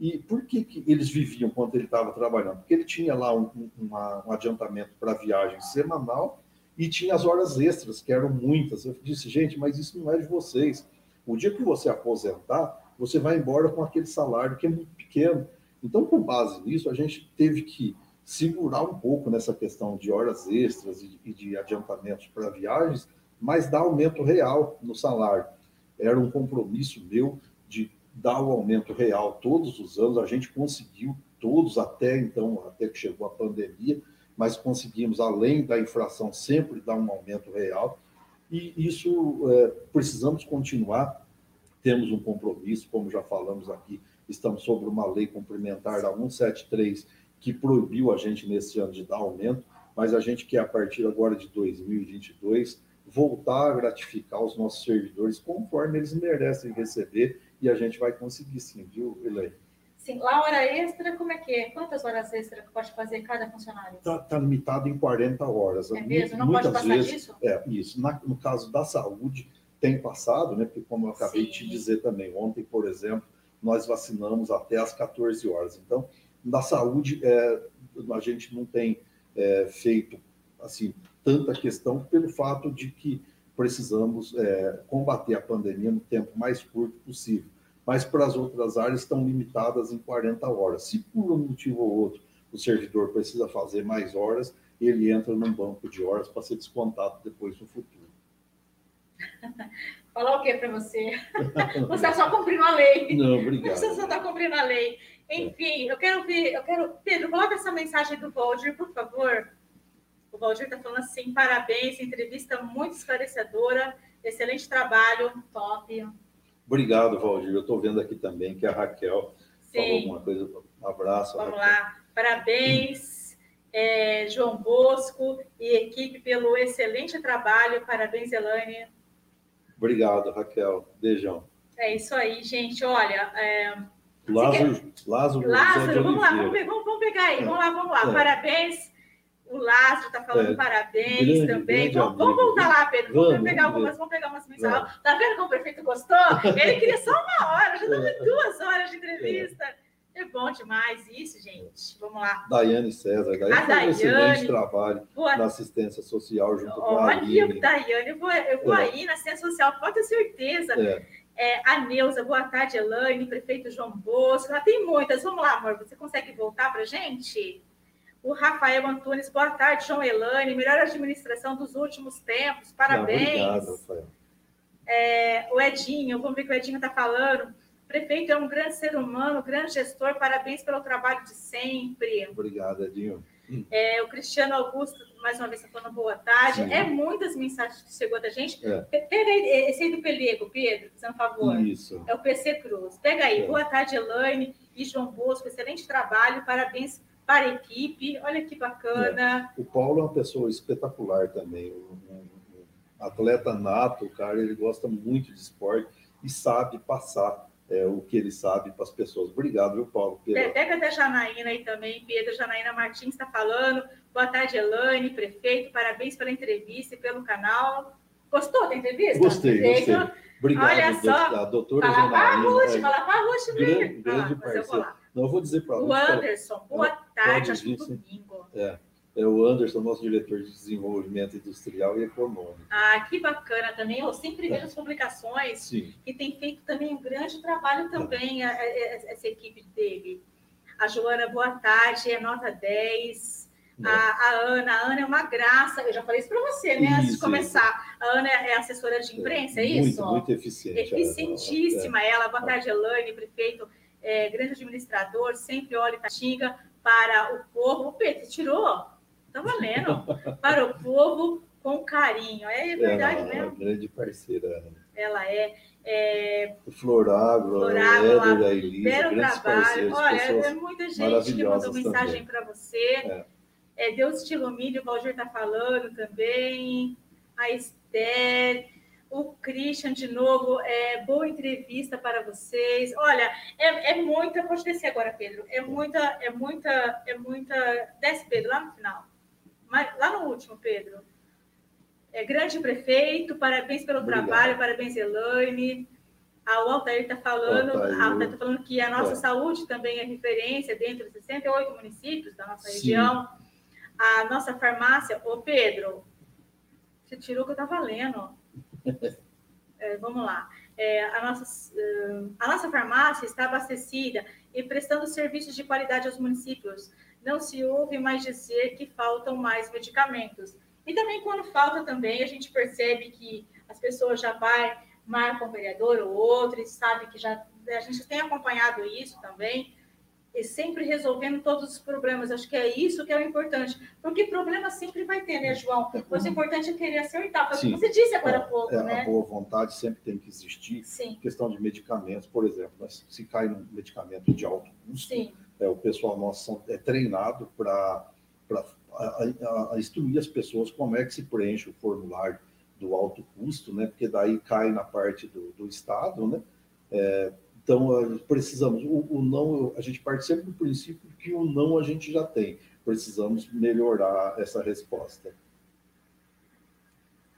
E por que, que eles viviam quando ele estava trabalhando? Porque ele tinha lá um, uma, um adiantamento para viagem semanal e tinha as horas extras, que eram muitas. Eu disse, gente, mas isso não é de vocês. O dia que você aposentar, você vai embora com aquele salário que é muito pequeno. Então, com base nisso, a gente teve que segurar um pouco nessa questão de horas extras e de adiantamentos para viagens, mas dar aumento real no salário. Era um compromisso meu de dar o aumento real todos os anos. A gente conseguiu todos até então, até que chegou a pandemia, mas conseguimos, além da inflação, sempre dar um aumento real. E isso é, precisamos continuar. Temos um compromisso, como já falamos aqui, estamos sobre uma lei complementar da 173 que proibiu a gente nesse ano de dar aumento, mas a gente quer, a partir agora de 2022, voltar a gratificar os nossos servidores conforme eles merecem receber e a gente vai conseguir sim, viu, Elaine? Sim, lá hora extra, como é que é? Quantas horas extra pode fazer cada funcionário? Está tá limitado em 40 horas. É mesmo? Não Muitas pode passar vezes, disso? É, isso. Na, no caso da saúde, tem passado, né? Porque como eu acabei sim. de te dizer também, ontem, por exemplo, nós vacinamos até às 14 horas. Então, na saúde, é, a gente não tem é, feito assim tanta questão pelo fato de que precisamos é, combater a pandemia no tempo mais curto possível. Mas para as outras áreas estão limitadas em 40 horas. Se por um motivo ou outro o servidor precisa fazer mais horas, ele entra num banco de horas para ser descontado depois no futuro. Falar o que para você? Você está só cumprindo a lei. Não, obrigado. Você só está cumprindo a lei. Enfim, eu quero ver, eu quero. Pedro, coloca essa mensagem do Valdir, por favor. O Valdir está falando assim: parabéns, entrevista muito esclarecedora, excelente trabalho, top. Obrigado, Valdir. Eu estou vendo aqui também que a Raquel Sim. falou alguma coisa. Um abraço. Vamos Raquel. lá. Parabéns, é, João Bosco e equipe, pelo excelente trabalho. Parabéns, Elaine. Obrigado, Raquel. Beijão. É isso aí, gente. Olha. É... Lázaro, Lázaro, Lázaro vamos lá, vamos, vamos, pegar aí. Vamos lá, vamos lá. É. Parabéns o Lázaro está falando é, parabéns grande, também. Grande vamos, vamos, voltar lá, Pedro. Vamos, vamos pegar algumas, vamos pegar umas mensagens. Tá vendo como o prefeito gostou? Ele queria só uma hora, já estamos é. duas horas de entrevista. É bom. bom demais isso, gente. Vamos lá. Daiane César. Daiane a Daiane, um excelente trabalho boa... na assistência social junto Olha, com a Aline. Olha, Daiane, eu vou, eu vou é. aí na assistência social, pode ter certeza. É. É, a Neuza, boa tarde, Elaine, prefeito João Bosco. Tem muitas. Vamos lá, amor, você consegue voltar para gente? O Rafael Antunes, boa tarde, João Elaine, melhor administração dos últimos tempos, parabéns. Não, obrigado, Rafael. É, o Edinho, vamos ver o que o Edinho está falando. Prefeito é um grande ser humano, grande gestor, parabéns pelo trabalho de sempre. Obrigado, Edinho. É, o Cristiano Augusto, mais uma vez, está falando boa tarde. Sim. É muitas mensagens que chegou da gente. É. Pega aí, esse aí do Pelego, Pedro, fazendo favor. Isso. É o PC Cruz. Pega aí. É. Boa tarde, Elaine e João Bosco. Excelente trabalho, parabéns para a equipe. Olha que bacana. É. O Paulo é uma pessoa espetacular também. Um, atleta nato, o cara, ele gosta muito de esporte e sabe passar é, o que ele sabe para as pessoas. Obrigado, viu, Paulo? Pela... Pega até Janaína aí também, Pedro Janaína Martins está falando. Boa tarde, Elane, prefeito, parabéns pela entrevista e pelo canal. Gostou da entrevista? Gostei, gostei. Obrigado, Olha só, a doutora fala Janaína. Para a Ruth, é, fala para a Ruth. Grande, grande ah, parceiro. Não, eu vou dizer para a O Anderson, boa tarde, acho que domingo. É é o Anderson, nosso diretor de desenvolvimento industrial e econômico. Ah, que bacana também. Eu sempre vejo as publicações Sim. que tem feito também um grande trabalho também, a, a, essa equipe dele. A Joana, boa tarde, é nota 10. A, a, Ana, a Ana é uma graça, eu já falei isso para você, né? Antes de começar. A Ana é assessora de imprensa, é, é isso? Muito, muito eficiente. Eficientíssima ela. ela. Boa tarde, Elaine, prefeito, é, grande administrador, sempre olha Itatinga para o povo. O Pedro, tirou? Tá valendo. Para o povo com carinho. É verdade ela, mesmo. É uma grande parceira. Ela é. é... O Floragro, o Éder, a Elisa, belo trabalho. Olha, é muita gente que mandou mensagem para você. É. É, Deus te ilumine, o Valdir está falando também. A Esther o Christian de novo, é, boa entrevista para vocês. Olha, é, é muita, pode descer agora, Pedro. É muita, é muita, é muita. Desce, Pedro, lá no final. Mas, lá no último, Pedro. É, grande prefeito, parabéns pelo Obrigado. trabalho, parabéns, Elaine. A Altair está falando, Altair tá falando que a nossa é. saúde também é referência dentro de 68 municípios da nossa Sim. região. A nossa farmácia, ô Pedro, você tirou o que eu estava lendo. É, vamos lá. É, a, nossa, a nossa farmácia está abastecida e prestando serviços de qualidade aos municípios não se ouve mais dizer que faltam mais medicamentos. E também quando falta também, a gente percebe que as pessoas já vai, marcam um vereador ou outro, e sabe que já a gente tem acompanhado isso também, e sempre resolvendo todos os problemas. Acho que é isso que é o importante. Porque problema sempre vai ter, né, João? Mas o importante é querer acertar. Sim. Você disse agora há pouco, é, né? A boa vontade sempre tem que existir. Sim. Questão de medicamentos, por exemplo, se cai um medicamento de alto custo, Sim é, o pessoal nosso é treinado para instruir as pessoas como é que se preenche o formulário do alto custo, né? Porque daí cai na parte do, do Estado, né? É, então, precisamos, o, o, não, a gente parte sempre do princípio que o não a gente já tem. Precisamos melhorar essa resposta.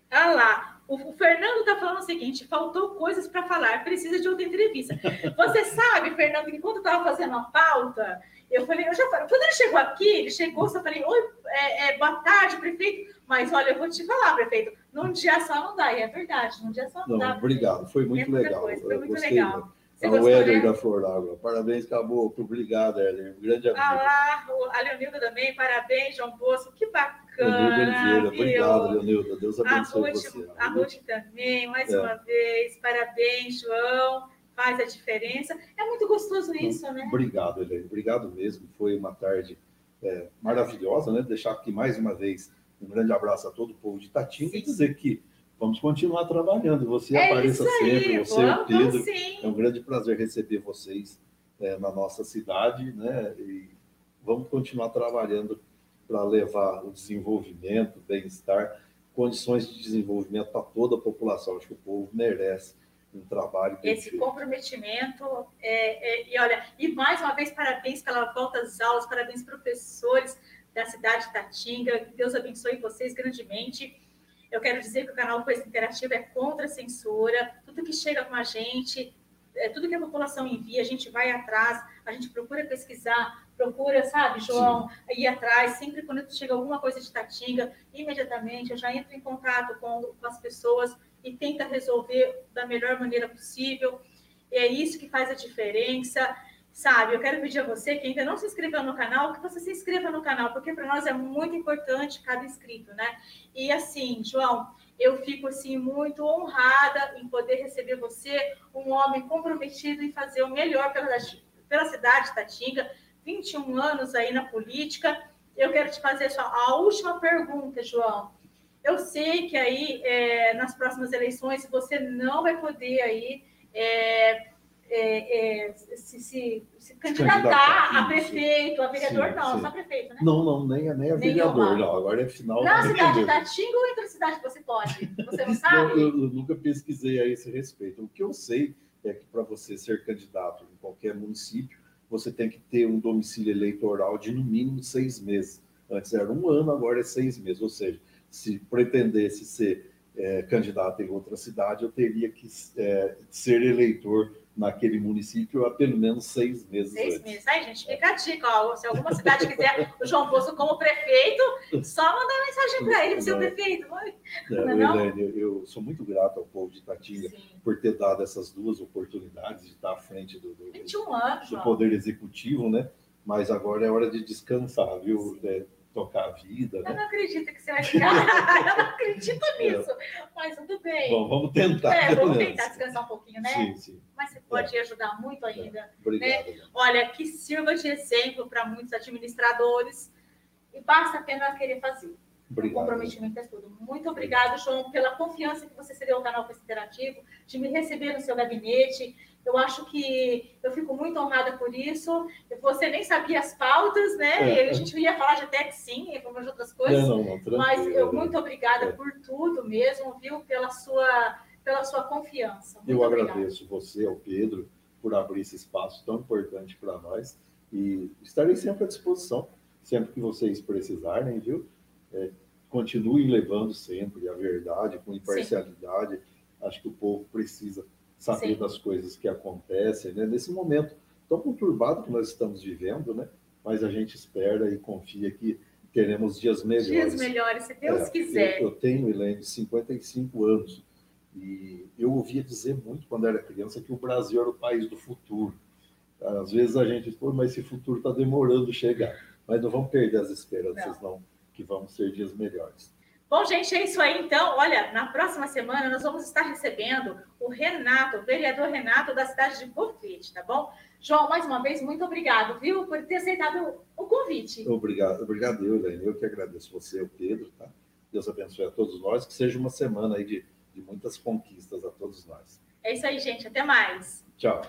Ah lá, o, Fernando está falando o seguinte: faltou coisas para falar, precisa de outra entrevista. Você sabe, Fernando, que quando eu estava fazendo a pauta, eu falei, eu já falei, quando ele chegou aqui, ele chegou, eu falei, oi, é, é, boa tarde, prefeito. Mas olha, eu vou te falar, prefeito, num dia só não dá, e é verdade, num dia só não, não dá. Obrigado, foi muito é legal. Coisa, foi muito legal. Você o Éder né? da Flor d'Água. Parabéns, Caboclo. Obrigado, Éder. Um grande amigo. Ah lá, a Leonilda também. Parabéns, João Bosco. Que bacana. Obrigado, Leonilda. Deus abençoe a Ruth, você. A Ruth também, mais é. uma vez. Parabéns, João. Faz a diferença. É muito gostoso isso, né? Obrigado, Helene. Obrigado mesmo. Foi uma tarde é, maravilhosa, né? Deixar aqui mais uma vez um grande abraço a todo o povo de Tatinga e dizer que vamos continuar trabalhando. Você é apareça sempre, você e o Pedro. Sim. É um grande prazer receber vocês é, na nossa cidade, né? E vamos continuar trabalhando para levar o desenvolvimento, bem-estar, condições de desenvolvimento para toda a população. Acho que o povo merece um trabalho. Esse comprometimento, é, é, e olha, e mais uma vez, parabéns pela volta às aulas, parabéns professores da cidade de Tatinga, Deus abençoe vocês grandemente. Eu quero dizer que o canal Coisa Interativa é contra a censura. Tudo que chega com a gente é, tudo que a população envia, a gente vai atrás, a gente procura pesquisar, procura, sabe, João, Sim. ir atrás. Sempre quando chega alguma coisa de Tatinga, imediatamente eu já entro em contato com, com as pessoas e tenta resolver da melhor maneira possível. E é isso que faz a diferença. Sabe, eu quero pedir a você que ainda não se inscreveu no canal, que você se inscreva no canal, porque para nós é muito importante cada inscrito, né? E assim, João, eu fico assim muito honrada em poder receber você, um homem comprometido em fazer o melhor pela, pela cidade de Tatinga, 21 anos aí na política. Eu quero te fazer só a última pergunta, João. Eu sei que aí é, nas próximas eleições você não vai poder aí é, é, é, se, se, se, candidatar a prefeito, a vereador, sim, não, sim. só prefeito, né? Não, não, nem, nem a vereador, não. Agora é final. Na cidade de Tatinga ou entre cidade você pode? Você não sabe? eu, eu, nunca pesquisei a esse respeito. O que eu sei é que para você ser candidato em qualquer município, você tem que ter um domicílio eleitoral de no mínimo seis meses. Antes era um ano, agora é seis meses. Ou seja, se pretendesse ser é, candidato em outra cidade, eu teria que é, ser eleitor naquele município há pelo menos seis meses. Seis antes. meses. Aí, gente, fica a dica. Ó, se alguma cidade quiser o João Poço como prefeito, só mandar mensagem para ele, seu prefeito. Não, não, Helene, eu sou muito grato ao povo de Itatinga por ter dado essas duas oportunidades de estar à frente do, do, 21 anos, do Poder Executivo, né? Mas agora é hora de descansar, viu? É, tocar a vida. Eu né? não acredito que você vai ficar. eu não acredito nisso. É. Mas tudo bem. Bom, vamos tentar. É, vamos tentar descansar um pouquinho, né? Sim, sim. Mas você pode é. ajudar muito ainda. É. Obrigado. Né? Olha, que sirva de exemplo para muitos administradores. E basta apenas querer fazer. Obrigado. O comprometimento é tudo. Muito obrigado, João, pela confiança que você cedeu ao canal Festa Interativo, de me receber no seu gabinete. Eu acho que eu fico muito honrada por isso. Você nem sabia as pautas, né? É. A gente ia falar de tech sim, e de outras coisas. Não, não, não, mas eu muito obrigada é. por tudo mesmo, viu? Pela sua, pela sua confiança. Muito eu obrigada. agradeço você, ao Pedro, por abrir esse espaço tão importante para nós. E estarei sempre à disposição, sempre que vocês precisarem, viu? É, continuem levando sempre a verdade, com imparcialidade. Sim. Acho que o povo precisa saber Sim. das coisas que acontecem, né? Nesse momento tão conturbado que nós estamos vivendo, né? Mas a gente espera e confia que teremos dias melhores. Dias melhores, se Deus é, quiser. Eu, eu tenho, Helene, 55 anos e eu ouvia dizer muito quando era criança que o Brasil era o país do futuro. Às vezes a gente, pô, mas esse futuro está demorando chegar. Mas não vamos perder as esperanças, não, não que vão ser dias melhores. Bom, gente, é isso aí. Então, olha, na próxima semana nós vamos estar recebendo o Renato, o vereador Renato da cidade de Bofete, tá bom? João, mais uma vez, muito obrigado, viu, por ter aceitado o convite. Obrigado, obrigado eu, Lene. Eu que agradeço você, o Pedro, tá? Deus abençoe a todos nós, que seja uma semana aí de, de muitas conquistas a todos nós. É isso aí, gente. Até mais. Tchau.